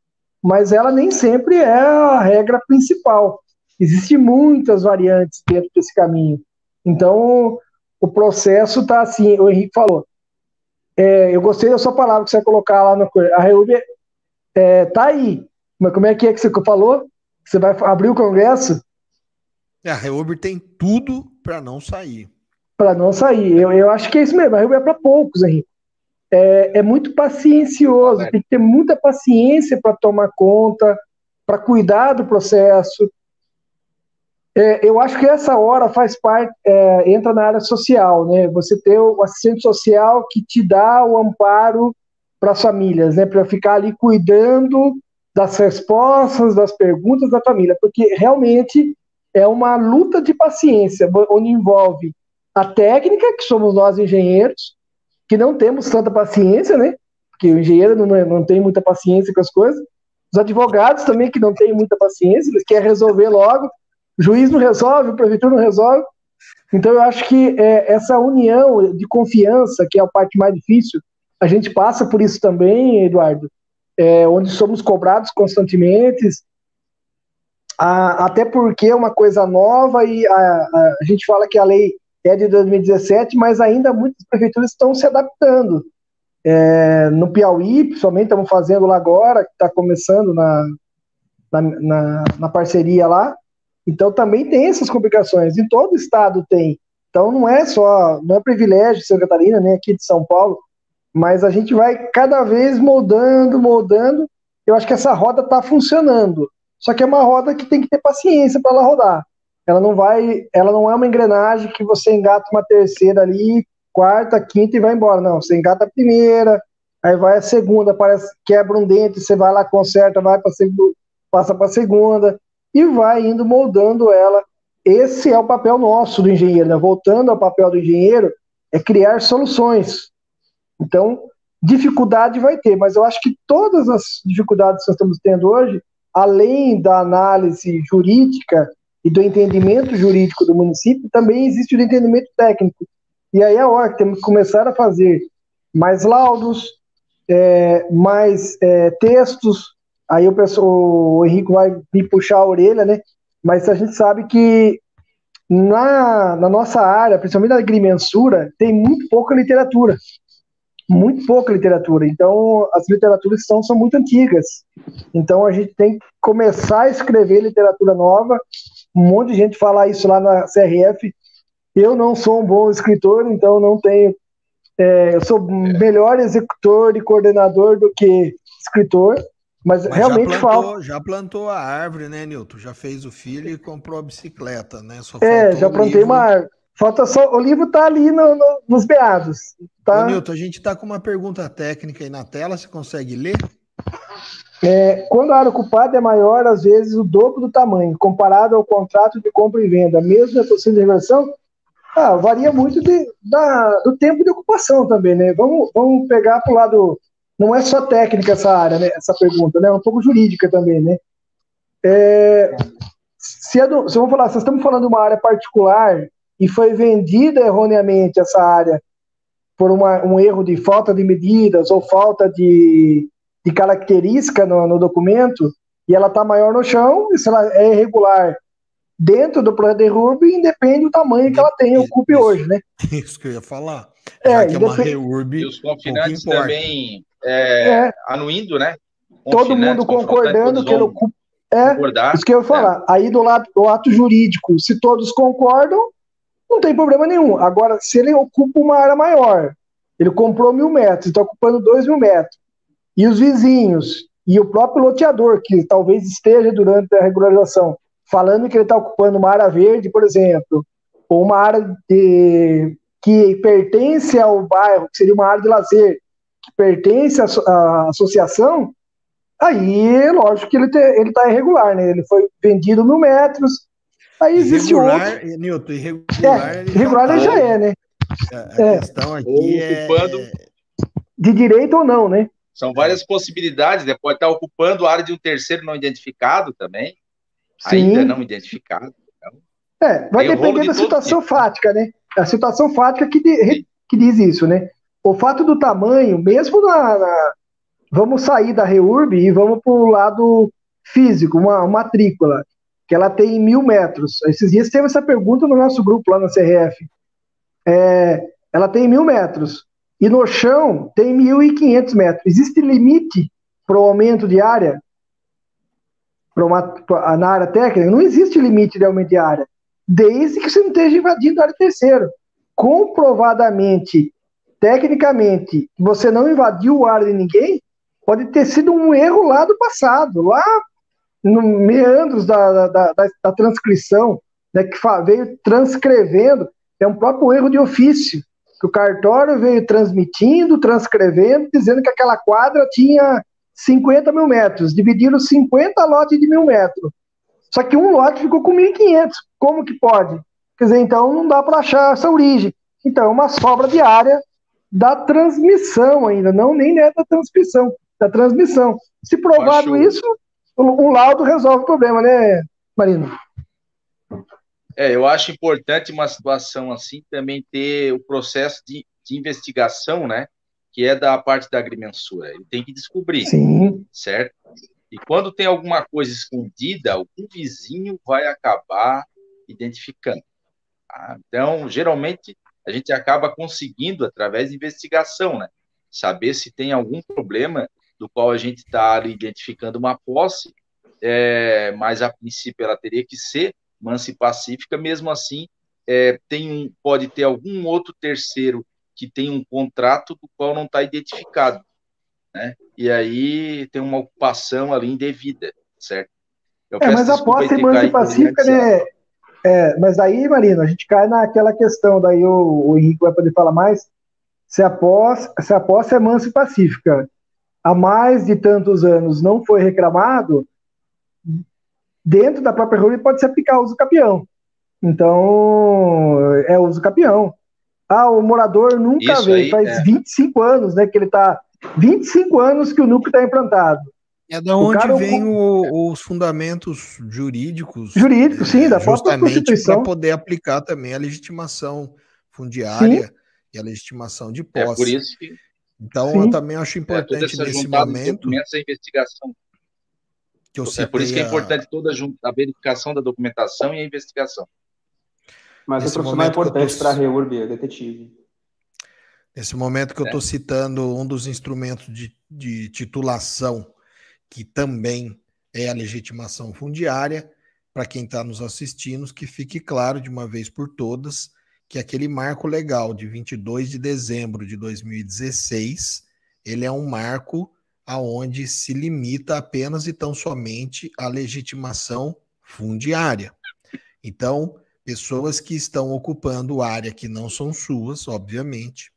mas ela nem sempre é a regra principal. Existem muitas variantes dentro desse caminho. Então, o processo está assim, o Henrique falou. É, eu gostei da sua palavra que você vai colocar lá na coisa. A REUB está é, tá aí. Mas como é que é que você falou? Você vai abrir o congresso? É, a REUB tem tudo para não sair. Para não sair. Eu, eu acho que é isso mesmo. A REUB é para poucos, Henrique é, é muito paciencioso, tem que ter muita paciência para tomar conta, para cuidar do processo. É, eu acho que essa hora faz parte, é, entra na área social, né? Você ter o assistente social que te dá o amparo para as famílias, né? Para ficar ali cuidando das respostas, das perguntas da família, porque realmente é uma luta de paciência, onde envolve a técnica, que somos nós engenheiros, que não temos tanta paciência, né? Porque o engenheiro não, não tem muita paciência com as coisas. Os advogados também que não têm muita paciência, eles querem resolver logo. O juiz não resolve, o prefeitura não resolve. Então eu acho que é, essa união de confiança, que é a parte mais difícil, a gente passa por isso também, Eduardo, é, onde somos cobrados constantemente, a, até porque é uma coisa nova e a, a, a gente fala que a lei é de 2017, mas ainda muitas prefeituras estão se adaptando. É, no Piauí, principalmente, estamos fazendo lá agora, que está começando na, na, na, na, parceria lá, Então também tem essas complicações, em todo estado tem. Então não é só, não é privilégio de Santa Catarina, nem aqui de São Paulo, mas a gente vai cada vez moldando, moldando. Eu acho que essa roda está funcionando. Só que é uma roda que tem que ter paciência para ela rodar. Ela não vai, ela não é uma engrenagem que você engata uma terceira ali, quarta, quinta e vai embora. Não, você engata a primeira, aí vai a segunda, parece quebra um dente, você vai lá conserta, vai para passa para a segunda e vai indo moldando ela. Esse é o papel nosso do engenheiro, né? voltando ao papel do engenheiro, é criar soluções. Então, dificuldade vai ter, mas eu acho que todas as dificuldades que nós estamos tendo hoje, além da análise jurídica e do entendimento jurídico do município, também existe o entendimento técnico. E aí é hora que temos que começar a fazer mais laudos, é, mais é, textos, Aí o, o Henrique vai me puxar a orelha, né? Mas a gente sabe que na, na nossa área, principalmente na agrimensura, tem muito pouca literatura. Muito pouca literatura. Então, as literaturas são, são muito antigas. Então, a gente tem que começar a escrever literatura nova. Um monte de gente fala isso lá na CRF. Eu não sou um bom escritor, então não tenho. É, eu sou melhor executor e coordenador do que escritor. Mas, Mas realmente já plantou, falta. Já plantou a árvore, né, Nilton? Já fez o filho e comprou a bicicleta, né? Só é, já plantei livro. uma árvore. Falta só. O livro tá ali no, no, nos beados. Tá? Ô, Nilton, a gente tá com uma pergunta técnica aí na tela, você consegue ler? É, quando a área ocupada é maior, às vezes o dobro do tamanho, comparado ao contrato de compra e venda, mesmo na torcida de reversão, ah, varia muito de, da, do tempo de ocupação também, né? Vamos, vamos pegar para o lado não é só técnica essa área, né, essa pergunta, né, é um pouco jurídica também, né. É, se, é do, se vamos falar, se estamos falando de uma área particular e foi vendida erroneamente essa área por uma, um erro de falta de medidas ou falta de, de característica no, no documento, e ela está maior no chão, e se ela é irregular dentro do projeto de RURB, independe do tamanho que ela tem, ocupe isso, hoje, né? Isso que eu ia falar. É, que é uma REURB, e os confinantes também é, é. anuindo, né? Todo mundo concordando que ele ocupa. É, concordar, isso que eu ia falar. É. Aí do lado do ato jurídico, se todos concordam, não tem problema nenhum. Agora, se ele ocupa uma área maior, ele comprou mil metros, está ocupando dois mil metros, e os vizinhos e o próprio loteador, que talvez esteja durante a regularização, falando que ele está ocupando uma área verde, por exemplo, ou uma área de, que pertence ao bairro, que seria uma área de lazer, que pertence à, à associação, aí lógico que ele está irregular, né? Ele foi vendido mil metros, aí existe irregular, outro... Nilton, irregular, é, irregular ele já, é, né? A, é. questão aqui é... Ocupando... De direito ou não, né? São várias possibilidades, né? Pode estar ocupando a área de um terceiro não identificado também, Sim. ainda não identificado. Então, é, vai depender da situação tipo. fática, né? A situação fática que, de, que diz isso, né? o fato do tamanho, mesmo na, na vamos sair da REURB e vamos para o lado físico, uma, uma matrícula, que ela tem mil metros. Esses dias teve essa pergunta no nosso grupo lá na CRF. É, ela tem mil metros. E no chão tem 1.500 metros. Existe limite para o aumento de área? Uma, pra, na área técnica? Não existe limite de aumento de área. Desde que você não esteja invadindo a área terceira. Comprovadamente tecnicamente, você não invadiu o ar de ninguém, pode ter sido um erro lá do passado, lá no meandros da, da, da, da transcrição, né, que veio transcrevendo, é um próprio erro de ofício, que o cartório veio transmitindo, transcrevendo, dizendo que aquela quadra tinha 50 mil metros, dividiram 50 lotes de mil metros. Só que um lote ficou com 1.500. Como que pode? Quer dizer, então não dá para achar essa origem. Então, é uma sobra de área da transmissão ainda, não nem é da transmissão, da transmissão. Se provado isso, o, o laudo resolve o problema, né, Marino? É, eu acho importante uma situação assim também ter o processo de, de investigação, né? Que é da parte da agrimensura. Ele tem que descobrir, Sim. certo? E quando tem alguma coisa escondida, o vizinho vai acabar identificando. Tá? Então, geralmente, a gente acaba conseguindo, através de investigação, né, saber se tem algum problema do qual a gente está identificando uma posse, é, mas a princípio ela teria que ser mansa e pacífica, mesmo assim, é, tem um, pode ter algum outro terceiro que tem um contrato do qual não está identificado, né? E aí tem uma ocupação ali indevida, certo? é, mas a posse mansa e pacífica, né? É, mas aí, Marino, a gente cai naquela questão, daí o, o Henrique vai poder falar mais, se a posse, se a posse é mansa e pacífica, há mais de tantos anos não foi reclamado, dentro da própria RUB pode se aplicar uso capião. Então, é uso capião. Ah, o morador nunca Isso veio, aí, faz é. 25 anos, né, que ele está 25 anos que o núcleo está implantado. É da onde cara, vem o, os fundamentos jurídicos. Jurídicos, sim, da própria Constituição. Para poder aplicar também a legitimação fundiária sim. e a legitimação de posse. É por isso que. Então, sim. eu também acho é, importante é, nesse momento. a investigação. Que eu é por isso que é importante toda a verificação da documentação e a investigação. Mas Nesse o profissional é importante tô... para a REURB, detetive. Nesse momento que eu estou é. citando um dos instrumentos de, de titulação, que também é a legitimação fundiária, para quem está nos assistindo, que fique claro de uma vez por todas que aquele marco legal de 22 de dezembro de 2016, ele é um marco aonde se limita apenas e tão somente à legitimação fundiária. Então, pessoas que estão ocupando área que não são suas, obviamente,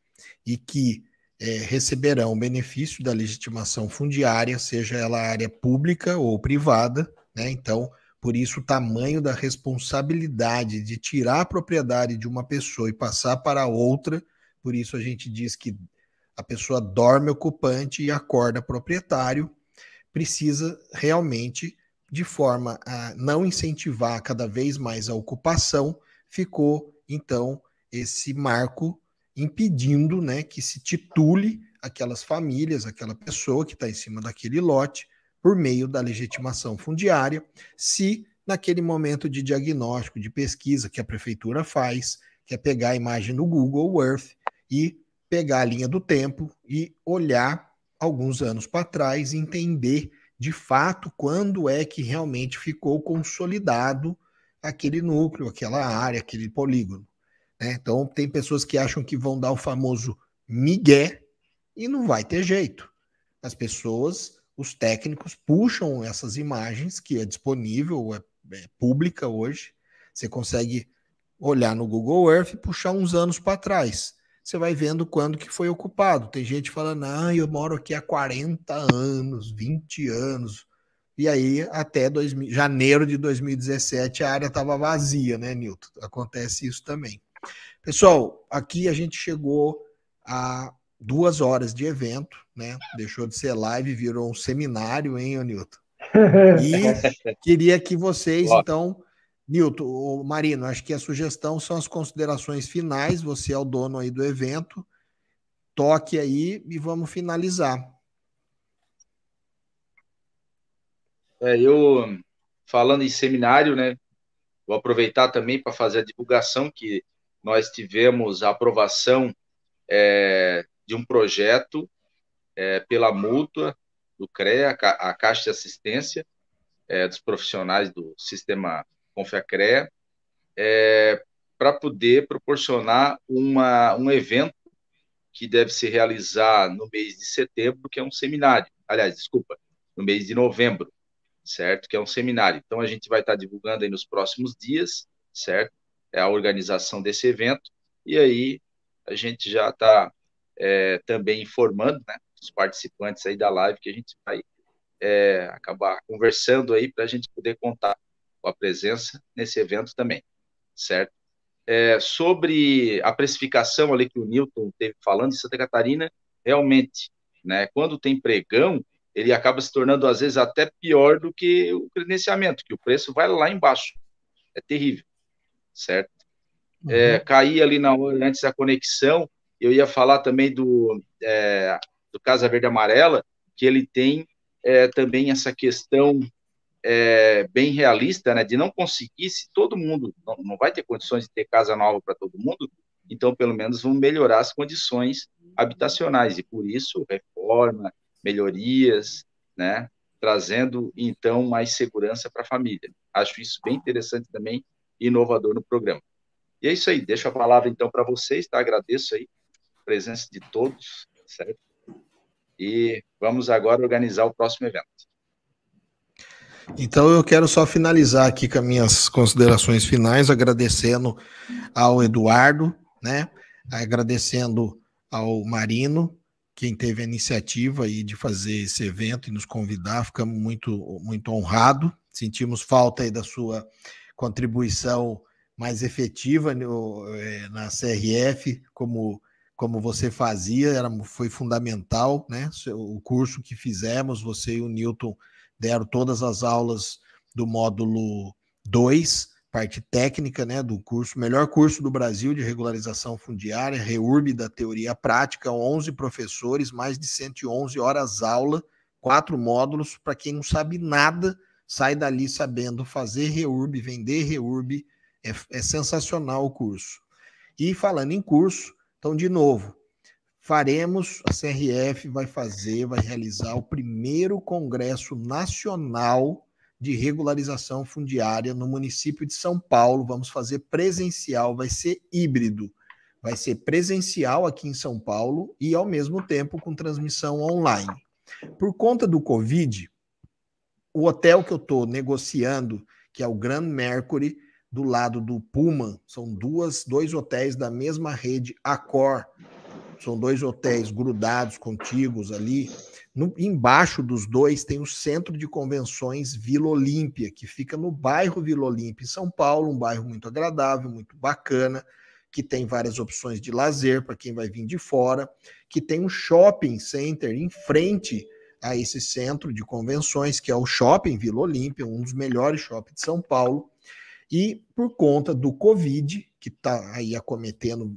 e que é, receberão o benefício da legitimação fundiária, seja ela área pública ou privada, né? Então, por isso, o tamanho da responsabilidade de tirar a propriedade de uma pessoa e passar para outra, por isso a gente diz que a pessoa dorme ocupante e acorda proprietário, precisa realmente de forma a não incentivar cada vez mais a ocupação, ficou então esse marco impedindo né, que se titule aquelas famílias, aquela pessoa que está em cima daquele lote, por meio da legitimação fundiária, se naquele momento de diagnóstico, de pesquisa que a prefeitura faz, que é pegar a imagem do Google Earth e pegar a linha do tempo e olhar alguns anos para trás e entender de fato quando é que realmente ficou consolidado aquele núcleo, aquela área, aquele polígono. Né? Então, tem pessoas que acham que vão dar o famoso migué e não vai ter jeito. As pessoas, os técnicos, puxam essas imagens que é disponível, é, é pública hoje. Você consegue olhar no Google Earth e puxar uns anos para trás você vai vendo quando que foi ocupado. Tem gente falando, ah, eu moro aqui há 40 anos, 20 anos. E aí, até dois, janeiro de 2017, a área estava vazia, né, Nilton? Acontece isso também. Pessoal, aqui a gente chegou a duas horas de evento, né? Deixou de ser live, virou um seminário, hein, Nilton? E queria que vocês, então, Nilton, Marino, acho que a sugestão são as considerações finais. Você é o dono aí do evento. Toque aí e vamos finalizar. É, eu, falando em seminário, né, vou aproveitar também para fazer a divulgação que nós tivemos a aprovação é, de um projeto é, pela mútua do CREA, a Caixa de Assistência é, dos profissionais do sistema com FECRE, é, para poder proporcionar uma, um evento que deve se realizar no mês de setembro, que é um seminário. Aliás, desculpa, no mês de novembro, certo? Que é um seminário. Então, a gente vai estar divulgando aí nos próximos dias, certo? É a organização desse evento. E aí, a gente já está é, também informando, né? Os participantes aí da live que a gente vai é, acabar conversando aí para a gente poder contar a presença nesse evento também, certo? É, sobre a precificação ali que o Newton teve falando em Santa Catarina, realmente, né, quando tem pregão, ele acaba se tornando às vezes até pior do que o credenciamento, que o preço vai lá embaixo. É terrível, certo? Uhum. É, cair ali na hora antes da conexão, eu ia falar também do, é, do Casa Verde Amarela, que ele tem é, também essa questão é, bem realista, né, de não conseguir, se todo mundo não, não vai ter condições de ter casa nova para todo mundo, então pelo menos vão melhorar as condições habitacionais, e por isso reforma, melhorias, né, trazendo então mais segurança para a família. Acho isso bem interessante também inovador no programa. E é isso aí, deixo a palavra então para vocês, tá? Agradeço aí a presença de todos, certo? E vamos agora organizar o próximo evento. Então eu quero só finalizar aqui com as minhas considerações finais, agradecendo ao Eduardo, né? Agradecendo ao Marino, quem teve a iniciativa aí de fazer esse evento e nos convidar, ficamos muito muito honrado, sentimos falta aí da sua contribuição mais efetiva no, é, na CRF, como como você fazia, era, foi fundamental, né? O curso que fizemos, você e o Newton deram todas as aulas do módulo 2, parte técnica, né, do curso, melhor curso do Brasil de regularização fundiária, REURB da teoria prática, 11 professores, mais de 111 horas aula, quatro módulos, para quem não sabe nada, sai dali sabendo fazer REURB, vender REURB, é, é sensacional o curso. E falando em curso, então, de novo, faremos, a CRF vai fazer, vai realizar o primeiro Congresso Nacional de Regularização Fundiária no município de São Paulo. Vamos fazer presencial, vai ser híbrido. Vai ser presencial aqui em São Paulo e, ao mesmo tempo, com transmissão online. Por conta do Covid, o hotel que eu estou negociando, que é o Grand Mercury, do lado do Puma, são duas, dois hotéis da mesma rede Accor, são dois hotéis grudados, contíguos ali. No, embaixo dos dois tem o Centro de Convenções Vila Olímpia, que fica no bairro Vila Olímpia, em São Paulo, um bairro muito agradável, muito bacana, que tem várias opções de lazer para quem vai vir de fora, que tem um shopping center em frente a esse centro de convenções, que é o Shopping Vila Olímpia, um dos melhores shoppings de São Paulo. E por conta do Covid, que está aí acometendo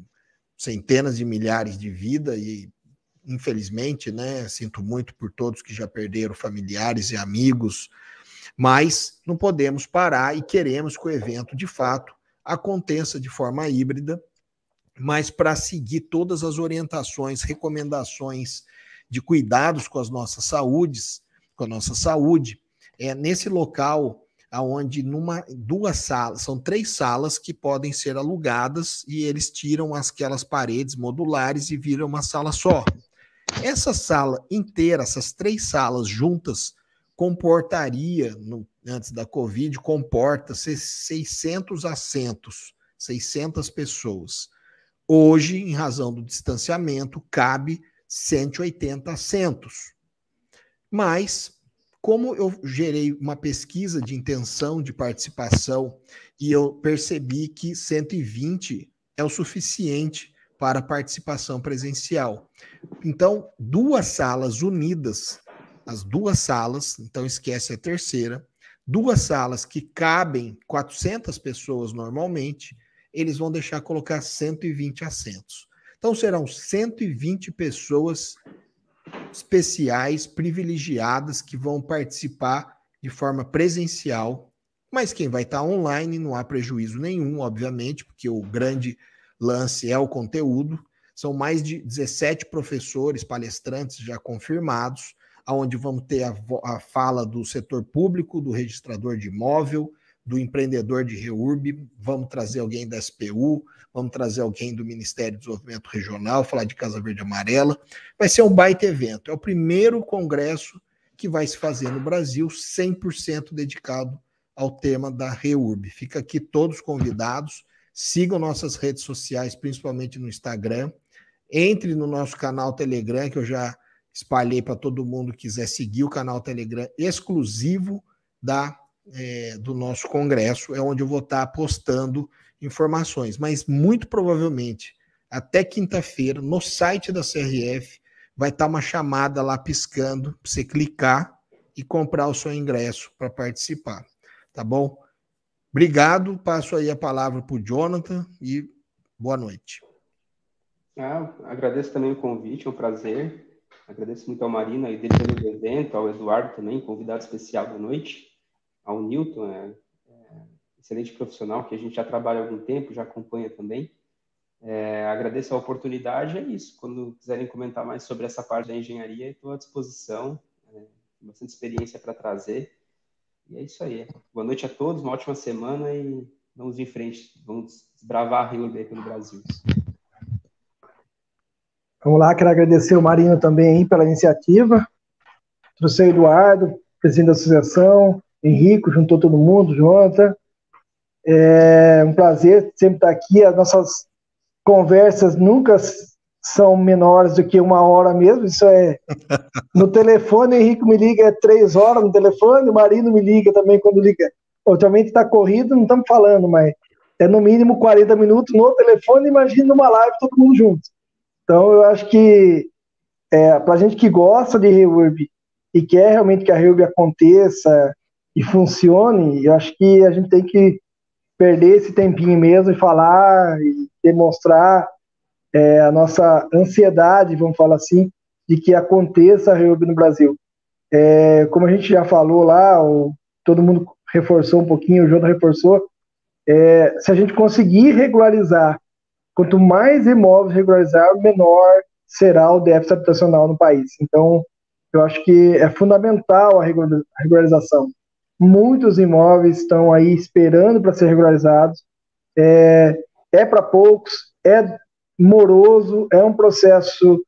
centenas de milhares de vidas e infelizmente, né, sinto muito por todos que já perderam familiares e amigos, mas não podemos parar e queremos que o evento, de fato, aconteça de forma híbrida, mas para seguir todas as orientações, recomendações de cuidados com as nossas saúdes, com a nossa saúde, é nesse local aonde numa duas salas, são três salas que podem ser alugadas e eles tiram aquelas paredes modulares e viram uma sala só. Essa sala inteira, essas três salas juntas, comportaria, no, antes da Covid, comporta 600 assentos, 600 pessoas. Hoje, em razão do distanciamento, cabe 180 assentos. Mas como eu gerei uma pesquisa de intenção de participação e eu percebi que 120 é o suficiente para participação presencial. Então, duas salas unidas, as duas salas, então esquece a terceira, duas salas que cabem 400 pessoas normalmente, eles vão deixar colocar 120 assentos. Então serão 120 pessoas especiais, privilegiadas, que vão participar de forma presencial, mas quem vai estar online não há prejuízo nenhum, obviamente, porque o grande lance é o conteúdo. São mais de 17 professores, palestrantes já confirmados, aonde vamos ter a, a fala do setor público, do registrador de imóvel, do empreendedor de REURB, vamos trazer alguém da SPU, vamos trazer alguém do Ministério do Desenvolvimento Regional, falar de Casa Verde Amarela. Vai ser um baita evento. É o primeiro congresso que vai se fazer no Brasil 100% dedicado ao tema da REURB. Fica aqui todos convidados. Sigam nossas redes sociais, principalmente no Instagram. Entre no nosso canal Telegram, que eu já espalhei para todo mundo que quiser seguir o canal Telegram exclusivo da é, do nosso congresso, é onde eu vou estar postando informações. Mas muito provavelmente, até quinta-feira, no site da CRF, vai estar uma chamada lá piscando para você clicar e comprar o seu ingresso para participar. Tá bom? Obrigado. Passo aí a palavra para o Jonathan e boa noite. Ah, agradeço também o convite, é um prazer. Agradeço muito ao Marina e dele pelo evento, ao Eduardo também, convidado especial da noite ao Newton, é, é, excelente profissional que a gente já trabalha há algum tempo, já acompanha também. É, agradeço a oportunidade, é isso. Quando quiserem comentar mais sobre essa parte da engenharia, estou à disposição, é, bastante experiência para trazer. E é isso aí. Boa noite a todos, uma ótima semana e vamos em frente, vamos desbravar a Rio aqui no Brasil. Vamos lá, quero agradecer o Marino também pela iniciativa. Trouxe o Eduardo, presidente da associação, Henrico, juntou todo mundo, Jonathan. É um prazer sempre estar aqui. As nossas conversas nunca são menores do que uma hora mesmo. Isso é. No telefone, o Henrico me liga é três horas no telefone, o Marino me liga também quando liga. Ultimamente está corrido, não estamos falando, mas é no mínimo 40 minutos no telefone, imagina numa live todo mundo junto. Então, eu acho que é, para a gente que gosta de Reurb e quer realmente que a Reurb aconteça e funcione, eu acho que a gente tem que perder esse tempinho mesmo e falar e demonstrar é, a nossa ansiedade, vamos falar assim, de que aconteça a Reurb no Brasil. É, como a gente já falou lá, o, todo mundo reforçou um pouquinho, o João reforçou, é, se a gente conseguir regularizar, quanto mais imóveis regularizar, menor será o déficit habitacional no país. Então, eu acho que é fundamental a regularização. Muitos imóveis estão aí esperando para ser regularizados. É, é para poucos, é moroso, é um processo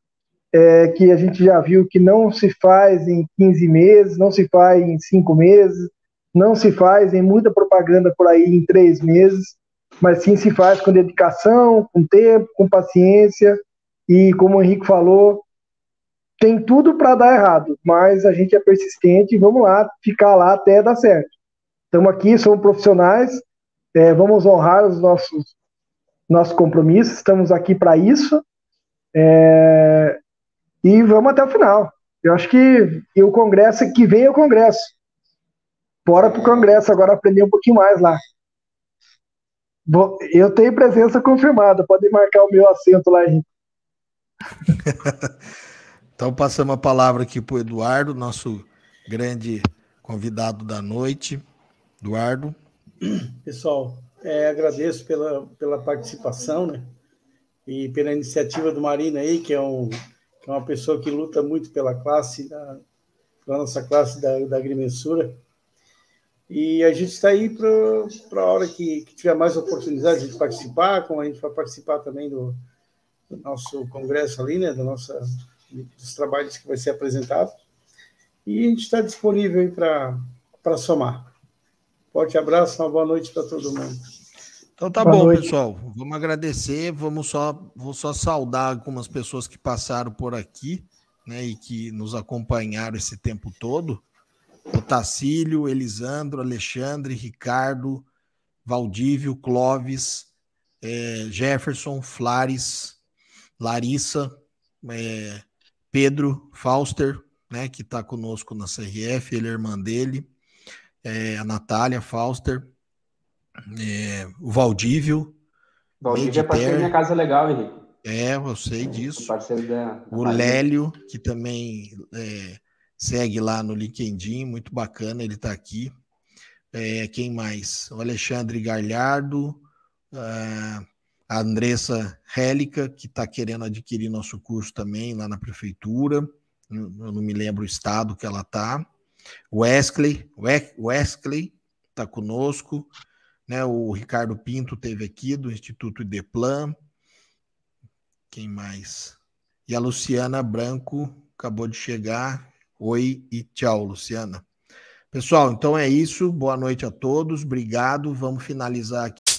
é, que a gente já viu que não se faz em 15 meses, não se faz em 5 meses, não se faz em muita propaganda por aí em 3 meses, mas sim se faz com dedicação, com tempo, com paciência, e como o Henrique falou, tem tudo para dar errado, mas a gente é persistente e vamos lá, ficar lá até dar certo. Estamos aqui, somos profissionais, é, vamos honrar os nossos nosso compromisso, estamos aqui para isso. É, e vamos até o final. Eu acho que e o Congresso, que vem é o Congresso. Bora para o Congresso agora aprender um pouquinho mais lá. Eu tenho presença confirmada, pode marcar o meu assento lá, Henrique. então passamos a palavra aqui para o Eduardo, nosso grande convidado da noite. Eduardo. Pessoal, é, agradeço pela, pela participação, né? E pela iniciativa do Marino aí, que é, um, que é uma pessoa que luta muito pela classe, da, pela nossa classe da, da agrimensura. E a gente está aí para a hora que, que, tiver mais oportunidade de participar, como a gente vai participar também do, do nosso congresso ali, né? Da nossa, dos trabalhos que vai ser apresentado. E a gente está disponível aí para somar. Forte abraço, uma boa noite para todo mundo. Então tá boa bom, noite. pessoal. Vamos agradecer. Vamos só, vou só saudar algumas pessoas que passaram por aqui, né, e que nos acompanharam esse tempo todo. O Tacílio, Elisandro, Alexandre, Ricardo, Valdívio, Clóvis, é, Jefferson, Flares, Larissa, é, Pedro, Fauster, né, que está conosco na CRF, ele é irmã dele é, a Natália Fauster, é, o Valdívio. Valdívio é parceiro da minha casa legal, Henrique. É, eu sei disso. Parceiro da, o Lélio, que também é, segue lá no LinkedIn, muito bacana, ele está aqui. É, quem mais? O Alexandre Galhardo, a Andressa Rélica, que está querendo adquirir nosso curso também lá na prefeitura. Eu não me lembro o estado que ela está. Wesley, Wesley está conosco, né? O Ricardo Pinto teve aqui do Instituto Ideplan. Quem mais? E a Luciana Branco acabou de chegar. Oi e tchau, Luciana. Pessoal, então é isso. Boa noite a todos. Obrigado. Vamos finalizar aqui.